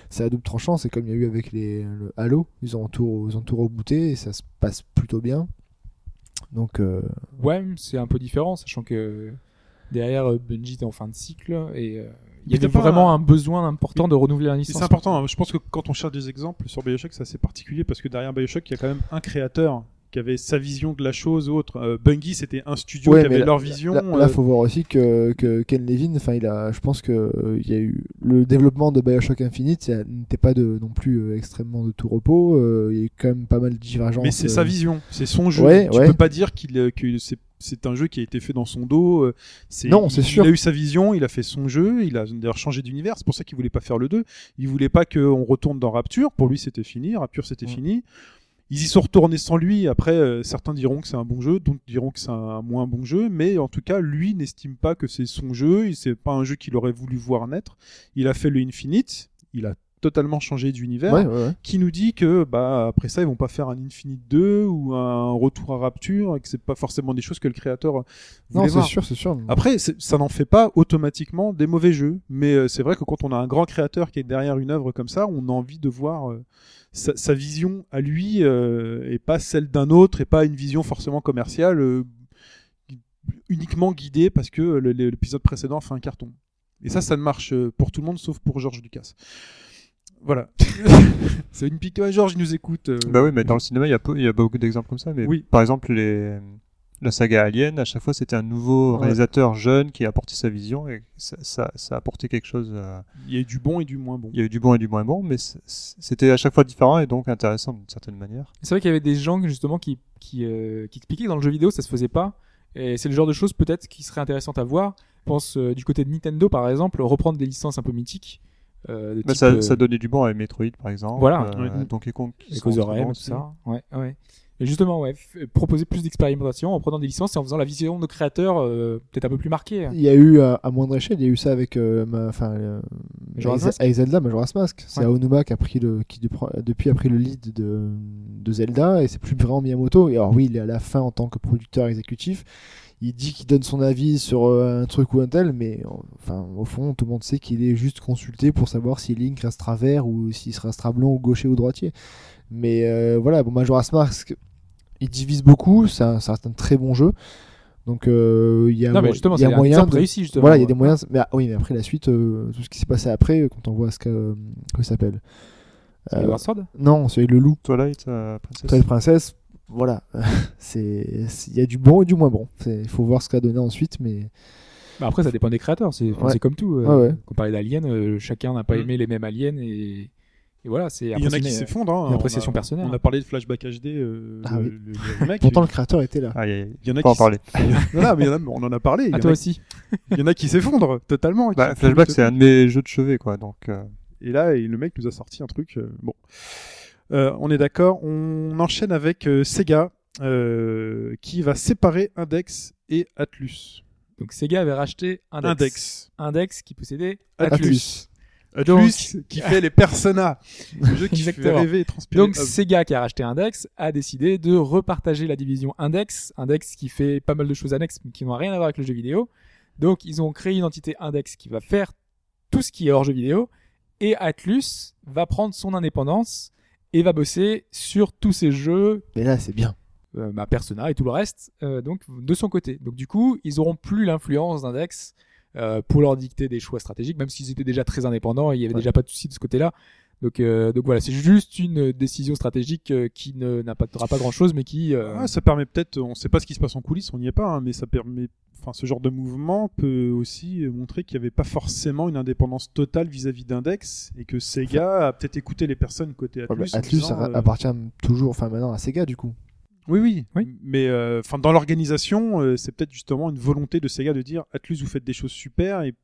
c'est à double tranchant, c'est comme il y a eu avec les le Halo, ils ont tout ils ont tout rebooté et ça se passe plutôt bien. Donc euh, Ouais, c'est un peu différent, sachant que derrière euh, Bungie était en fin de cycle et euh, il y avait vraiment un- un besoin important de renouveler la licence. C'est important. hein. Je pense que quand on cherche des exemples sur Bioshock, c'est assez particulier parce que derrière Bioshock, il y a quand même un créateur qui avait sa vision de la chose ou autre. Euh, Bungie, c'était un studio Ouais, qui avait là- leur vision. Là, euh, là, faut voir aussi que, que Ken Levin, enfin, il a, je pense que euh, il y a eu le développement de Bioshock Infinite, n'était pas de non plus euh, extrêmement de tout repos. euh, il y a eu quand même pas mal de divergences. Mais c'est euh, sa vision, c'est son jeu. Ouais, tu ouais. peux pas dire qu'il euh, que c'est c'est un jeu qui a été fait dans son dos. euh, C'est Non, il- c'est sûr. Il a eu sa vision, il a fait son jeu, il a d'ailleurs changé d'univers. C'est pour ça qu'il voulait pas faire le 2. Il voulait pas qu'on retourne dans Rapture. Pour lui, c'était fini. Rapture, c'était fini. Ils y sont retournés sans lui. Après, euh, certains diront que c'est un bon jeu, d'autres diront que c'est un moins bon jeu. Mais en tout cas, lui n'estime pas que c'est son jeu. C'est pas un jeu qu'il aurait voulu voir naître. Il a fait le Infinite. Il a totalement changé d'univers Ouais, ouais, ouais. qui nous dit que bah après ça ils vont pas faire un Infinite 2 ou un retour à Rapture et que c'est pas forcément des choses que le créateur Non, voulait c'est voir. sûr, c'est sûr. Après c'est- ça n'en fait pas automatiquement des mauvais jeux, mais euh, c'est vrai que quand on a un grand créateur qui est derrière une œuvre comme ça, on a envie de voir euh, sa, sa vision à lui euh, et pas celle d'un autre et pas une vision forcément commerciale euh, uniquement guidée parce que l'épisode précédent a fait un carton. Et ça, ça ne marche pour tout le monde sauf pour Georges Lucas. Voilà. c'est une pique. Ouais, Georges, il nous écoute. euh, Bah oui, mais dans le cinéma, il y a, peu- il y a beaucoup d'exemples comme ça. Mais Oui. par exemple, les... la saga Alien, à chaque fois, c'était un nouveau Ouais. réalisateur jeune qui a apporté sa vision et ça, ça, ça a apporté quelque chose. euh, Il y a eu du bon et du moins bon. Il y a eu du bon et du moins bon, mais c'était à chaque fois différent et donc intéressant d'une certaine manière. C'est vrai qu'il y avait des gens justement qui, qui, euh, qui expliquaient que dans le jeu vidéo ça se faisait pas. Et c'est le genre de choses peut-être qui serait intéressantes à voir. Je pense euh, du côté de Nintendo par exemple, reprendre des licences un peu mythiques. Euh, Bah, ça, euh, ça donnait du bon à Metroid, par exemple. Voilà. Euh. Donkey Kong. bons tout ça. Ouais, ouais. Et justement, ouais, proposer plus d'expérimentation en prenant des licences et en faisant la vision de créateurs euh, peut-être un peu plus marquée. Il y a eu à, à moindre échelle, il y a eu ça avec, euh, ma- euh, avec, Zelda, Majora's Mask. C'est Ouais. Aonuma qui a pris le, qui depuis a pris le lead de, de Zelda et c'est plus vraiment Miyamoto. Et alors oui, il est à la fin en tant que producteur exécutif. Il dit qu'il donne son avis sur euh, un truc ou un tel, mais enfin, au fond, tout le monde sait qu'il est juste consulté pour savoir si Link restera vert ou s'il restera blanc ou gaucher ou droitier. Mais euh, voilà, bon, Majora's Mask, il divise beaucoup, c'est un, ça reste un très bon jeu. Donc euh, il y a, Non, mais mo- justement, il y a moyen de... réussi justement. Voilà, il y a des moyens. Mais ah, oui, mais après la suite, euh, tout ce qui s'est passé après, quand on voit ce que euh, ça s'appelle. Euh, Sword? non, c'est le loup, Twilight, euh, Princess. Twilight Princess. Voilà, c'est c'est- il y a du bon et du moins bon. C'est- Il faut voir ce qu'a donné ensuite, mais Bah après, ça dépend des créateurs. C'est Ouais. c'est comme tout. euh, Ouais, ouais. Quand on parlait d'Alien, euh, chacun n'a pas Mhm. aimé les mêmes aliens et, et voilà, c'est Il y en a qui s'effondrent. Hein. une appréciation on a, personnelle. On a parlé de Flashback HD. euh, Ah le, oui. le- le mec, pourtant le créateur était là. Ah, il y a- il y en a faut en qui parler. Non, non, mais il y en a- on en a parlé. À toi a, aussi. il y en a qui s'effondrent totalement. qui Bah, Flashback, c'est un de mes jeux de chevet, quoi. Donc, euh, Et là, et le mec nous a sorti un truc. euh, bon, on est d'accord. On enchaîne avec euh, Sega, euh, qui va séparer Index et Atlus. Donc Sega avait racheté Index. Index. Index qui possédait Atlus. Atlus. Atlus qui fait les Persona, le jeu qui fait rêver et transpirer. Donc. Sega qui a racheté Index a décidé de repartager la division Index, Index qui fait pas mal de choses annexes mais qui n'ont rien à voir avec le jeu vidéo. Donc ils ont créé une entité Index qui va faire tout ce qui est hors jeu vidéo et Atlus va prendre son indépendance et va bosser sur tous ces jeux Mais là, c'est bien. euh, bah, Persona et tout le reste, euh, donc de son côté. Donc du coup, ils auront plus l'influence d'Index euh, pour leur dicter des choix stratégiques, même s'ils étaient déjà très indépendants, et il y avait Ouais. déjà pas de souci de ce côté-là. Donc, euh, donc voilà, c'est juste une décision stratégique euh, qui ne n'impactera pas grand-chose, mais qui euh, Ah, ça permet peut-être, on sait pas ce qui se passe en coulisses, on n'y est pas, hein, mais ça permet, enfin, ce genre de mouvement peut aussi montrer qu'il n'y avait pas forcément une indépendance totale vis-à-vis d'Index et que Sega a peut-être écouté les personnes côté Ouais, Atlus. en Atlus disant, euh, appartient toujours, enfin maintenant à Sega du coup. Oui, oui, Oui. Mais euh, enfin, dans l'organisation, euh, c'est peut-être justement une volonté de Sega de dire Atlus, vous faites des choses super et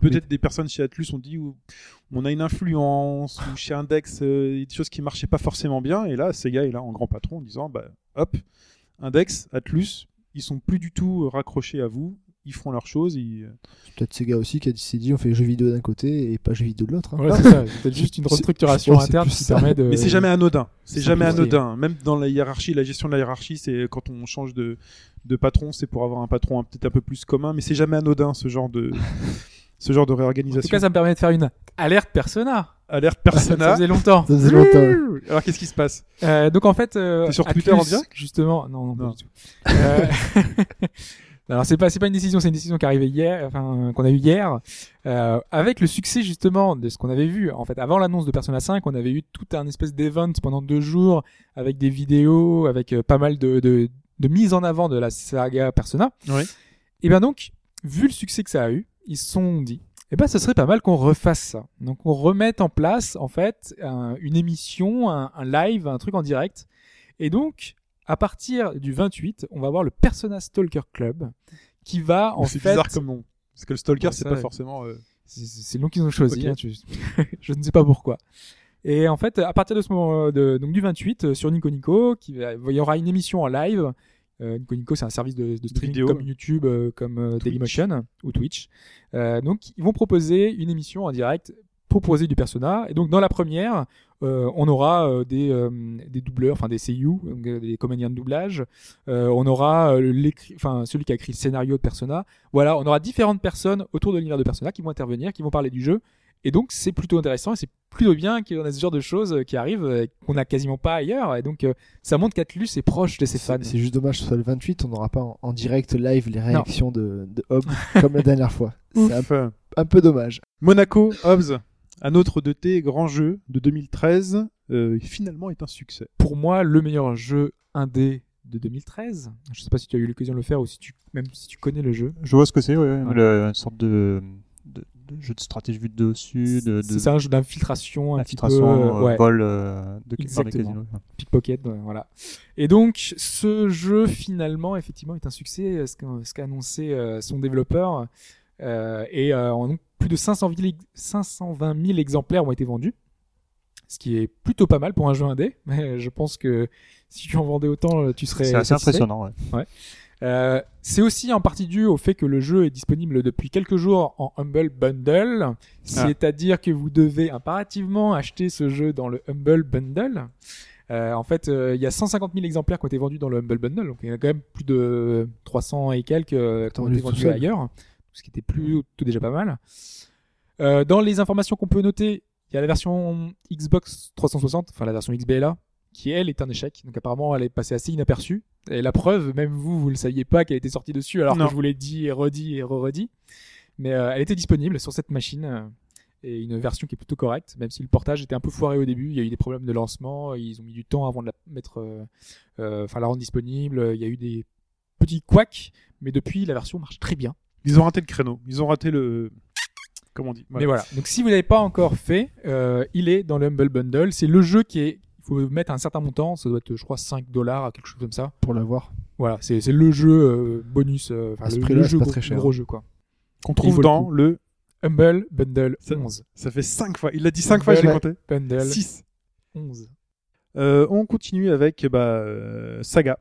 peut-être des personnes chez Atlus ont dit ou- on a une influence ou chez Index euh, il y a des choses qui marchaient pas forcément bien et là Sega est là en grand patron en disant bah hop Index, Atlus, ils sont plus du tout raccrochés à vous, ils font leurs choses, ils... euh, C'est Peut-être Sega aussi qui a dit- s'est dit on fait jeux vidéo d'un côté et pas jeux vidéo de l'autre. hein. c'est ça, peut-être juste une restructuration ouais, interne qui ça. permet de. Mais c'est jamais anodin. C'est jamais anodin. Même dans la hiérarchie, la gestion de la hiérarchie, c'est quand on change de, de patron, c'est pour avoir un patron peut-être un peu plus commun, mais c'est jamais anodin ce genre de ce genre de En tout réorganisation. cas, ça me permet de faire une alerte Persona. Alerte Ça Persona. faisait longtemps. Ça faisait longtemps. Alors qu'est-ce qui se passe Euh, donc en fait, euh, sur Atlus, Twitter en direct Justement, non, non, pas du tout. Euh, Alors c'est pas c'est pas une décision, c'est une décision qui est arrivée hier, enfin qu'on a eu hier, euh, avec le succès justement de ce qu'on avait vu. En fait, avant l'annonce de Persona 5, on avait eu tout un espèce d'event pendant deux jours avec des vidéos, avec euh, pas mal de, de de mise en avant de la saga Persona. Ouais. Et bien donc, vu le succès que ça a eu, ils se sont dit, eh ben, ce serait pas mal qu'on refasse ça. Donc, on remette en place, en fait, un- une émission, un, un live, un truc en direct. Et donc, à partir du 28, on va voir le Persona Stalker Club, qui va, en C'est fait, bizarre comme nom. Parce que le stalker, Ouais, c'est pas ouais. forcément. euh, c'est c'est le nom qu'ils ont choisi. Hein, tu- je ne sais pas pourquoi. Et en fait, à partir de ce moment, de, donc du 28, euh, sur Nico Nico, qui va- il y aura une émission en live. Euh, Nico Nico, c'est un service de, de streaming vidéo. comme YouTube, euh, comme euh. Dailymotion ou Twitch. Euh, donc, ils vont proposer une émission en direct proposer du persona. Et donc, dans la première, euh, on aura euh, des, euh, des doubleurs, enfin des seiyuu, donc, euh, des comédiens de doublage. Euh, on aura enfin celui qui a écrit le scénario de Persona. Voilà, on aura différentes personnes autour de l'univers de Persona qui vont intervenir, qui vont parler du jeu. Et donc c'est plutôt intéressant et c'est plutôt bien qu'il y en ait ce genre de choses euh, qui arrivent euh, qu'on n'a quasiment pas ailleurs. Et donc euh, ça montre qu'Atlus est proche de ses fans. C'est juste dommage que ce soit le 28, on n'aura pas en, en direct live les réactions de, de Hobbs comme la dernière fois. C'est un, peu dommage. Monaco, Hobbs, un autre de tes grands jeux de 2013, euh, finalement est un succès. Pour moi, le meilleur jeu indé de 2013. Je sais pas si tu as eu l'occasion de le faire ou si tu même si tu connais le jeu. Je vois ce que c'est, ouais, ouais. Ouais. Le- une sorte de, de, jeu de stratégie vue de dessus, de, de C'est un jeu d'infiltration un petit peu infiltration, euh, ouais. vol euh, de, Exactement. pickpocket, voilà. Et donc, ce jeu finalement, effectivement, est un succès, ce qu'a annoncé euh, son développeur. Et donc, plus de 500 000 ex- 520 000 exemplaires ont été vendus, ce qui est plutôt pas mal pour un jeu indé. Mais je pense que si tu en vendais autant, tu serais. C'est assez satisfait. impressionnant, ouais. Euh, c'est aussi en partie dû au fait que le jeu est disponible depuis quelques jours en Humble Bundle, c'est-à-dire que vous devez impérativement acheter ce jeu dans le Humble Bundle. Euh, en fait, euh, il y a 150 000 exemplaires qui ont été vendus dans le Humble Bundle, donc il y en a quand même plus de 300 et quelques euh, qui ont été vendus ailleurs, ce qui était plus tout déjà pas mal. Euh, dans les informations qu'on peut noter, il y a la version Xbox 360, enfin la version XBLA, qui elle est un échec. Donc apparemment elle est passée assez inaperçue. Et la preuve, même vous, vous le saviez pas qu'elle était sortie dessus, alors Non. que je vous l'ai dit et redit et re-redit. Mais euh, elle était disponible sur cette machine euh, et une version qui est plutôt correcte, même si le portage était un peu foiré au début. Il y a eu des problèmes de lancement, ils ont mis du temps avant de la mettre, euh, enfin la rendre disponible. Il y a eu des petits couacs, mais depuis la version marche très bien. Ils ont raté le créneau. Ils ont raté le. Comment on dit Voilà. Mais voilà. Donc si vous l'avez pas encore fait, euh, il est dans le Humble Bundle. C'est le jeu qui est. Faut mettre un certain montant. Ça doit être, je crois, 5 dollars, quelque chose comme ça. Pour l'avoir. Voilà. C'est c'est le jeu euh, bonus. euh, Enfin, À le, le jeu pas gros, très cher. gros jeu quoi. Qu'on trouve dans le. Humble Bundle Ça- 11. Ça fait 5 fois. Il l'a dit 5 fois, j'ai Ouais. compté. Bundle 6. 11. Euh, on continue avec bah, Saga.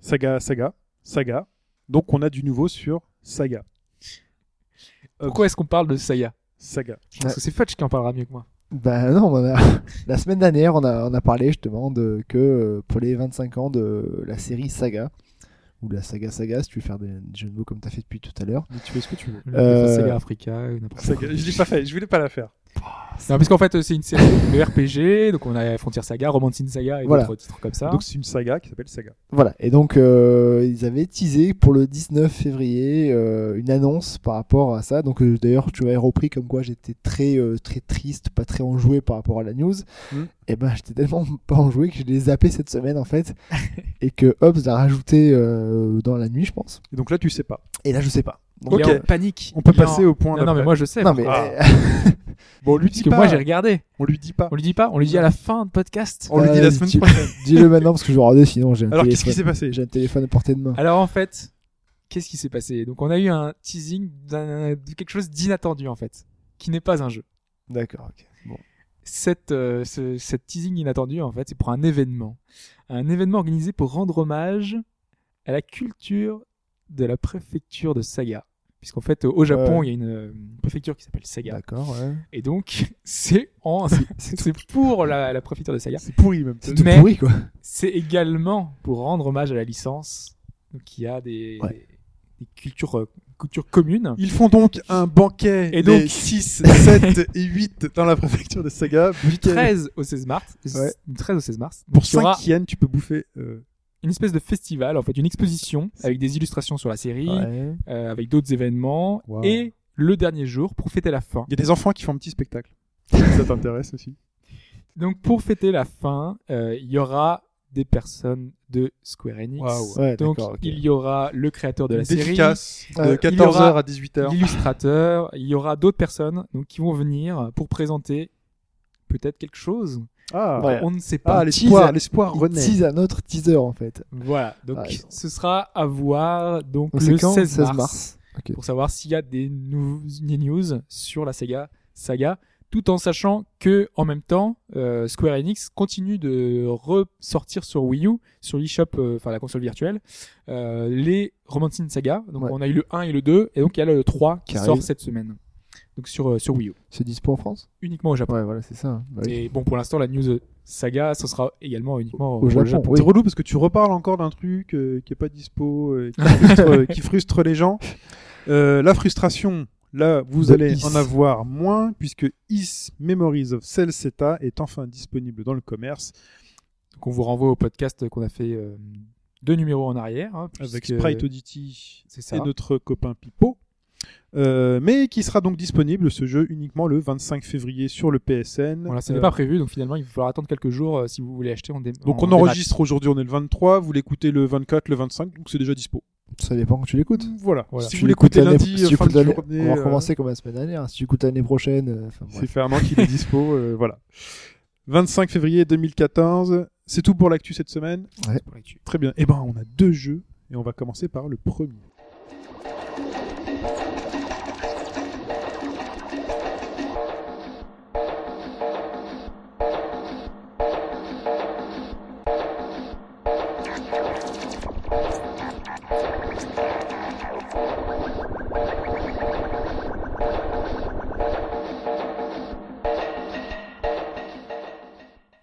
Saga, Saga, Saga. Donc on a du nouveau sur Saga. Pourquoi est-ce qu'on parle de Saga? Je pense que c'est Fudge qui en parlera mieux que moi. Ben non, on a... la semaine dernière, on a, on a parlé justement de que euh, pour les 25 ans de la série Saga, ou la saga Saga, si tu veux faire des jeux de mots comme tu as fait depuis tout à l'heure. Mais tu fais ce que tu veux. Euh, Sega Africa, ou n'importe quoi. Saga, je l'ai pas fait, je voulais pas la faire. Non, parce qu'en fait, c'est une série de RPG, donc on a Frontier Saga, Romancing Saga et Voilà. d'autres titres comme ça. Donc c'est une saga qui s'appelle Saga. Voilà, et donc euh, ils avaient teasé pour le 19 février euh, une annonce par rapport à ça. Donc euh, d'ailleurs, tu avais repris comme quoi j'étais très euh, très triste, pas très enjoué par rapport à la news. Mm. Et ben j'étais tellement pas enjoué que je l'ai zappé cette semaine en fait, et que Hobbs l'a rajouté euh, dans la nuit, je pense. Et donc là, tu sais pas. Et là, je sais pas. Donc, Il panique. On peut Il est en- passer au point Non, non, mais moi je sais. non mais Ah. euh, Bon, on lui Parce dit que pas. moi j'ai regardé. On lui dit pas. On lui dit pas On lui dit à la fin de podcast. On lui dit Euh, la semaine tu- prochaine. dis-le maintenant parce que je vais regarder sinon j'ai un Alors qu'est-ce qui téléphone. s'est passé J'ai un téléphone à portée de main. Alors en fait, qu'est-ce qui s'est passé? Donc on a eu un teasing d'un- de quelque chose d'inattendu en fait, qui n'est pas un jeu. D'accord. ok. Bon. Cette, euh, ce, cette teasing inattendu en fait, c'est pour un événement. Un événement organisé pour rendre hommage à la culture de la préfecture de Saga. Puisqu'en fait, au Japon, il y a une, préfecture qui s'appelle Saga. D'accord. Ouais. Et donc, c'est en, c'est pour la, la préfecture de Saga. C'est pourri même. C'est tout Mais- pourri quoi. C'est également pour rendre hommage à la licence. Donc, il y a des, Ouais. des, des cultures, euh, cultures communes. Ils font donc un banquet Et les donc- 6, 7 et 8 dans la préfecture de Saga. Du Week-end. 13 au 16 mars. Ouais. Du 13 au 16 mars. Pour Donc, il y aura 5 yens, tu peux bouffer. euh, une espèce de festival, en fait, une exposition avec des illustrations sur la série, Ouais. euh, avec d'autres événements. Wow. Et le dernier jour, pour fêter la fin. Il y a des enfants qui font un petit spectacle. Si ça t'intéresse aussi. Donc, pour fêter la fin, euh, il y aura des personnes de Square Enix. Ouais, Donc, il y aura le créateur de la Une série. dédicace de Euh, il y 14h aura à 18h. l'illustrateur, il y aura d'autres personnes donc, qui vont venir pour présenter peut-être quelque chose. Ah, Ouais. On ne sait pas. ah l'espoir, l'espoir renaît. tease un autre teaser en fait. Voilà, donc Ah, ce sera à voir donc, Donc le c'est quand? 16 mars, Ok. pour savoir s'il y a des, news sur la Sega saga, tout en sachant que en même temps euh, Square Enix continue de ressortir sur Wii U, sur l'eShop, euh, enfin la console virtuelle, euh, les Romancing Saga. Donc Ouais. on a eu le 1 et le 2, et donc il y a le 3 qui, Qui sort arrive. cette semaine. Donc sur, euh, sur Wii U, C'est dispo en France? Uniquement au Japon. Ouais, voilà, c'est ça. Bah oui. Et bon, pour l'instant, la news euh, saga, ce sera également uniquement Au Japon, Japon. oui. C'est relou parce que tu reparles encore d'un truc euh, qui est pas dispo, euh, qui, frustre, qui frustre les gens. Euh, la frustration, là, vous De allez Is. en avoir moins puisque Is Memories of Cell Zeta est enfin disponible dans le commerce Donc on vous renvoie au podcast qu'on a fait euh, deux numéros en arrière. hein, avec Sprite ça. et notre copain Pipo. Euh, mais qui sera donc disponible ce jeu uniquement le 25 février sur le PSN. Voilà, ce n'est Euh, pas prévu, donc finalement, il va falloir attendre quelques jours euh, si vous voulez acheter dé- donc on enregistre aujourd'hui, on est le 23, vous l'écoutez le 24, le 25, donc c'est déjà dispo. Ça dépend quand tu l'écoutes. Voilà. Voilà. Si Tu vous l'écoutes l'écoutez lundi, si tu fin de l'année- journée, on va euh, recommencer comme la semaine dernière. Si tu écoutes l'année prochaine, euh, C'est an qu'il est dispo, euh, voilà. 25 février 2014, c'est tout pour l'actu cette semaine. pour l'actu. Très bien. Eh ben, on a deux jeux et on va commencer par le premier.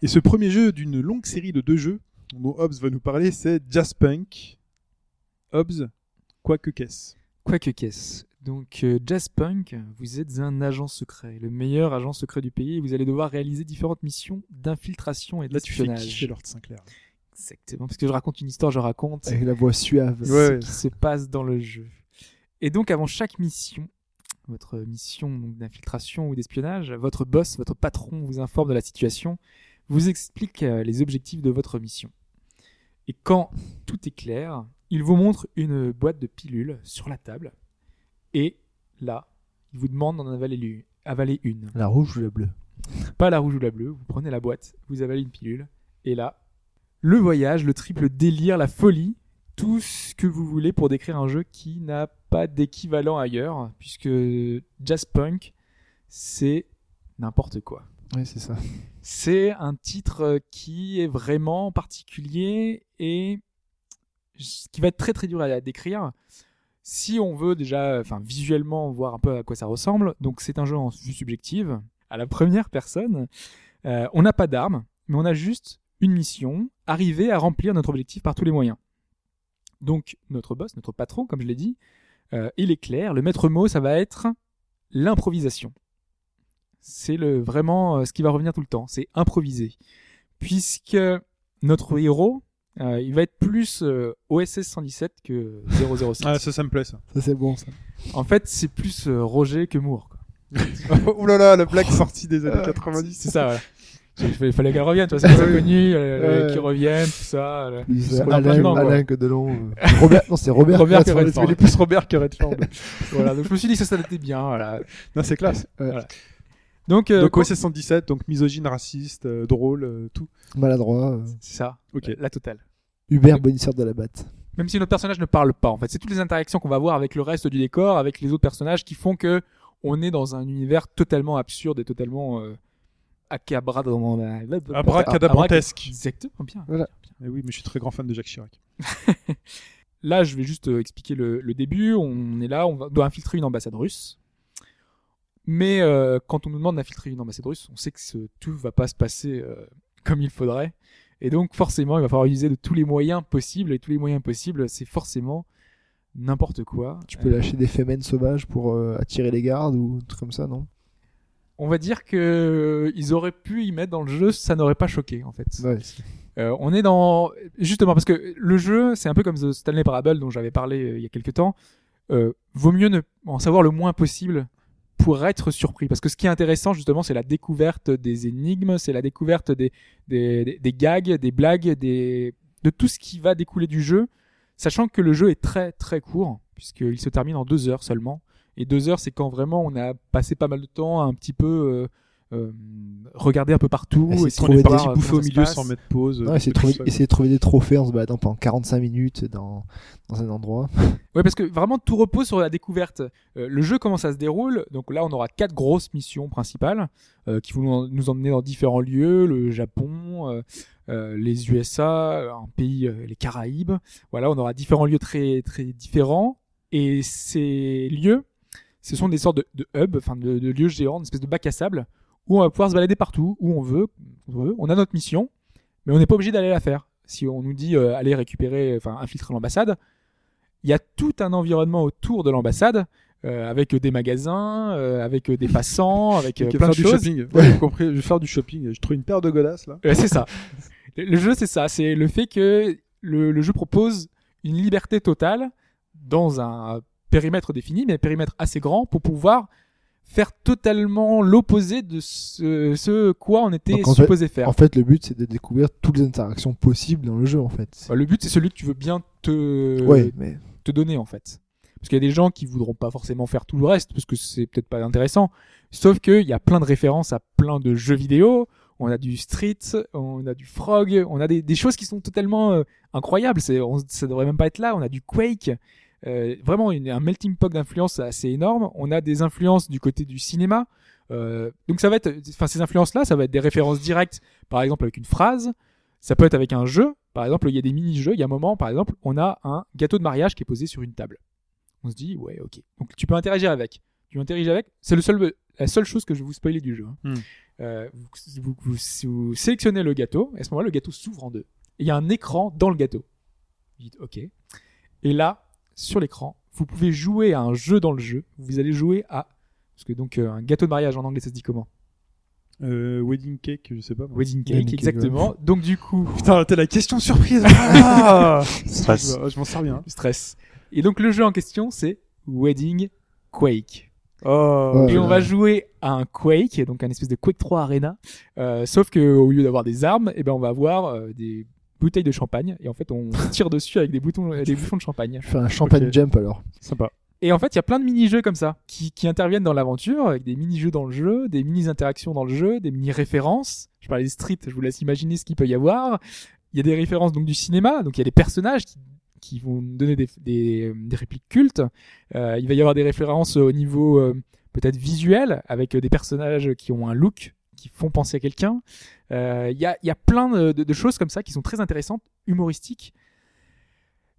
Et ce premier jeu d'une longue série de deux jeux dont Hobbs va nous parler, c'est Jazzpunk. Hobbs, quoi que qu'est-ce? Quoique qu'est-ce? Donc, euh, Jazzpunk, vous êtes un agent secret, le meilleur agent secret du pays, et vous allez devoir réaliser différentes missions d'infiltration et Là, tu fais d'espionnage. kiffer Lord Sinclair. Exactement, parce que je raconte une histoire, je raconte Avec la voix suave. ce Ouais. qui se passe dans le jeu. Et donc, avant chaque mission, votre mission d'infiltration ou d'espionnage, votre boss, votre patron vous informe de la situation, vous explique euh, les objectifs de votre mission. Et quand tout est clair, il vous montre une boîte de pilules sur la table. Et là, il vous demande d'en avaler, avaler une. La rouge ou la bleue? Pas la rouge ou la bleue, vous prenez la boîte, vous avalez une pilule, et là, le voyage, le triple délire, la folie, tout ce que vous voulez pour décrire un jeu qui n'a pas d'équivalent ailleurs, puisque Jazzpunk, c'est n'importe quoi. Oui, c'est ça. C'est un titre qui est vraiment particulier et qui va être très très dur à décrire. Si on veut déjà, enfin visuellement voir un peu à quoi ça ressemble, donc c'est un jeu en vue subjective, à la première personne. Euh, on n'a pas d'armes, mais on a juste une mission, arriver à remplir notre objectif par tous les moyens. Donc notre boss, notre patron, comme je l'ai dit, euh, il est clair. Le maître mot, ça va être l'improvisation. C'est le vraiment euh, ce qui va revenir tout le temps. C'est improviser, puisque notre héros, euh, il va être plus euh, OSS 117 que 006. Ah, ça, ça me plaît, ça. Ça, c'est bon, ça. En fait, c'est plus euh, Roger que Moore. Quoi. Ouh là là, la blague sortie des années 90. C'est ça, voilà. Il fallait qu'elle revienne, tu vois, c'est Ouais. connu, euh, Ouais. qui reviennent, tout ça. Voilà, Alain. Alain que Delon. Robert, non, c'est Robert. Robert Redford. Redford. Il est plus Robert que Redford. Voilà, donc je me suis dit que ça, ça était bien, voilà. non, c'est classe. Donc, euh, donc quand- OSS 117, donc misogyne, raciste, euh, drôle, euh, tout. Maladroit. euh, c'est ça, Ok. la totale. Hubert Bonisseur de la batte. Même si notre personnage ne parle pas, en fait, c'est toutes les interactions qu'on va avoir avec le reste du décor, avec les autres personnages, qui font que on est dans un univers totalement absurde et totalement euh. Abracadabrantesque. Exactement, bien. Eh oui, mais je suis très grand fan de Jacques Chirac. Là, je vais juste expliquer le, le début. On est là, on doit infiltrer une ambassade russe. Mais euh, quand on nous demande d'infiltrer une ambassade russe, on sait que ce, tout va pas se passer euh, comme il faudrait. Et donc, forcément, il va falloir utiliser de tous les moyens possibles. Et tous les moyens possibles, c'est forcément n'importe quoi. Tu peux lâcher des fémènes sauvages pour euh, attirer les gardes ou un truc comme ça, non? On va dire que ils auraient pu y mettre dans le jeu, ça n'aurait pas choqué en fait. Ouais. Euh, on est dans justement parce que le jeu, c'est un peu comme The Stanley Parable dont j'avais parlé euh, il y a quelques temps. Euh, vaut mieux ne en savoir le moins possible pour être surpris. Parce que ce qui est intéressant justement, c'est la découverte des énigmes, c'est la découverte des, des, des, gags, des blagues, des de tout ce qui va découler du jeu, sachant que le jeu est très très court puisqu'il se termine en deux heures seulement. Et deux heures, c'est quand vraiment on a passé pas mal de temps un petit peu euh, euh, regarder un peu partout, Essayer de trouver de des bouffer au milieu sans mettre pause. Non, euh, essayer, de trouver, ça. essayer de trouver des trophées en se baladant pendant 45 minutes dans, dans un endroit. Ouais, parce que vraiment tout repose sur la découverte. Euh, le jeu comment ça se déroule? Donc là, on aura quatre grosses missions principales euh, qui vont nous en- nous emmener dans différents lieux le Japon, les USA, un pays, les Caraïbes. Voilà, on aura différents lieux très très différents. Et ces lieux, ce sont des sortes de, de hubs, enfin de, de lieux géants, une espèce de bac à sable où on va pouvoir se balader partout où on veut. On, veut. on a notre mission, mais on n'est pas obligé d'aller la faire. Si on nous dit euh, aller récupérer, enfin infiltrer l'ambassade, il y a tout un environnement autour de l'ambassade euh, avec des magasins, euh, avec des passants, avec euh, plein de choses. shopping. Ouais, j'ai compris. Je vais faire du shopping. Je trouve une paire de godasses là. C'est ça. Le, le jeu, c'est ça. C'est le fait que le, le jeu propose une liberté totale dans un périmètre défini, mais un périmètre assez grand pour pouvoir faire totalement l'opposé de ce, ce quoi on était Donc, en fait- supposé faire. En fait, le but, c'est de découvrir toutes les interactions possibles dans le jeu, en fait. Bah, le but, c'est celui que tu veux bien te, ouais, mais te donner en fait. Parce qu'il y a des gens qui voudront pas forcément faire tout le reste parce que c'est peut-être pas intéressant. Sauf qu'il y a plein de références à plein de jeux vidéo. On a du Street, on a du Frog, on a des, des choses qui sont totalement euh, incroyables. C'est, on, ça devrait même pas être là. On a du Quake. Euh, vraiment une- un melting pot d'influences assez énorme. On a des influences du côté du cinéma. Euh, donc ça va être, enfin ces influences-là, ça va être des références directes, par exemple avec une phrase. Ça peut être avec un jeu. Par exemple, il y a des mini-jeux. Il y a un moment, par exemple, on a un gâteau de mariage qui est posé sur une table. On se dit, ouais, ok. Donc tu peux interagir avec. Tu interagis avec. C'est le seul, la seule chose que je vais vous spoiler du jeu. hein. Hmm. Euh, vous, vous, vous- vous sélectionnez le gâteau. Et à ce moment-là, le gâteau s'ouvre en deux. Et il y a un écran dans le gâteau. Vous dites, ok. Et là, sur l'écran, vous pouvez jouer à un jeu dans le jeu. Vous allez jouer à parce que donc euh, un gâteau de mariage en anglais ça se dit comment? Euh, wedding cake, je sais pas. moi. Wedding cake, Wedding cake, exactement. Donc du coup, Putain, t'es la question surprise. Ah Stress. je je m'en sers bien. stress. Et donc le jeu en question c'est Wedding Quake. Oh. Ouais. Et on va jouer à un Quake, donc un espèce de Quake 3 Arena. Euh, sauf que au lieu d'avoir des armes, eh ben on va avoir euh, des bouteilles de champagne et en fait on tire dessus avec des boutons, des bouchons de champagne. je fais un champagne jump alors. Sympa. Et en fait, il y a plein de mini-jeux comme ça qui, qui interviennent dans l'aventure, avec des mini-jeux dans le jeu, des mini-interactions dans le jeu, des mini-références. Je parlais des streets, je vous laisse imaginer ce qu'il peut y avoir. Il y a des références donc du cinéma, donc il y a des personnages qui, qui vont donner des, des, des répliques cultes. Euh, il va y avoir des références au niveau euh, peut-être visuel, avec des personnages qui ont un look qui font penser à quelqu'un. Euh, Il y, a, il y a plein de choses comme ça qui sont très intéressantes, humoristiques.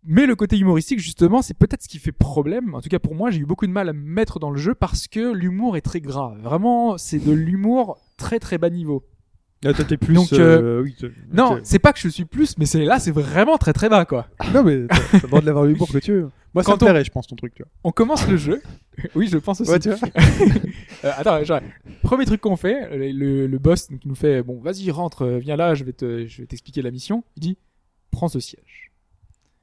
Mais le côté humoristique, justement, c'est peut-être ce qui fait problème. En tout cas, pour moi, j'ai eu beaucoup de mal à me mettre dans le jeu parce que l'humour est très gras. Vraiment, c'est de l'humour très très bas niveau. Là, toi, t'es plus. Donc, euh, oui, t'es- Non, c'est pas que je suis plus, mais c'est là, c'est vraiment très très bas, quoi. Non, mais t'as le droit de l'avoir l'humour que tu veux. Moi, ça Quand me on- plairait, je pense, ton truc, tu vois. On commence le jeu. oui, je pense aussi. Ouais, tu vois. Euh, attends, genre, premier truc qu'on fait, le, boss il nous fait bon, vas-y, rentre, euh, viens là, je vais te, je vais t'expliquer la mission. Il dit, prends ce siège.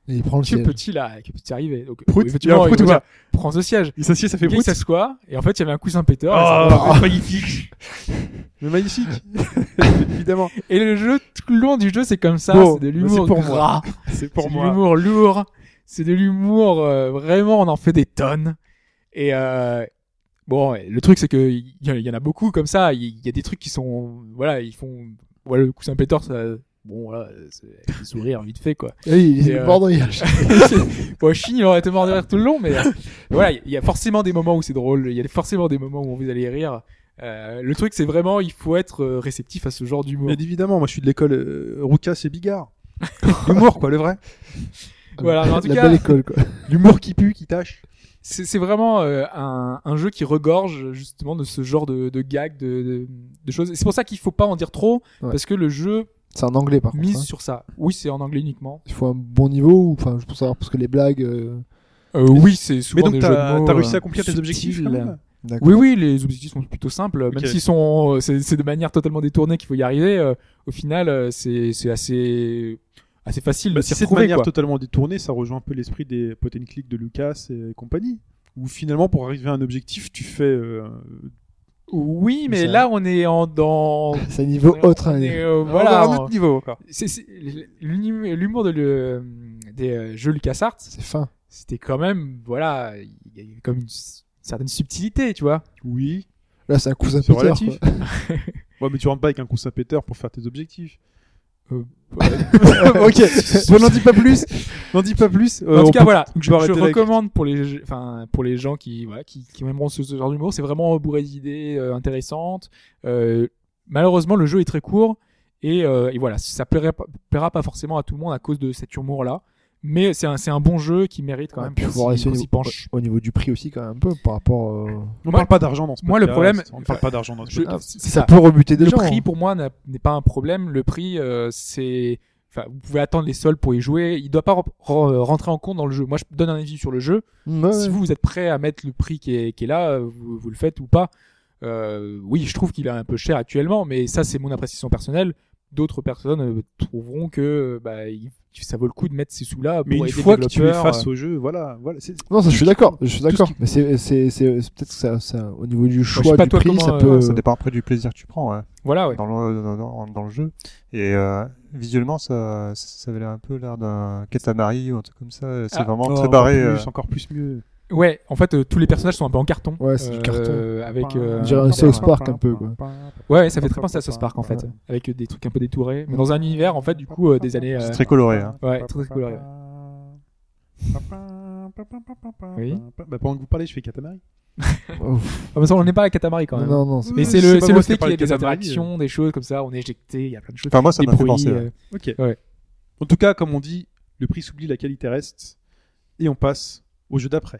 Et il prend le Que siège. petit là, que petit arrivé. Donc, Prout, effectivement, il y prout il dit, prends ce siège. Il s'assied, ça fait gars, il prout. s'assoit, et en fait, il y avait un coussin péteur. Oh, ça- magnifique. Mais magnifique. Évidemment. Et le jeu, tout le long du jeu, c'est comme ça. Bon, c'est de l'humour c'est pour gras. C'est pour C'est de moi. l'humour lourd. C'est de l'humour euh, vraiment, on en fait des tonnes. Et euh, bon, le truc c'est que il y, y en a beaucoup comme ça. Il y, a des trucs qui sont, voilà, ils font, voilà, le coussin péteur, ça, bon, voilà, c'est avec des sourires vite fait quoi. Oui, il est euh, mort de rire. bon, Chine, il aurait été mort de rire tout le long, mais euh, voilà, il y a forcément des moments où c'est drôle. Il y a forcément des moments où vous allez rire. Euh, le truc, c'est vraiment, il faut être euh, réceptif à ce genre d'humour. Mais évidemment, moi, je suis de l'école euh, Roucas et Bigard. L'humour, quoi, le vrai. Voilà, mais en tout la cas- belle école, quoi. L'humour qui pue, qui tâche. c'est c'est vraiment euh, un, un jeu qui regorge justement de ce genre de, de gags, de, de, de choses. C'est pour ça qu'il faut pas en dire trop, Ouais. parce que le jeu C'est en anglais, par contre. mise hein. sur ça. Oui, c'est en anglais uniquement. Il faut un bon niveau, ou enfin, je pour savoir, parce que les blagues. euh, Euh, oui, c'est souvent Mais donc, des jeux de t'as mots. t'as réussi euh, à accomplir tes objectifs quand même. Oui, oui, les objectifs sont plutôt simples, même s'ils sont, c'est c'est de manière totalement détournée qu'il faut y arriver. euh, au final, c'est c'est assez assez facile Bah, de si s'y c'est de retrouver. manière quoi. totalement détournée, ça rejoint un peu l'esprit des pot and click de Lucas et compagnie. Où finalement, pour arriver à un objectif, tu fais. euh, Oui, mais Ça- là, on est en dans C'est un niveau on est- autre. on hein. est, euh, voilà, à un autre niveau encore. c'est c'est- l'hum- l'humour de le, des euh, jeux LucasArts, C'est fin. c'était quand même, voilà, il y a eu comme une certaine subtilité, tu vois. Oui. Là, c'est un cousin quoi. Ouais, mais tu rentres pas avec un coussin péteur pour faire tes objectifs. Euh, ok. Bon, n'en dis pas plus. N'en dis pas plus. Euh, en tout cas, peut- voilà, je, recommande pour les, enfin, pour les gens qui, voilà, qui, qui aimeront ce, ce genre d'humour, c'est vraiment bourré d'idées euh, intéressantes. Euh, malheureusement, le jeu est très court et, et voilà, ça plairait, pas- plaira pas forcément à tout le monde à cause de cet humour-là. Mais c'est un, c'est un bon jeu qui mérite quand Ouais, même qu'on s'y- penche. au niveau du prix aussi, quand même, un peu, par rapport. euh, On Moi- parle pas d'argent dans ce moi, le problème- On parle pas d'argent dans ce Je- c'est Ça ça. peut rebuter des le gens. prix hein. pour moi n'est pas un problème. Le prix, euh, c'est, enfin, vous pouvez attendre les soldes pour y jouer. Il doit pas re- re- rentrer en compte dans le jeu. Moi, je donne un avis sur le jeu. Ouais, Si vous, vous êtes prêt à mettre le prix qui est, qui est là, euh, vous, vous le faites ou pas. Euh, oui, je trouve qu'il est un peu cher actuellement, mais ça, c'est mon appréciation personnelle. D'autres personnes euh, trouveront que bah, il- ça vaut le coup de mettre ces sous-là Mais pour une aider fois que tu es face au jeu, voilà. voilà c'est- Non, ça, je suis d'accord. Je suis d'accord. qui- Mais c'est, c'est, c'est, c'est peut-être que ça, ça, au niveau du choix du prix, comment, ça euh, peut. Ça dépend après du plaisir que tu prends ouais, Voilà, ouais. dans, le, dans, dans- dans le jeu. Et euh, visuellement, ça, ça avait l'air un peu l'air d'un Katamari ou un truc comme ça. C'est Ah. vraiment Oh, très encore barré. plus, euh. encore plus mieux. Ouais, en fait, euh, tous les personnages sont un peu en carton. Ouais, c'est du carton. Avec, euh, On dirait un South Park un peu, quoi. Ouais, ça fait très penser à South Park en fait, Ouais. avec des trucs un peu détourés, mais dans un univers en fait du coup euh, des années. euh, C'est très coloré. Hein. Ouais, très, très coloré, Oui. Bah, pendant que vous parlez, je fais Katamari. Ah, mais ça, on n'est pas à Katamari quand même. Non, non, c'est Mais c'est le, c'est le fait qu'il y ait des interactions, des choses comme ça, on est éjecté, il y a plein de choses. Enfin, moi, ça m'a fait penser. ouais. euh, Ok. Ouais. En tout cas, comme on dit, le prix s'oublie, la qualité reste. Et on passe au jeu d'après.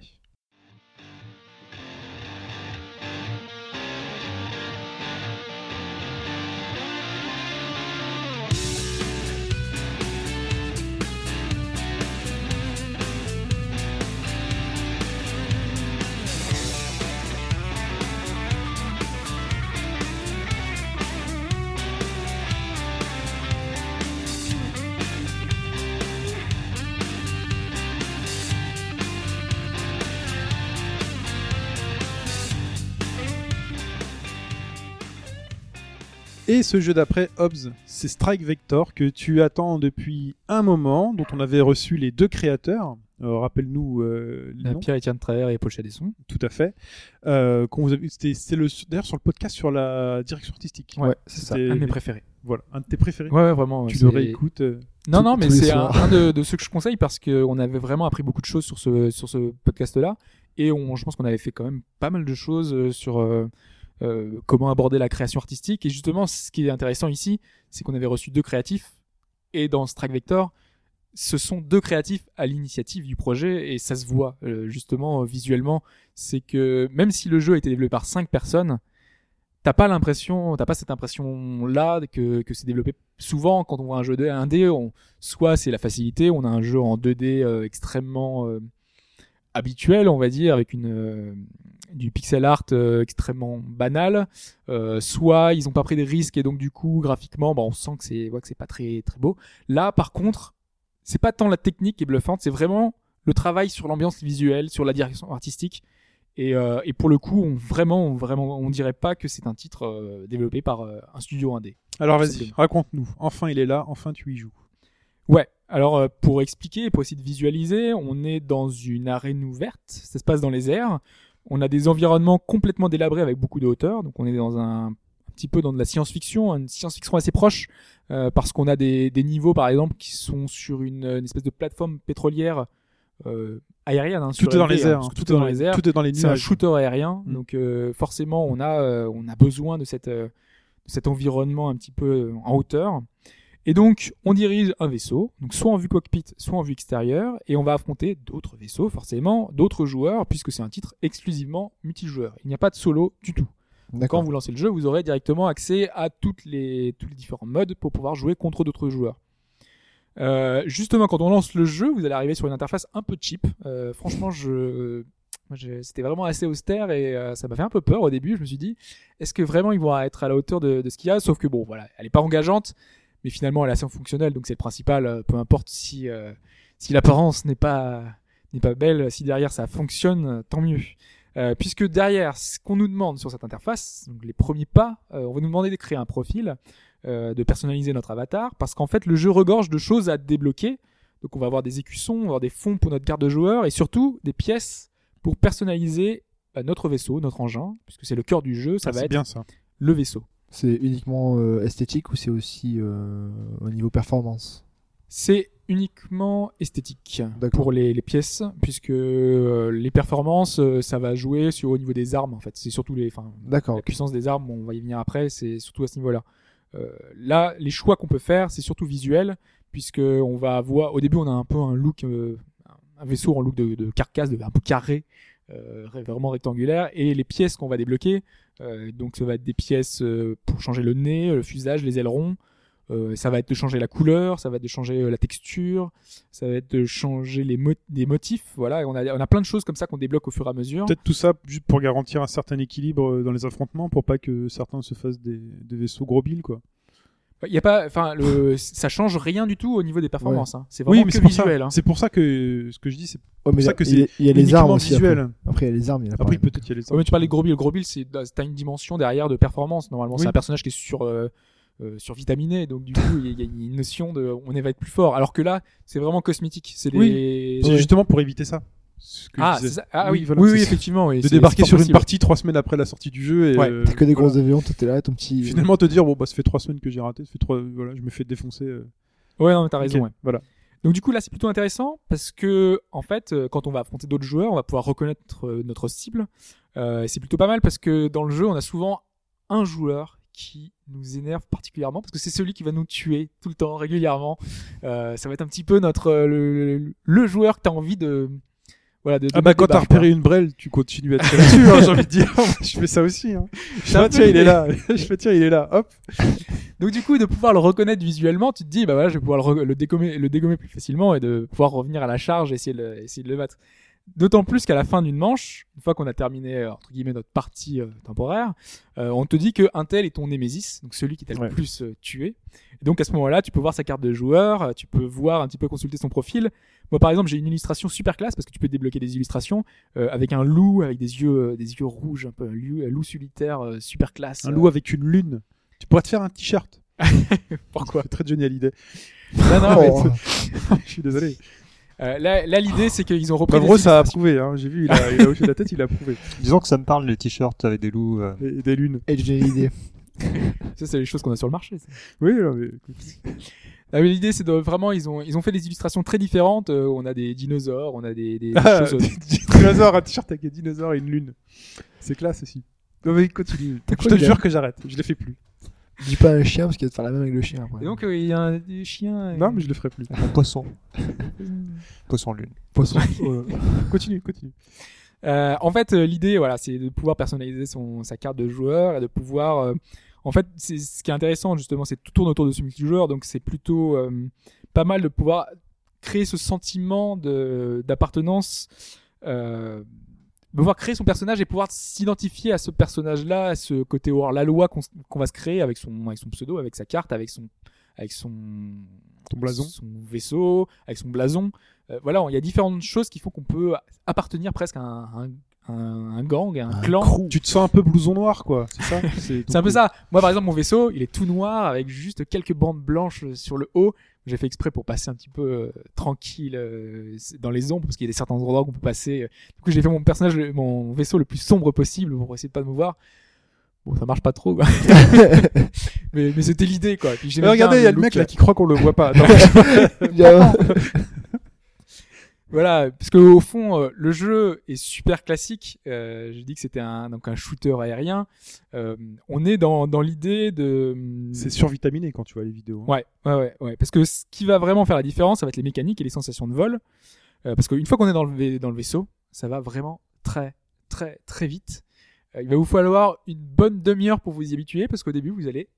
Et ce jeu d'après, Hobbs, c'est Strike Vector que tu attends depuis un moment, dont on avait reçu les deux créateurs. Euh, Rappelle-nous euh, euh. Pierre-Étienne Travers et Paul Chadesson. Tout à fait. Euh, C'était c'était le d'ailleurs sur le podcast sur la direction artistique. Ouais, c'est ça. Un de mes préférés. Voilà, un de tes préférés. Ouais, ouais, vraiment. tu le réécoutes. Non, non, mais c'est un, de, de ceux que je conseille parce qu'on avait vraiment appris beaucoup de choses sur ce, sur ce podcast-là. Et on, je pense qu'on avait fait quand même pas mal de choses sur euh, comment aborder la création artistique. Et justement, ce qui est intéressant ici, c'est qu'on avait reçu deux créatifs. Et dans Strike Vector, ce sont deux créatifs à l'initiative du projet et ça se voit euh, justement euh, visuellement. C'est que même si le jeu a été développé par cinq personnes, t'as pas l'impression, t'as pas cette impression là que, que c'est développé. Souvent, quand on voit un jeu de 1D, on, soit c'est la facilité, on a un jeu en 2D euh, extrêmement habituel, on va dire, avec une euh, du pixel art euh, extrêmement banal. Euh, soit ils ont pas pris des risques et donc du coup graphiquement, bah, on sent que c'est ouais, que c'est pas très très beau. Là, par contre, c'est pas tant la technique qui est bluffante, c'est vraiment le travail sur l'ambiance visuelle, sur la direction artistique. Et, et pour le coup, on vraiment, vraiment, on dirait pas que c'est un titre développé par un studio indé. Alors vas-y, raconte-nous. Enfin, il est là. Enfin, tu y joues. Ouais. Alors euh, pour expliquer, pour essayer de visualiser, on est dans une arène ouverte. Ça se passe dans les airs. On a des environnements complètement délabrés avec beaucoup de hauteur. Donc on est dans un, un petit peu dans de la science-fiction, une science-fiction assez proche euh, parce qu'on a des, des niveaux par exemple qui sont sur une, une espèce de plateforme pétrolière euh, aérienne. hein, Tout est dans les hein, airs. parce que hein. tout est dans les airs. Tout est dans les C'est un nuages. shooter aérien, Mm. donc euh, forcément on a euh, on a besoin de cette euh, de cet environnement un petit peu en hauteur. Et donc on dirige un vaisseau, donc soit en vue cockpit, soit en vue extérieure, et on va affronter d'autres vaisseaux, forcément, d'autres joueurs, puisque c'est un titre exclusivement multijoueur. Il n'y a pas de solo du tout. Quand vous lancez le jeu, vous aurez directement accès à toutes les, tous les différents modes pour pouvoir jouer contre d'autres joueurs. Euh, justement, quand on lance le jeu, vous allez arriver sur une interface un peu cheap. Euh, franchement, je, c'était vraiment assez austère et euh, ça m'a fait un peu peur au début. Je me suis dit, est-ce que vraiment ils vont être à la hauteur de, de ce qu'il y a? Sauf que bon, voilà, elle est pas engageante, mais finalement elle est assez fonctionnelle, donc c'est le principal. euh, Peu importe si euh, si l'apparence n'est pas n'est pas belle, si derrière ça fonctionne, euh, tant mieux. Euh, puisque derrière, ce qu'on nous demande sur cette interface, donc les premiers pas, euh, on va nous demander de créer un profil, de personnaliser notre avatar, parce qu'en fait le jeu regorge de choses à débloquer. Donc on va avoir des écussons, on va avoir des fonds pour notre carte de joueur, et surtout des pièces pour personnaliser notre vaisseau, notre engin, puisque c'est le cœur du jeu, ça Ah, va être bien ça. le vaisseau. C'est uniquement euh, esthétique ou c'est aussi euh, au niveau performance? C'est uniquement esthétique pour les, les pièces, puisque euh, les performances, ça va jouer sur au niveau des armes en fait. C'est surtout les, enfin, la puissance des armes, on va y venir après, c'est surtout à ce niveau-là. Là, les choix qu'on peut faire, c'est surtout visuel, puisque on va avoir, au début, on a un peu un look, un vaisseau en look de, de carcasse, de, un peu carré, vraiment rectangulaire, et les pièces qu'on va débloquer, donc ça va être des pièces euh, pour changer le nez, le fuselage, les ailerons. Euh, ça va être de changer la couleur, ça va être de changer euh, la texture, ça va être de changer les motifs. Voilà, on a, on a plein de choses comme ça qu'on débloque au fur et à mesure. Peut-être tout ça juste pour garantir un certain équilibre euh, dans les affrontements, pour pas que certains se fassent des, des vaisseaux gros billes, quoi. Il y a pas, enfin, le, ça change rien du tout au niveau des performances. hein. C'est vraiment Oui, mais que visuel. hein. C'est pour ça que ce que je dis, c'est Ouais, pour ça que il y a- c'est il y a les armes aussi. visuel. Après. Après, il y a les armes. Il y a pas Après, peut-être il y a les Ouais, mais tu parlais de gros bill. Le gros bill, c'est t'as une dimension derrière de performance. Normalement, Oui. c'est un personnage qui est sur euh, euh, survitaminé, donc du coup, il y, a- il y a une notion de, on va être plus fort. Alors que là, c'est vraiment cosmétique. C'est Oui. des. Justement pour éviter ça. Ce que je Ah, c'est ça. Ah Oui, voilà, oui, oui, ça. effectivement. oui, de c'est- débarquer sur une partie trois semaines après la sortie du jeu et Ouais, euh, T'as que des voilà. gros avions, t'es là, ton petit. finalement te dire bon bah ça fait trois semaines que j'ai raté, ça fait trois voilà je me fais défoncer. euh. Ouais, non, mais t'as raison. Ouais. Voilà. Donc du coup là c'est plutôt intéressant parce que en fait euh, quand on va affronter d'autres joueurs on va pouvoir reconnaître euh, notre cible. Euh, c'est plutôt pas mal parce que dans le jeu on a souvent un joueur qui nous énerve particulièrement parce que c'est celui qui va nous tuer tout le temps régulièrement. Euh, ça va être un petit peu notre euh, le, le- le joueur que t'as envie de voilà de, de Ah bah quand t'as repéré une brêle, tu continues à tirer dessus, hein, j'ai envie de dire. je fais ça aussi. Hein. Je fais, ah, tiens il est là. je fais tiens il est là. Hop. Donc du coup, de pouvoir le reconnaître visuellement, tu te dis, bah voilà, je vais pouvoir le dégommer, le dégommer plus facilement et de pouvoir revenir à la charge et essayer de le, essayer de le battre. D'autant plus qu'à la fin d'une manche, une fois qu'on a terminé euh, entre guillemets notre partie euh, temporaire, euh, on te dit que un tel est ton némésis, donc celui qui t'a Ouais. le plus euh, tué. Et donc à ce moment-là, tu peux voir sa carte de joueur, tu peux voir un petit peu consulter son profil. Moi par exemple, j'ai une illustration super classe parce que tu peux débloquer des illustrations avec un loup avec des yeux, des yeux rouges, un peu un loup, un loup solitaire super classe. Un loup avec une lune. Tu pourrais te faire un t-shirt. Pourquoi? très Johnny Hallyday. Non, non, mais Oh, je suis désolé. Euh, là, là, l'idée, c'est qu'ils ont repris. Bah, des gros ça a approuvé. Hein. J'ai vu il a, il a hoché la tête il a approuvé. Disons que ça me parle les t-shirts avec des loups. euh. Et, et des lunes. Et j'ai une idée. Ça, c'est les choses qu'on a sur le marché. ça. Oui non, mais écoute. Ah, l'idée, c'est de vraiment, ils ont, ils ont fait des illustrations très différentes. Euh, on a des dinosaures, on a des, des, des Ah, choses. dinosaure, un t-shirt avec des dinosaures et une lune. C'est classe aussi. Non mais continue. Je te jure que j'arrête. Je les fais plus. Dis pas un chien parce qu'il va te faire la même avec le chien après. Et donc, euh, il y a un des chiens. Non, mais je le ferai plus. Un poisson. poisson lune. poisson. continue, continue. Euh, en fait, euh, l'idée, voilà, c'est de pouvoir personnaliser son, sa carte de joueur et de pouvoir. euh, en fait, c'est ce qui est intéressant justement, c'est que tout tourne autour de ce multijoueur, donc c'est plutôt euh, pas mal de pouvoir créer ce sentiment de d'appartenance, euh, de pouvoir créer son personnage et pouvoir s'identifier à ce personnage-là, à ce côté hors la loi qu'on va se créer avec son avec son pseudo, avec sa carte, avec son avec son Ton blason. son vaisseau, avec son blason. Euh, voilà, il y a différentes choses qui font qu'on peut appartenir presque à un, un, un- un gang, un, Un clan. crew. Tu te sens un peu blouson noir, quoi. C'est ça? C'est un peu ça. Moi, par exemple, mon vaisseau, il est tout noir avec juste quelques bandes blanches sur le haut. J'ai fait exprès pour passer un petit peu euh, tranquille euh, dans les ombres parce qu'il y a des certains endroits où on peut passer. Du coup, j'ai fait mon personnage, mon vaisseau le plus sombre possible pour essayer de pas me voir. Bon, ça marche pas trop, quoi. mais mais c'était l'idée, quoi. Puis Mais regardez, il y a le mec là euh, qui croit qu'on le voit pas. Attends. Voilà, parce que au fond, euh, le jeu est super classique. Euh, J'ai dit que c'était un donc un shooter aérien. Euh, on est dans dans l'idée de c'est survitaminé quand tu vois les vidéos. hein. Ouais, ouais, ouais, ouais. Parce que ce qui va vraiment faire la différence, ça va être les mécaniques et les sensations de vol. Euh, parce qu'une fois qu'on est dans le, dans le vaisseau, ça va vraiment très, très, très vite. Euh, il va vous falloir une bonne demi-heure pour vous y habituer, parce qu'au début, vous allez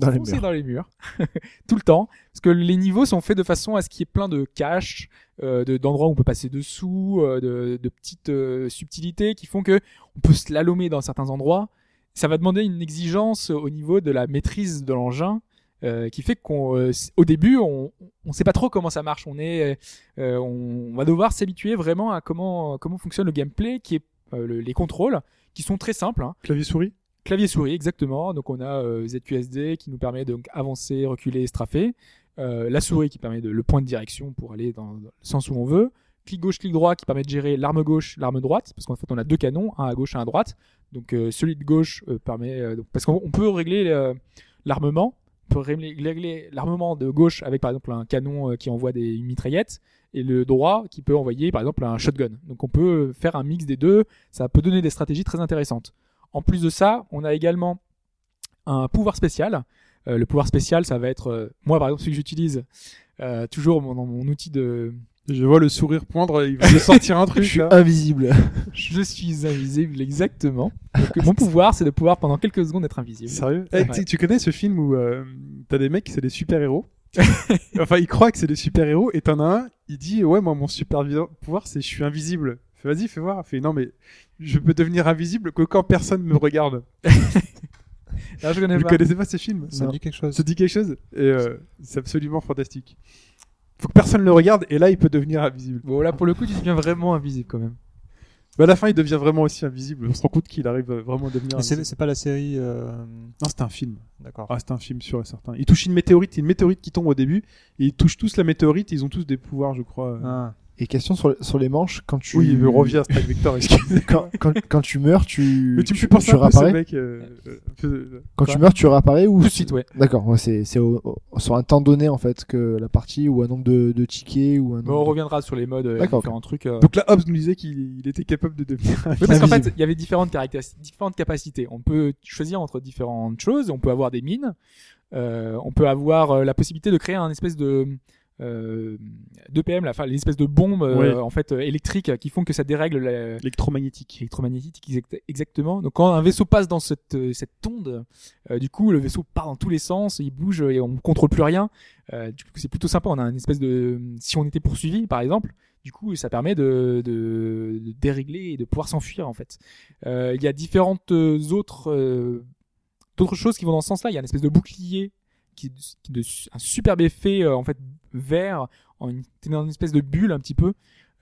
Dans les murs. dans les murs tout le temps. Parce que les niveaux sont faits de façon à ce qu'il y ait plein de caches, euh, de- d'endroits où on peut passer dessous, euh, de, de petites euh, subtilités qui font que on peut slalomer dans certains endroits. Ça va demander une exigence au niveau de la maîtrise de l'engin. euh, qui fait qu'au au début on on sait pas trop comment ça marche on est on, on va devoir s'habituer vraiment à comment comment fonctionne le gameplay qui est le- les contrôles qui sont très simples hein. Clavier souris. Clavier souris, exactement. Donc on a euh, ZQSD qui nous permet donc, avancer, reculer, strafer. Euh, la souris qui permet de le point de direction pour aller dans, le sens où on veut. Clic gauche, clic droit qui permet de gérer l'arme gauche, l'arme droite, parce qu'en fait on a deux canons, un à gauche un à droite. Donc euh, celui de gauche euh, permet, parce qu'on on peut régler l'armement, on peut régler, l'armement de gauche avec par exemple un canon qui envoie des mitraillettes et le droit qui peut envoyer par exemple un shotgun. Donc on peut faire un mix des deux, ça peut donner des stratégies très intéressantes. En plus de ça, on a également un pouvoir spécial. Euh, le pouvoir spécial, ça va être, euh, moi par exemple, celui que j'utilise euh, toujours mon- dans mon outil de Je vois le sourire poindre. Il va sortir un Je truc suis là. invisible. je suis invisible, exactement. Donc, mon pouvoir, c'est de pouvoir pendant quelques secondes être invisible. Sérieux? Eh, Ouais. tu- connais ce film où t'as des mecs, c'est des super héros. enfin, ils croient que c'est des super héros et t'en as un, il dit ouais moi mon super pouvoir c'est je suis invisible. Fais vas-y fais voir. Fait non mais je peux devenir invisible que quand personne me regarde. Ah, je connais Vous pas. connaissez pas ce film Ça Non. me dit quelque chose. Ça te dit quelque chose Et euh, c'est absolument fantastique. Faut que personne le regarde et là il peut devenir invisible. Bon, là, pour le coup, tu deviens vraiment invisible quand même. Bah à la fin il devient vraiment aussi invisible. On se rend compte qu'il arrive euh, vraiment à devenir Mais c'est invisible. c'est pas la série. euh, Non c'était un film. D'accord. Ah, c'est un film sûr et certain. Il touche une météorite, il une météorite qui tombe au début, et ils touchent tous la météorite, ils ont tous des pouvoirs, je crois. Ah. Et question sur, sur les manches, quand tu. Oui, il revient à Strike Vector, excusez. Quand, quand, quand tu meurs, tu. Mais tu me tu, fais penser tu un réapparais mec. euh, euh, un peu- Quand Quoi tu meurs, tu réapparais ou Tout de suite, ouais. D'accord, ouais, c'est c'est au- au- sur un temps donné en fait que la partie ou un nombre de, de tickets ou un Mais on nombre. de- reviendra sur les modes, euh, D'accord, différents trucs. euh. Donc là, Hobbes nous disait qu'il il était capable de devenir un Oui, parce qu'en fait, il y avait différentes caractéristiques, différentes capacités. On peut choisir entre différentes choses. On peut avoir des mines. Euh, on peut avoir euh, la possibilité de créer un espèce de euh, d'EPM, là, enfin, les espèces de bombes euh, Ouais. en fait euh, électriques qui font que ça dérègle la- électromagnétique. électromagnétique exact- exactement. Donc quand un vaisseau passe dans cette euh, cette onde, euh, du coup le vaisseau part dans tous les sens, il bouge et on contrôle plus rien. Euh, du coup c'est plutôt sympa. On a une espèce de si on était poursuivi par exemple, du coup ça permet de, de, de dérégler et de pouvoir s'enfuir en fait. Euh, Il y a différentes euh, autres euh, d'autres choses qui vont dans ce sens-là. Il y a une espèce de bouclier qui, qui de un superbe effet euh, en fait vert en une, t'es dans une espèce de bulle un petit peu.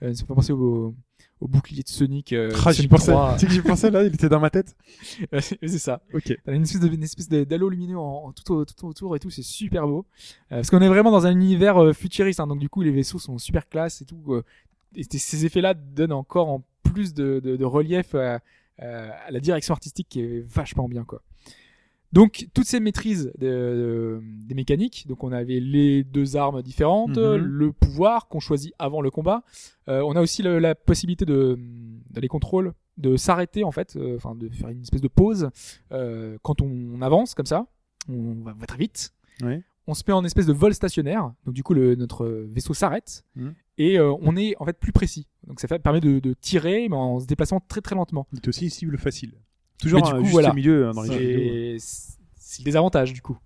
Euh, ça me fait penser au, au bouclier de Sonic. Euh, Ah, j'y Sonic pensais. 3. Tu sais que j'y pensais là, il était dans ma tête. c'est ça. Ok. T'as une espèce de, une espèce de- d'halo lumineux en, en tout, au- tout autour et tout, c'est super beau. Euh, parce qu'on est vraiment dans un univers euh, futuriste, hein, donc du coup les vaisseaux sont super classe et tout. et ces effets-là donnent encore en plus de, de, de relief à, à la direction artistique qui est vachement bien quoi. Donc toutes ces maîtrises de- de- des mécaniques, donc on avait les deux armes différentes, Mhm. le pouvoir qu'on choisit avant le combat. Euh, on a aussi le- la possibilité de, les contrôles de s'arrêter en fait, euh, enfin de faire une espèce de pause euh, quand on avance comme ça. on va, va très vite. On se met en espèce de vol stationnaire, donc du coup le, notre vaisseau s'arrête Mhm. et on est en fait plus précis. Donc ça fait, permet de, de tirer mais en se déplaçant très très lentement. Il est aussi une cible facile. Toujours Mais du un coup, juste voilà. milieu hein, dans les jeux vidéo. Et c'est le désavantage du coup.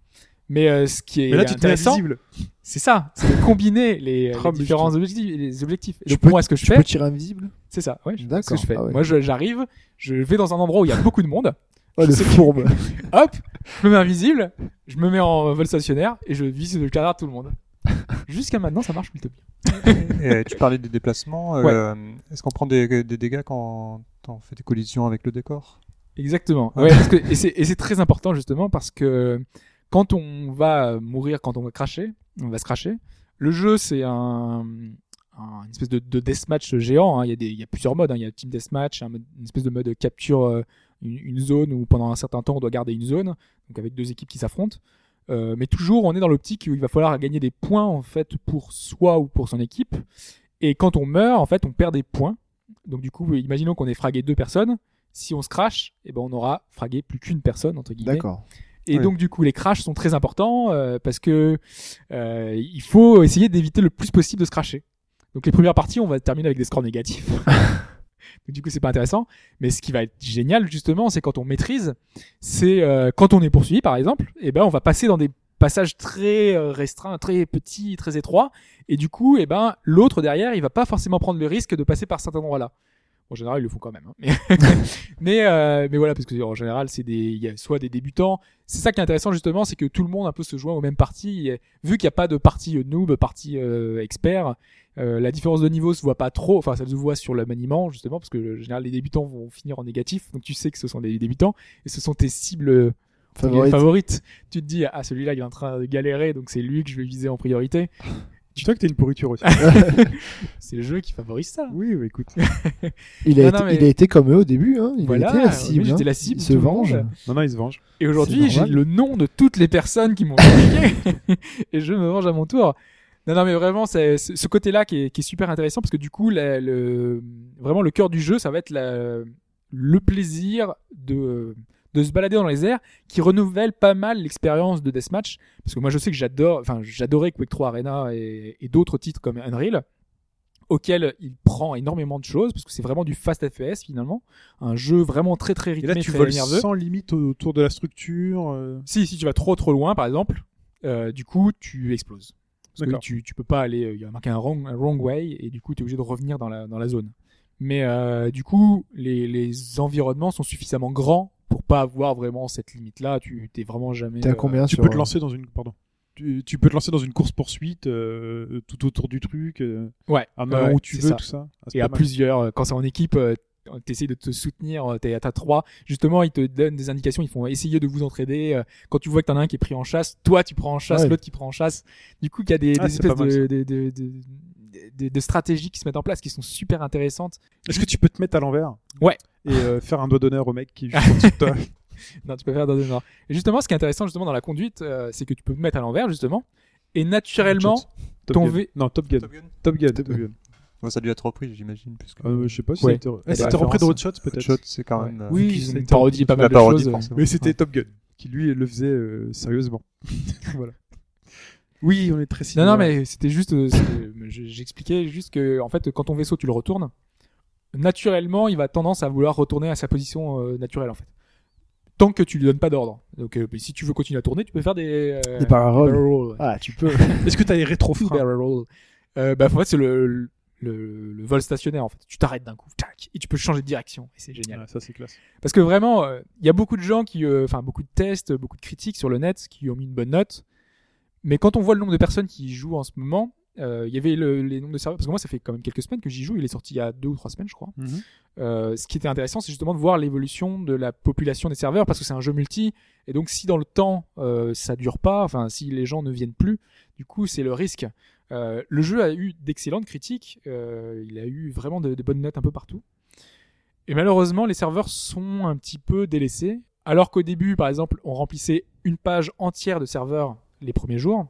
Mais euh, ce qui est Mais là, tu intéressant, invisible. c'est ça, c'est de combiner les, Oh, les différents je objectifs. Les objectifs. Donc peux- moi, ce que je Tu fais, peux tirer invisible c'est ça. Ouais, je- ce que D'accord. je fais. Ah ouais. Moi, je- j'arrive, je vais dans un endroit où il y a beaucoup de monde. Oh, le que- fourbe. Hop, je me mets invisible, je me mets en vol stationnaire et je vise le cadavre de tout le monde. Jusqu'à maintenant, ça marche plutôt bien. Et tu parlais des déplacements. euh, Est-ce qu'on prend des, des dégâts quand on fait des collisions avec le décor? Exactement. Ouais, parce que, et c'est très important justement parce que quand on va mourir, quand on va cracher, on va se cracher. Le jeu, c'est un, un- une espèce de, de deathmatch géant. hein. Il, y a des, il y a plusieurs modes. hein. Il y a team deathmatch, un une espèce de mode capture euh, une, une zone où pendant un certain temps on doit garder une zone, donc avec deux équipes qui s'affrontent. Euh, mais toujours, on est dans l'optique où il va falloir gagner des points en fait pour soi ou pour son équipe. Et quand on meurt, en fait, on perd des points. Donc du coup, imaginons qu'on ait fragué deux personnes. Si on se crache, eh ben on aura fragué plus qu'une personne entre guillemets. D'accord. Et donc du coup, les crashs sont très importants euh, parce que euh, il faut essayer d'éviter le plus possible de se crasher. Donc les premières parties, on va terminer avec des scores négatifs. donc du coup, c'est pas intéressant. Mais ce qui va être génial justement, c'est quand on maîtrise, c'est euh, quand on est poursuivi par exemple, et ben on va passer dans des passages très restreints, très petits, très étroits, et du coup, et ben l'autre derrière, il va pas forcément prendre le risque de passer par cet endroit-là. En général, ils le font quand même. hein. Mais, mais, euh, mais voilà, parce que en général, c'est des, il y a soit des débutants. C'est ça qui est intéressant justement, c'est que tout le monde un peu se joint aux mêmes parties. Et vu qu'il n'y a pas de partie euh, noob, partie euh, expert, euh, la différence de niveau se voit pas trop. Enfin, ça se voit sur le maniement justement, parce que en général, les débutants vont finir en négatif. Donc tu sais que ce sont des débutants et ce sont tes cibles Favorite. favorites. Tu te dis, ah celui-là, il est en train de galérer, donc c'est lui que je vais viser en priorité. Dis-toi que t'es une pourriture aussi. C'est le jeu qui favorise ça. oui, bah, écoute. Il a, Non, été, non, mais- il a été comme eux au début. Hein. Il Voilà, a été la oui, cible. j'étais hein. la cible Il se tout le venge. monde. Non, non, il se venge. Et aujourd'hui, j'ai normal. le nom de toutes les personnes qui m'ont critiqué et je me venge à mon tour. Non, non, mais vraiment, c'est c'est ce côté-là qui est, qui est super intéressant parce que du coup, la- le, vraiment le cœur du jeu, ça va être la- le plaisir de, de se balader dans les airs qui renouvelle pas mal l'expérience de Deathmatch. Parce que moi, je sais que j'adore, enfin, j'adorais Quake 3 Arena et, et d'autres titres comme Unreal auquel il prend énormément de choses parce que c'est vraiment du fast FPS finalement un jeu vraiment très très Et rythmé là, tu très voles nerveux sans limite autour de la structure. euh, si, si tu vas trop trop loin, par exemple, euh, du coup, tu exploses. Parce que tu, tu peux pas aller, euh, il y a marqué un wrong, un wrong way, et du coup, tu es obligé de revenir dans la, dans la zone. Mais euh, du coup, les, les environnements sont suffisamment grands pour pas avoir vraiment cette limite-là. Tu t'es vraiment jamais. T'es à euh, combien Tu sur, peux te euh, lancer dans une. Pardon. Tu, tu peux te lancer dans une course poursuite euh, tout autour du truc, euh, Ouais. à ouais, allant où tu veux, ça. tout ça. Ah, Et à mal. plusieurs, quand c'est en équipe, euh, t'essayes de te soutenir, euh, t'es à ta 3. Justement, ils te donnent des indications, ils font essayer de vous entraider. euh, Quand tu vois que t'en as un qui est pris en chasse, toi tu prends en chasse, Ouais. l'autre qui prend en chasse. Du coup, il y a des, Ah, des espèces mal, de, de, de, de, de- de stratégies qui se mettent en place qui sont super intéressantes. Est-ce que tu peux te mettre à l'envers? Ouais. Et euh, faire un doigt d'honneur au mec qui est juste en dessous de toi? Non, tu peux faire dans des noirs. Et justement, ce qui est intéressant justement dans la conduite, euh, c'est que tu peux te mettre à l'envers justement. Et naturellement, Top ton Gun. V- Non, Top Gun. Top Gun Top Gun. Top Gun. Bon, Ça a dû être repris, j'imagine. Puisque... Euh, je sais pas si Ouais. y a c'était repris de références. Hot Shots peut-être. C'est quand Ouais. même. euh, oui, ont ont été parodié pas mal de parodie, choses. Mais c'était Ouais. Top Gun qui lui le faisait euh, sérieusement. voilà. Oui, on est très Non, similaires. non, mais c'était juste, j'expliquais juste que, en fait, quand ton vaisseau, tu le retournes, naturellement, il va tendance à vouloir retourner à sa position euh, naturelle, en fait. Tant que tu lui donnes pas d'ordre. Donc, euh, si tu veux continuer à tourner, tu peux faire des, euh, Des barrel rolls. ouais. Ah, tu peux. Est-ce que t'as les rétrofreins barrel rolls. Euh, bah, en fait, c'est le, le, le vol stationnaire, en fait. Tu t'arrêtes d'un coup, tac, et tu peux changer de direction. Et c'est génial. Ouais, Ça c'est classe. Parce que vraiment, euh, il y a beaucoup de gens qui, euh, enfin beaucoup de tests, beaucoup de critiques sur le net qui ont mis une bonne note. Mais quand on voit le nombre de personnes qui y jouent en ce moment, euh, il y avait le- les nombres de serveurs. Parce que moi, ça fait quand même quelques semaines que j'y joue. Il est sorti il y a deux ou trois semaines, je crois. Euh, ce qui était intéressant, c'est justement de voir l'évolution de la population des serveurs parce que c'est un jeu multi. Et donc, si dans le temps ça dure pas, enfin si les gens ne viennent plus, du coup, c'est le risque. Euh, le jeu a eu d'excellentes critiques. euh, il a eu vraiment de, bonnes notes un peu partout. Et malheureusement, les serveurs sont un petit peu délaissés. Alors qu'au début, par exemple, on remplissait une page entière de serveurs les premiers jours.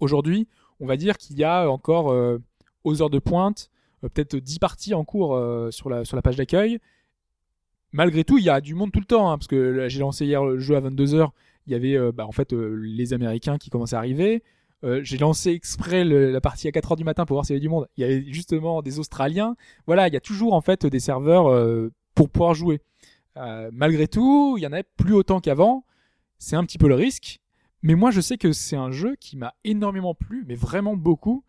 Aujourd'hui, on va dire qu'il y a encore euh, aux heures de pointe peut-être 10 parties en cours sur, la, sur la page d'accueil. Malgré tout, il y a du monde tout le temps, hein, parce que j'ai lancé hier le jeu à 22h, il y avait bah, en fait les Américains qui commençaient à arriver. Euh, j'ai lancé exprès le- la partie à 4 heures du matin pour voir s'il y avait du monde. Il y avait justement des Australiens. Voilà, il y a toujours en fait des serveurs euh, pour pouvoir jouer. Euh, malgré tout, il y en avait plus autant qu'avant. C'est un petit peu le risque. Mais moi, je sais que c'est un jeu qui m'a énormément plu, mais vraiment beaucoup.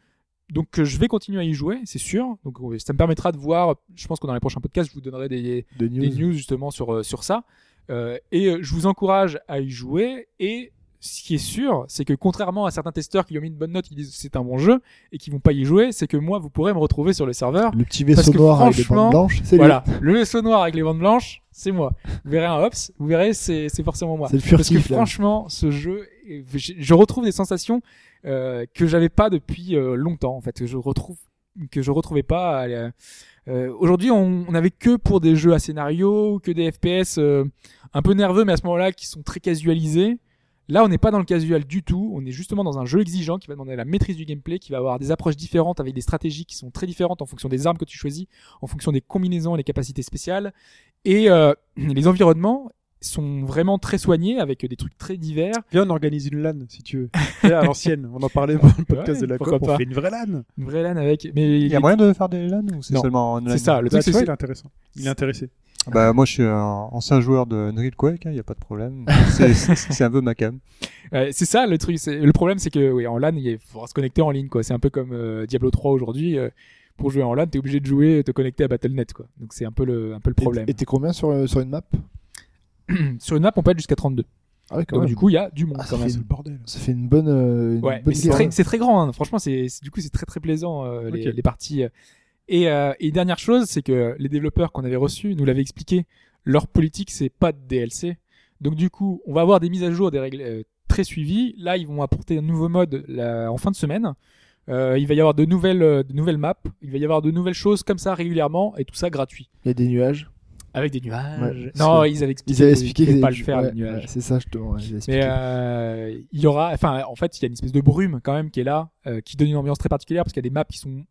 Donc, euh, je vais continuer à y jouer, c'est sûr. Donc, ça me permettra de voir. Je pense que dans les prochains podcasts, je vous donnerai des, De des news. news justement sur, euh, sur ça. Euh, et je vous encourage à y jouer. Et ce qui est sûr, c'est que contrairement à certains testeurs qui lui ont mis une bonne note, qui disent que c'est un bon jeu et qui vont pas y jouer, c'est que moi, vous pourrez me retrouver sur le serveur. Le petit vaisseau noir avec les bandes blanches, c'est lui. Voilà, le vaisseau noir avec les bandes blanches, c'est moi. Vous verrez un Hops, vous verrez, c'est c'est forcément moi. C'est le Parce que furtif, là. franchement, ce jeu, je retrouve des sensations euh, que j'avais pas depuis euh, longtemps en fait, que je retrouve que je retrouvais pas. euh, euh, Aujourd'hui, on, on avait que pour des jeux à scénario, que des FPS euh, un peu nerveux, mais à ce moment-là qui sont très casualisés. Là, on n'est pas dans le casual du tout. On est justement dans un jeu exigeant qui va demander la maîtrise du gameplay, qui va avoir des approches différentes avec des stratégies qui sont très différentes en fonction des armes que tu choisis, en fonction des combinaisons et des capacités spéciales. Et euh, les environnements sont vraiment très soignés avec des trucs très divers. Viens, on organise une LAN si tu veux. À l'ancienne, on en parlait dans le podcast Ouais, de la COP, pas. on fait une vraie LAN. Une vraie LAN avec. Mais Il y a moyen de faire des LAN ou c'est seulement c'est ça. Le truc, c'est il est intéressant. Il est intéressé. Bah moi je suis un ancien joueur de Unreal Quake, il n'y a pas de problème. C'est- un peu ma cam. Ouais, c'est ça le truc. Le problème, c'est que oui, en LAN, il faudra se connecter en ligne. quoi. C'est un peu comme euh, Diablo 3 aujourd'hui. euh, pour jouer en LAN, t'es obligé de jouer, te connecter à Battle.net. Quoi. Donc c'est un peu le, un peu le problème. Et et t'es combien sur, euh, sur une map? Sur une map, on peut être jusqu'à 32. Ah ouais, quand Donc même. du coup, il y a du monde Ah, quand ça même. fait le bordel. Ça fait une bonne. euh, une Ouais, bonne mais c'est très, grand. hein. Franchement, c'est du coup c'est très très plaisant euh, les parties. Et, euh, et dernière chose, c'est que les développeurs qu'on avait reçus nous l'avaient expliqué. Leur politique, c'est pas de DLC. Donc du coup, on va avoir des mises à jour, des règles euh, très suivies. Là, ils vont apporter un nouveau mode là, en fin de semaine. Euh, il va y avoir de nouvelles, euh, de nouvelles maps. Il va y avoir de nouvelles choses comme ça régulièrement et tout ça gratuit. Il y a des nuages. Avec des nuages. Ouais, non, ils avaient expliqué. Ils avaient qu'ils expliqué. pouvaient que pas le faire ouais, les nuages. ouais, c'est ça, je te. Mais euh, il y aura, enfin, en fait, il y a une espèce de brume quand même qui est là, euh, qui donne une ambiance très particulière parce qu'il y a des maps qui sont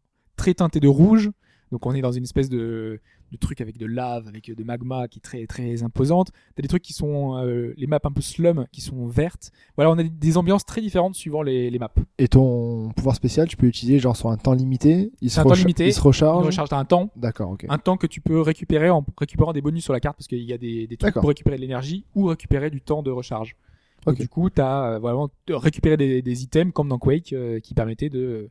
très teintées de rouge. Donc on est dans une espèce de, de truc avec de lave, avec de magma qui est très très imposante. T'as des trucs qui sont euh, les maps un peu slum qui sont vertes. Voilà, on a des- ambiances très différentes suivant les, les maps. Et ton pouvoir spécial, tu peux l'utiliser genre sur un temps limité? Il se, un temps limité. il se recharge? recharge t'as un temps, D'accord, ok. un temps que tu peux récupérer en récupérant des bonus sur la carte parce qu'il y a des, des trucs pour récupérer de l'énergie ou récupérer du temps de recharge. Donc, Ok. du coup, tu as vraiment de récupérer des, des items comme dans Quake euh, qui permettaient de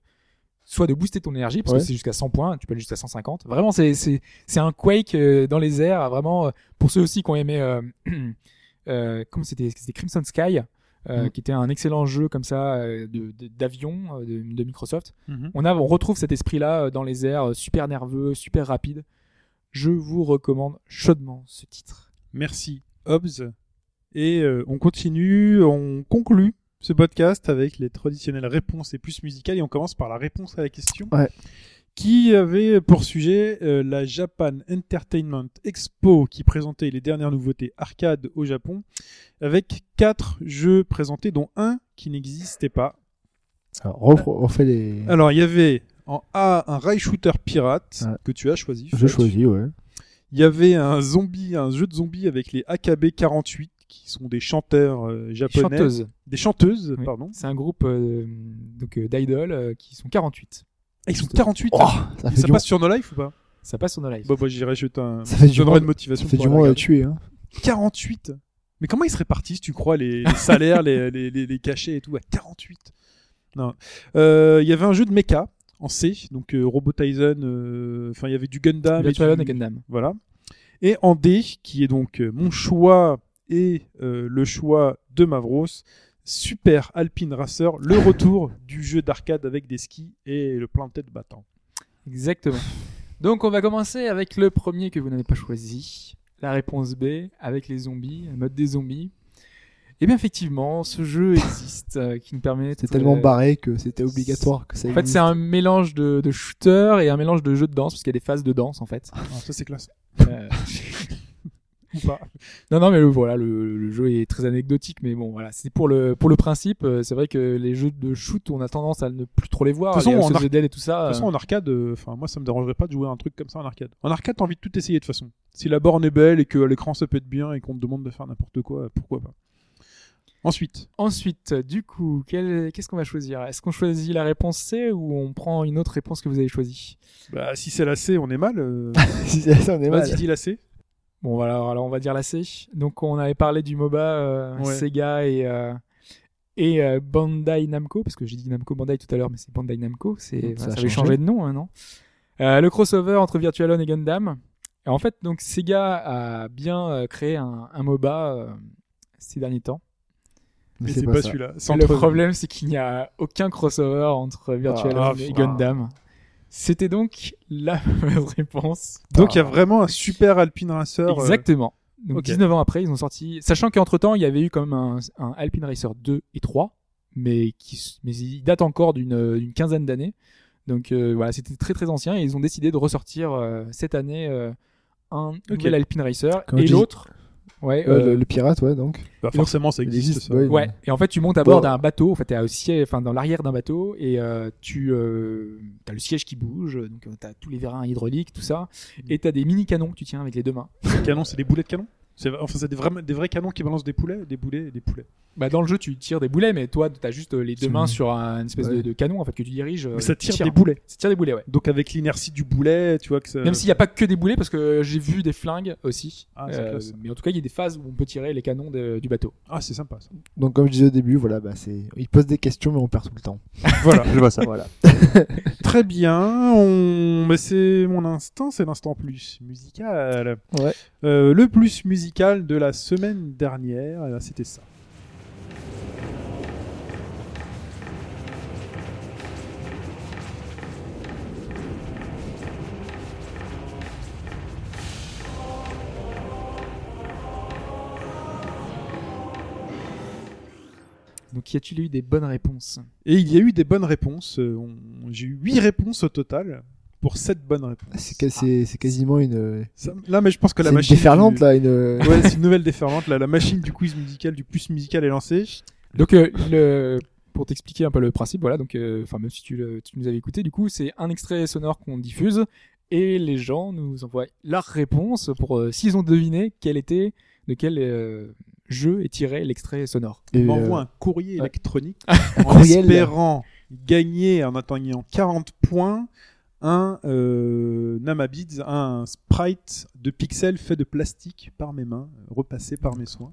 soit de booster ton énergie parce Ouais. que c'est jusqu'à 100 points, tu peux aller jusqu'à 150. Vraiment, c'est c'est c'est un Quake euh, dans les airs. Vraiment, euh, pour ceux aussi qui ont aimé, euh, comment c'était C'était Crimson Sky. Mhm. qui était un excellent jeu comme ça de de- d'avion de, de Microsoft. Mhm. On a, on retrouve cet esprit-là dans les airs, super nerveux, super rapide. Je vous recommande chaudement ce titre. Merci, Hobbs. Et on continue, on conclut ce podcast avec les traditionnelles réponses et plus musicales. Et on commence par la réponse à la question. Ouais. Qui avait pour sujet euh, la Japan Entertainment Expo qui présentait les dernières nouveautés arcade au Japon avec quatre jeux présentés dont un qui n'existait pas. Alors, les. Il y avait en A un rail shooter pirate Ouais. que tu as choisi. Je choisis, ouais. Il y avait un zombie, un jeu de zombies avec les AKB 48 qui sont des chanteurs euh, japonais, Chanteuse. des chanteuses, Oui. pardon. C'est un groupe euh, donc euh, d'idoles euh, qui sont 48. Ah, ils sont 48. Oh, ça fait passe sur No Life ou pas? Ça passe sur nos lives. Bon, bah, j'irai jeter un. Ça fait du une motivation. ça fait du monde à tuer. Hein. 48 Mais comment ils se répartissent, tu crois, les, les salaires, les, les, les, les cachets et tout, à 48 Non. Euh, Il y avait un jeu de mecha en C, donc Robot Tyson, euh, enfin, il y avait du Gundam. et du- et Gundam. Voilà. Et en D, qui est donc mon choix et euh, le choix de Mavros, Super Alpine Racer, le retour du jeu d'arcade avec des skis et le plein de tête battant. Exactement. Donc on va commencer avec le premier que vous n'avez pas choisi. La réponse B, avec les zombies, le mode des zombies. Et bien effectivement, ce jeu existe, euh, qui nous permet... C'est tellement euh, barré que c'était obligatoire que ça En fait, c'est un mélange de, de shooter et un mélange de jeu de danse, parce qu'il y a des phases de danse en fait. Ah, ça c'est classe. Euh, Ou pas. Non, non, mais le, voilà, le, le jeu est très anecdotique, mais bon, voilà, c'est pour le pour le principe. euh, C'est vrai que les jeux de shoot, on a tendance à ne plus trop les voir. De toute façon, les en Dead et tout ça. De toute façon, en arcade, euh, enfin moi ça me dérangerait pas de jouer à un truc comme ça en arcade. En arcade, t'as envie de tout essayer de toute façon. Si la borne est belle et que l'écran ça peut être bien et qu'on te demande de faire n'importe quoi, pourquoi pas. Ensuite, Ensuite, du coup, qu'est-ce qu'on va choisir? Est-ce qu'on choisit la réponse C ou on prend une autre réponse que vous avez choisie? Bah, si c'est la C, on est mal. euh, Si c'est ça, on est mal. Vas-y, dis la C. Bon, voilà, alors, alors on va dire la C. Donc, on avait parlé du MOBA euh, Ouais. Sega et, euh, et euh, Bandai Namco, parce que j'ai dit Namco Bandai tout à l'heure, mais c'est Bandai Namco. C'est, Donc, voilà, ça a ça avait changé. de nom, hein, non? Euh, Le crossover entre Virtualon et Gundam. Et en fait, donc Sega a bien euh, créé un, un MOBA euh, ces derniers temps. Mais Mais c'est c'est pas celui-là. Le problème, c'est qu'il n'y a aucun crossover entre Virtualon Ah, et putain. Gundam. C'était donc la mauvaise réponse. Donc il y a vraiment un super Alpine Racer. euh, Exactement. Donc ok. 19 ans après, ils ont sorti. Sachant qu'entre temps, il y avait eu quand même un, un Alpine Racer 2 et 3, mais qui, s- mais il date encore d'une d'une quinzaine d'années. Donc euh, voilà, c'était très très ancien et ils ont décidé de ressortir euh, cette année euh, un nouvel Alpine Racer et je dis- l'autre. Ouais, Ouais, euh, le, le pirate, ouais, donc. bah, forcément, ça existe. existe, ça. ouais. Ouais, et en fait, tu montes à bord Bon. d'un bateau. En fait, t'es au siège, enfin dans l'arrière d'un bateau, et euh, tu euh, as le siège qui bouge, donc euh, t'as tous les vérins hydrauliques, tout ça, et t'as des mini canons que tu tiens avec les deux mains. Les canons, c'est des boulets de canon. C'est enfin c'est des vrais des vrais canons qui balancent des poulets, des boulets, et des poulets. Bah dans le jeu, tu tires des boulets, mais toi, t'as juste euh, les deux mains sur un une espèce de, Ouais. de canon en fait que tu diriges. euh, Mais ça tu tire tires. des boulets. Ça tire des boulets, ouais. Donc avec l'inertie du boulet, tu vois que ça. Même s'il n'y a pas que des boulets, parce que j'ai vu des flingues aussi. Ah, Euh, classe. mais en tout cas, il y a des phases où on peut tirer les canons de- du bateau. Ah, c'est sympa ça. Donc, comme je disais au début, voilà, bah, c'est, il pose des questions, mais on perd tout le temps. voilà. Je vois ça. Voilà. Très bien. On... Mais c'est mon instant, c'est l'instant plus musical. Ouais. Euh, le plus musical de la semaine dernière, c'était ça. Donc, y a-t-il eu des bonnes réponses? Et il y a eu des bonnes réponses. Euh, on- J'ai eu 8 réponses au total pour 7 bonnes réponses. C'est, quasiment une, Ça- là, mais je pense que la c'est une machine. déferlante, du- là, une, Ouais, c'est une nouvelle déferlante. Là, la machine du quiz musical, du plus musical est lancée. Donc, euh, le... pour t'expliquer un peu le principe, voilà, donc, euh, enfin, même si tu, le- tu nous avais écouté, du coup, c'est un extrait sonore qu'on diffuse et les gens nous envoient leur réponse pour euh, s'ils ont deviné quel était, de quel euh, jeu est tiré l'extrait sonore. et, On m'envoie euh, un courrier électronique en courriel. espérant gagner en atteignant 40 points un euh, Namabids, un sprite de pixels fait de plastique par mes mains, repassé par mes soins.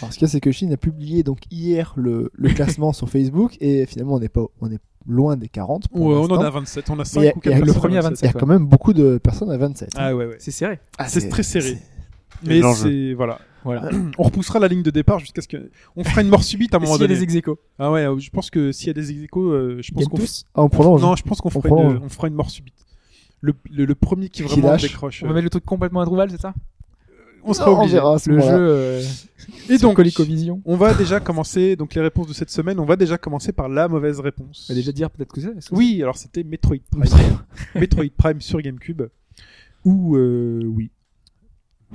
Alors, ce qu'il y a, c'est que Chine a publié donc hier le, le classement sur Facebook et finalement on n'est pas on est loin des 40 pour Ouais, on en a 27, on a 5 Mais il y a- ou il y 4 a le premier à 27. Il y a quand même beaucoup de personnes à 27. hein. Ah ouais, ouais. C'est serré. Ah, c'est très serré. Mais c'est voilà, Voilà. on repoussera la ligne de départ jusqu'à ce que on fera une mort subite à un moment s'il y a donné. des ex aequo Ah ouais, euh, je pense que s'il y a des ex euh, je pense qu'on tous Ah, on prolonge. non, je pense qu'on On fera, une, prolonge. on fera une mort subite. Le, le, le premier qui Qui vraiment lâche. décroche. On euh, va mettre le truc complètement introuvable, c'est ça? On sera on obligé. verra à ce Le jeu euh, Et donc, ColecoVision. on va déjà commencer, donc les réponses de cette semaine, on va déjà commencer par la mauvaise réponse. On va déjà dire peut-être que c'est. Oui, alors c'était Metroid Prime. Metroid Prime sur GameCube. Ou euh, oui.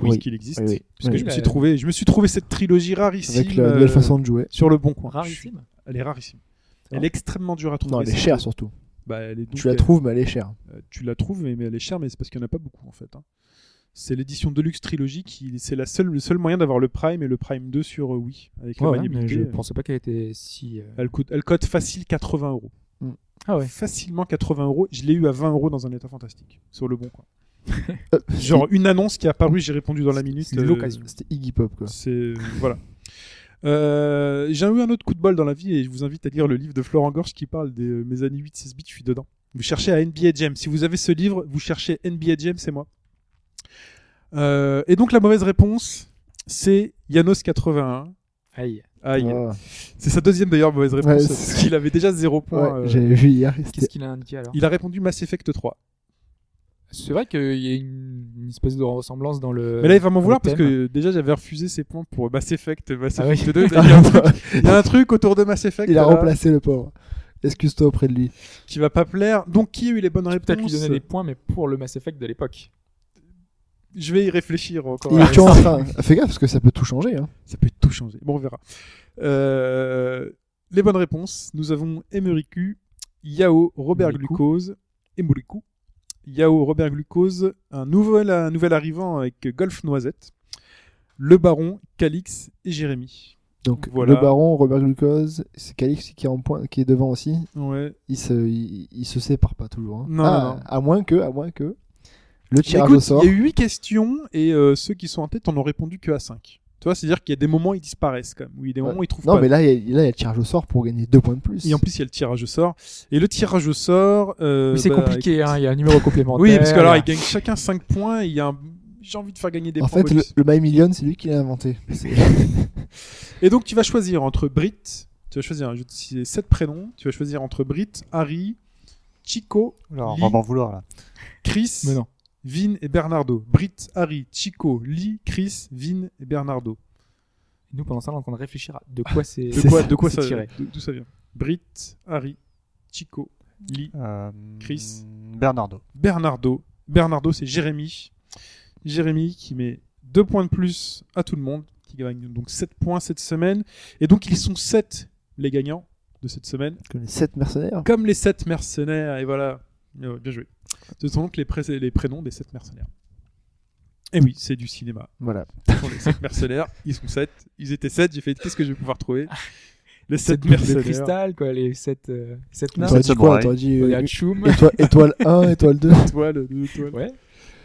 Oui, Oui. qu'il existe. Oui, oui. Puisque Oui. je me Oui, suis bah, trouvé, je me suis trouvé cette trilogie rarissime Avec la euh, nouvelle façon de jouer. sur le bon coin. Rarissime. Elle est rarissime. Elle Ah. est extrêmement dure à trouver. Non, elle est chère surtout. Bah, elle est donc, Tu la euh, trouves, mais elle est chère. euh, tu la trouves, mais, mais elle est chère, mais c'est parce qu'il n'y en a pas beaucoup en fait. hein. C'est l'édition Deluxe Trilogy qui, c'est la seule, le seul moyen d'avoir le Prime et le Prime 2 sur euh, Wii avec la Ouais, mais maniabilité. je pensais pas qu'elle était si. euh, Elle coûte, elle cote facile 80 euros. Ah ouais. Facilement 80 euros. Je l'ai eu à 20 euros dans un état fantastique sur le bon coin. Euh, Genre une annonce qui est apparue, j'ai répondu dans la minute. C'est euh, l'occasion. C'était Iggy Pop, quoi. C'est voilà. Euh, j'ai eu un autre coup de bol dans la vie et je vous invite à lire le livre de Florent Gorge qui parle de euh, mes années 8-16 bits, je suis dedans. Vous cherchez à NBA Jam. Si vous avez ce livre, vous cherchez NBA Jam, c'est moi. Euh, et donc la mauvaise réponse, c'est Yanos81. Aïe. Aïe. Ah. C'est sa deuxième d'ailleurs mauvaise réponse. Ouais, parce qu'il avait déjà zéro point. Ouais, euh, J'avais vu hier. Qu'est-ce c'était- qu'il a indiqué alors? Il a répondu Mass Effect 3. C'est vrai qu'il y a une, une espèce de ressemblance dans le. Mais là, il va m'en vouloir parce que déjà j'avais refusé ses points pour Mass Effect, Mass Ah Effect oui. 2. Il y, a un truc, il y a un truc autour de Mass Effect Il a là, remplacé le pauvre. Excuse-toi auprès de lui. qui va pas plaire. Donc, qui a eu les bonnes peux peut-être lui réponses donner des points, mais pour le Mass Effect de l'époque. Je vais y réfléchir encore. Il toujours en train. Fais gaffe parce que ça peut tout changer. Hein. Ça peut tout changer. Bon, on verra. Euh, les bonnes réponses. Nous avons Emeriku, Yao, Robert. Glucose, Emuriku. Yao, Robert Glucose, un nouvel, un nouvel arrivant avec Golf Noisette, Le Baron, Calix et Jérémy. Donc Voilà. le baron, Robert Glucose, c'est Calix qui est en point, qui est devant aussi. Ouais. Il se, se sépare pas toujours. hein. Non, Ah, non, non. À moins que, à moins que le tirage écoute, au sort. Il y a eu 8 questions et euh, ceux qui sont en tête en ont répondu que à 5. Tu vois, c'est-à-dire qu'il y a des moments où ils disparaissent quand même, où il y a des Ouais. moments où ils trouvent Non, pas. mais là, il y, a, là, il y a le tirage au sort pour gagner deux points de plus. Et en plus, il y a le tirage au sort. Et le tirage au sort. euh, Mais c'est bah, compliqué, écoute- hein, il y a un numéro complémentaire. Oui, parce que alors, il ils gagnent chacun 5 points. et Il y a un- J'ai envie de faire gagner des en points fait, le, bonus. le My Million, c'est lui qui l'a inventé. Et donc, tu vas choisir entre Brit. Tu vas choisir jeu de 7 prénoms. Tu vas choisir entre Brit, Harry, Chico, Alors, on va m'en vouloir là. Chris, Mais non. Vin et Bernardo. Brit, Harry, Chico, Lee, Chris, Vin et Bernardo. Nous, pendant ça, on est en train de réfléchir à de quoi c'est. De quoi, ça, de quoi ça tiré. d'où- D'où ça vient Brit, Harry, Chico, Lee, Euh, Chris. Bernardo. Bernardo. Bernardo, c'est Jérémy. Jérémy qui met 2 points de plus à tout le monde, qui gagne donc 7 points cette semaine. Et donc ils sont 7 les gagnants de cette semaine, Comme les sept mercenaires. comme les 7 mercenaires. Et voilà, Euh, bien joué. Ce sont donc les, pré- les prénoms des 7 mercenaires. Et oui, c'est du cinéma. Voilà. Ce sont les 7 mercenaires, ils sont 7. Ils étaient 7, j'ai fait qu'est-ce que je vais pouvoir trouver? Les 7 Cette boule de mercenaires. cristal, quoi, les 7 euh, sept nains. T'aurais sept dit quoi. T'aurais dit euh, étoile, étoile 1, étoile 2. Étoile, deux étoiles. Ouais.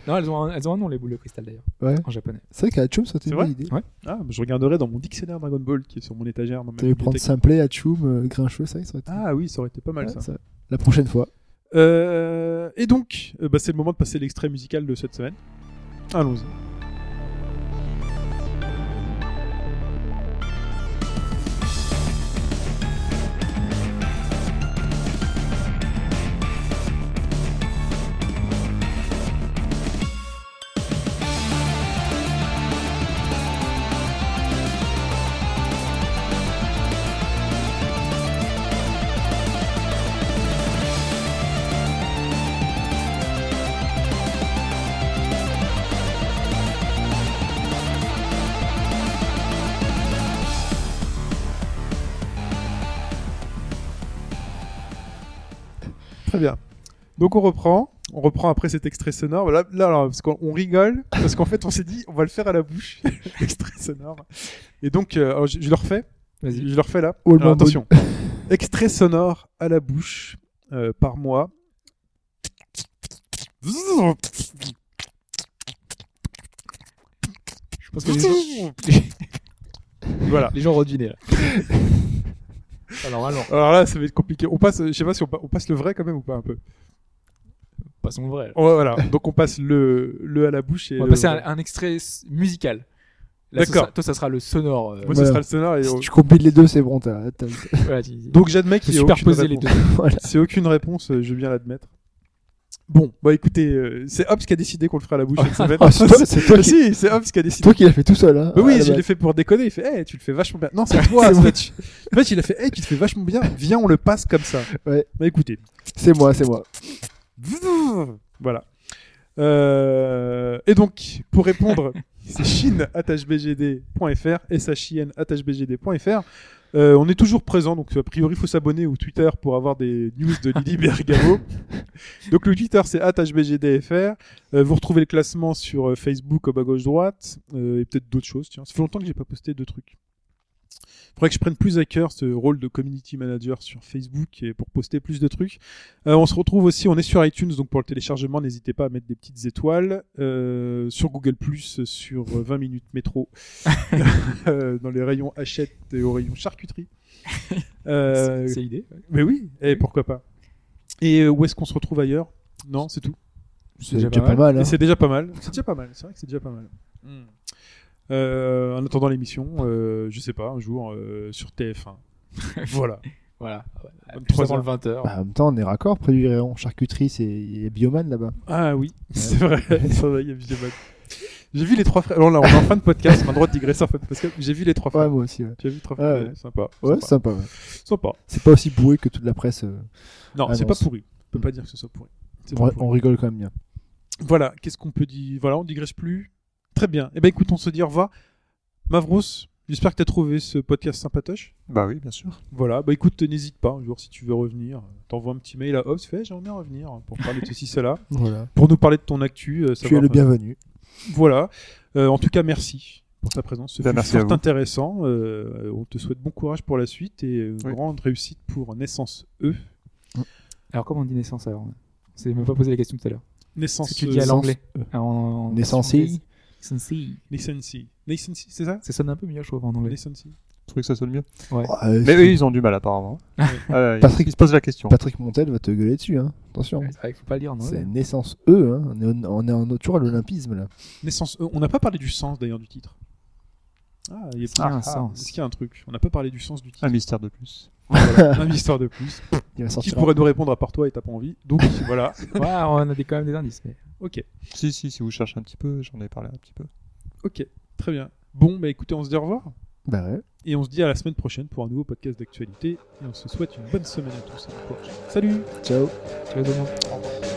Non, elles ont, un, elles ont un nom, les boules de cristal d'ailleurs, Ouais. en japonais. C'est vrai qu'à Hachum, ça c'était C'est une vrai bonne idée. Ouais. Ah, bah, je regarderai dans mon dictionnaire Dragon Ball qui est sur mon étagère. T'avais prendre. Simplet, Hachum, euh, Grincheux, ça, ça aurait été. Ah oui, ça aurait été pas mal Ouais, ça. ça- La prochaine fois. Euh, et donc, euh, bah, c'est le moment de passer l'extrait musical de cette semaine. Allons-y. Donc on reprend. On reprend après cet extrait sonore. Là, là alors, parce qu'on on rigole, parce qu'en fait, on s'est dit, on va le faire à la bouche, l'extrait sonore. Et donc, euh, alors, je, je le refais. Vas-y. Je le refais là. Oh, le Alors, attention. extrait sonore à la bouche euh, par moi. Je pense que les gens, voilà. les gens deviné là. Alors, allons, Alors là, ça va être compliqué. On passe, je sais pas si on, pa- on passe le vrai quand même ou pas un peu. Passons vrai. là. Ouais, voilà. Donc on passe le, le à la bouche et. On va passer vrai. un, un extrait musical. D'accord. toi, ça sera le sonore. euh, Moi, ce Voilà. sera le sonore. Et Si tu combines les deux, c'est bon. voilà, tu- Donc j'admets qu'il y a aucune superposer les réponse. deux. voilà. C'est aucune réponse, euh, je veux bien l'admettre. Bon, bah écoutez, euh, c'est Hobbs qui a décidé qu'on le ferait à la bouche. Ah, c'est toi, c'est toi qui- si, c'est Hobbs qui a décidé. Toi qui l'as fait tout seul. Hein, Bah oui, je l'ai fait pour déconner. Il fait, hey, tu le fais vachement bien. Non, c'est toi. En, moi. fait. en fait, il a fait, hey, tu le fais vachement bien. Viens, on le passe comme ça. Ouais. Bah écoutez, C'est moi, c'est moi. voilà. Euh, et donc, pour répondre, c'est chine.bgd.fr, shine.bgd.fr. Euh, on est toujours présent, donc a priori, il faut s'abonner au Twitter pour avoir des news de Lily Bergamo. donc le Twitter, c'est @hbgdfr. Euh, vous retrouvez le classement sur euh, Facebook au bas gauche droite et peut-être d'autres choses. Tiens, ça fait longtemps que j'ai pas posté de trucs. Faudrait que je prenne plus à cœur ce rôle de community manager sur Facebook et pour poster plus de trucs. Euh, on se retrouve aussi, on est sur iTunes, donc pour le téléchargement, n'hésitez pas à mettre des petites étoiles. Euh, sur Google Plus, sur euh, 20 minutes métro, Euh, dans les rayons hachette et au rayon charcuterie. Euh, C'est l'idée. ouais. mais oui, et pourquoi pas. Et où est-ce qu'on se retrouve ailleurs? Non, c'est tout. C'est déjà déjà pas mal. Hein. c'est déjà pas mal. C'est déjà pas mal. C'est vrai que c'est déjà pas mal. Euh, en attendant l'émission, euh, je sais pas, un jour euh, sur TF1. voilà. Voilà. Ouais. Comme Plus trois avant heures. le 20h. Bah, en même temps, on est raccord près du rayon charcuterie. C'est il y a Bioman là-bas. Ah oui, c'est vrai. Il y a Visioman. J'ai vu les trois frères. Alors là, on est en fin de podcast, on a le droit de digresser en fin de podcast. J'ai vu les trois Ouais, frères. moi aussi. Ouais, Tu as vu les trois Ouais, frères ouais. Ouais, Sympa. ouais sympa. sympa. ouais. Sympa. C'est pas aussi bourré que toute la presse. euh, Non, c'est pas pourri. On peut pas dire que ce soit pourri. On, pourri. on rigole quand même bien. Voilà, qu'est-ce qu'on peut dire Voilà, on digresse plus. Très bien. Eh ben écoute, on se dit au revoir. Mavros, j'espère que tu as trouvé ce podcast sympatoche. Bah oui, bien sûr. Voilà, bah écoute, n'hésite pas, un jour si tu veux revenir, t'envoies un petit mail à Hobbs, fais j'aimerais bien revenir pour parler de ceci, cela, Voilà. pour nous parler de ton actu. euh, Tu es savoir- le bienvenu. Voilà. Euh, en tout cas, merci pour ta présence. Ce Ben, fut merci à fort vous. intéressant. Euh, on te souhaite bon courage pour la suite et euh, Oui. grande réussite pour Naissance E. Alors, comment on dit naissance alors? On s'est même pas posé la question tout à l'heure. Naissance Est-ce que tu E. dis à Naissance l'anglais E. Ah, en- en- Naissance Naissance I. Naissance Naissance c'est ça? Ça sonne un peu mieux, je trouve, en anglais. Naissance Je trouve que ça sonne mieux. Ouais. Euh, Mais eux, ils ont du mal apparemment. Ah, ils- Patrick- ils se posent la question. Patrick Montel va te gueuler dessus, hein. Attention. C'est vrai qu'il faut pas le dire en C'est naissance E, hein. On est, on est en, toujours à l'olympisme là. Naissance E. On n'a pas parlé du sens d'ailleurs du titre. Ah, il y a Est-ce qu'il y a un ah, sens Est-ce qu'il y a un truc? On n'a pas parlé du sens du titre. Un mystère de plus. Voilà, un histoire de plus. Il va Qui pourrait nous répondre à part toi et t'as pas envie Donc voilà. On a des, quand même des indices. Mais... Ok. Si, si, si vous cherchez un petit peu, j'en ai parlé un petit peu. Ok. Très bien. Bon, bah écoutez, on se dit au revoir. Bah ouais. Et on se dit à la semaine prochaine pour un nouveau podcast d'actualité. Et on se souhaite une bonne semaine à tous. Salut Ciao. Tu vas demain.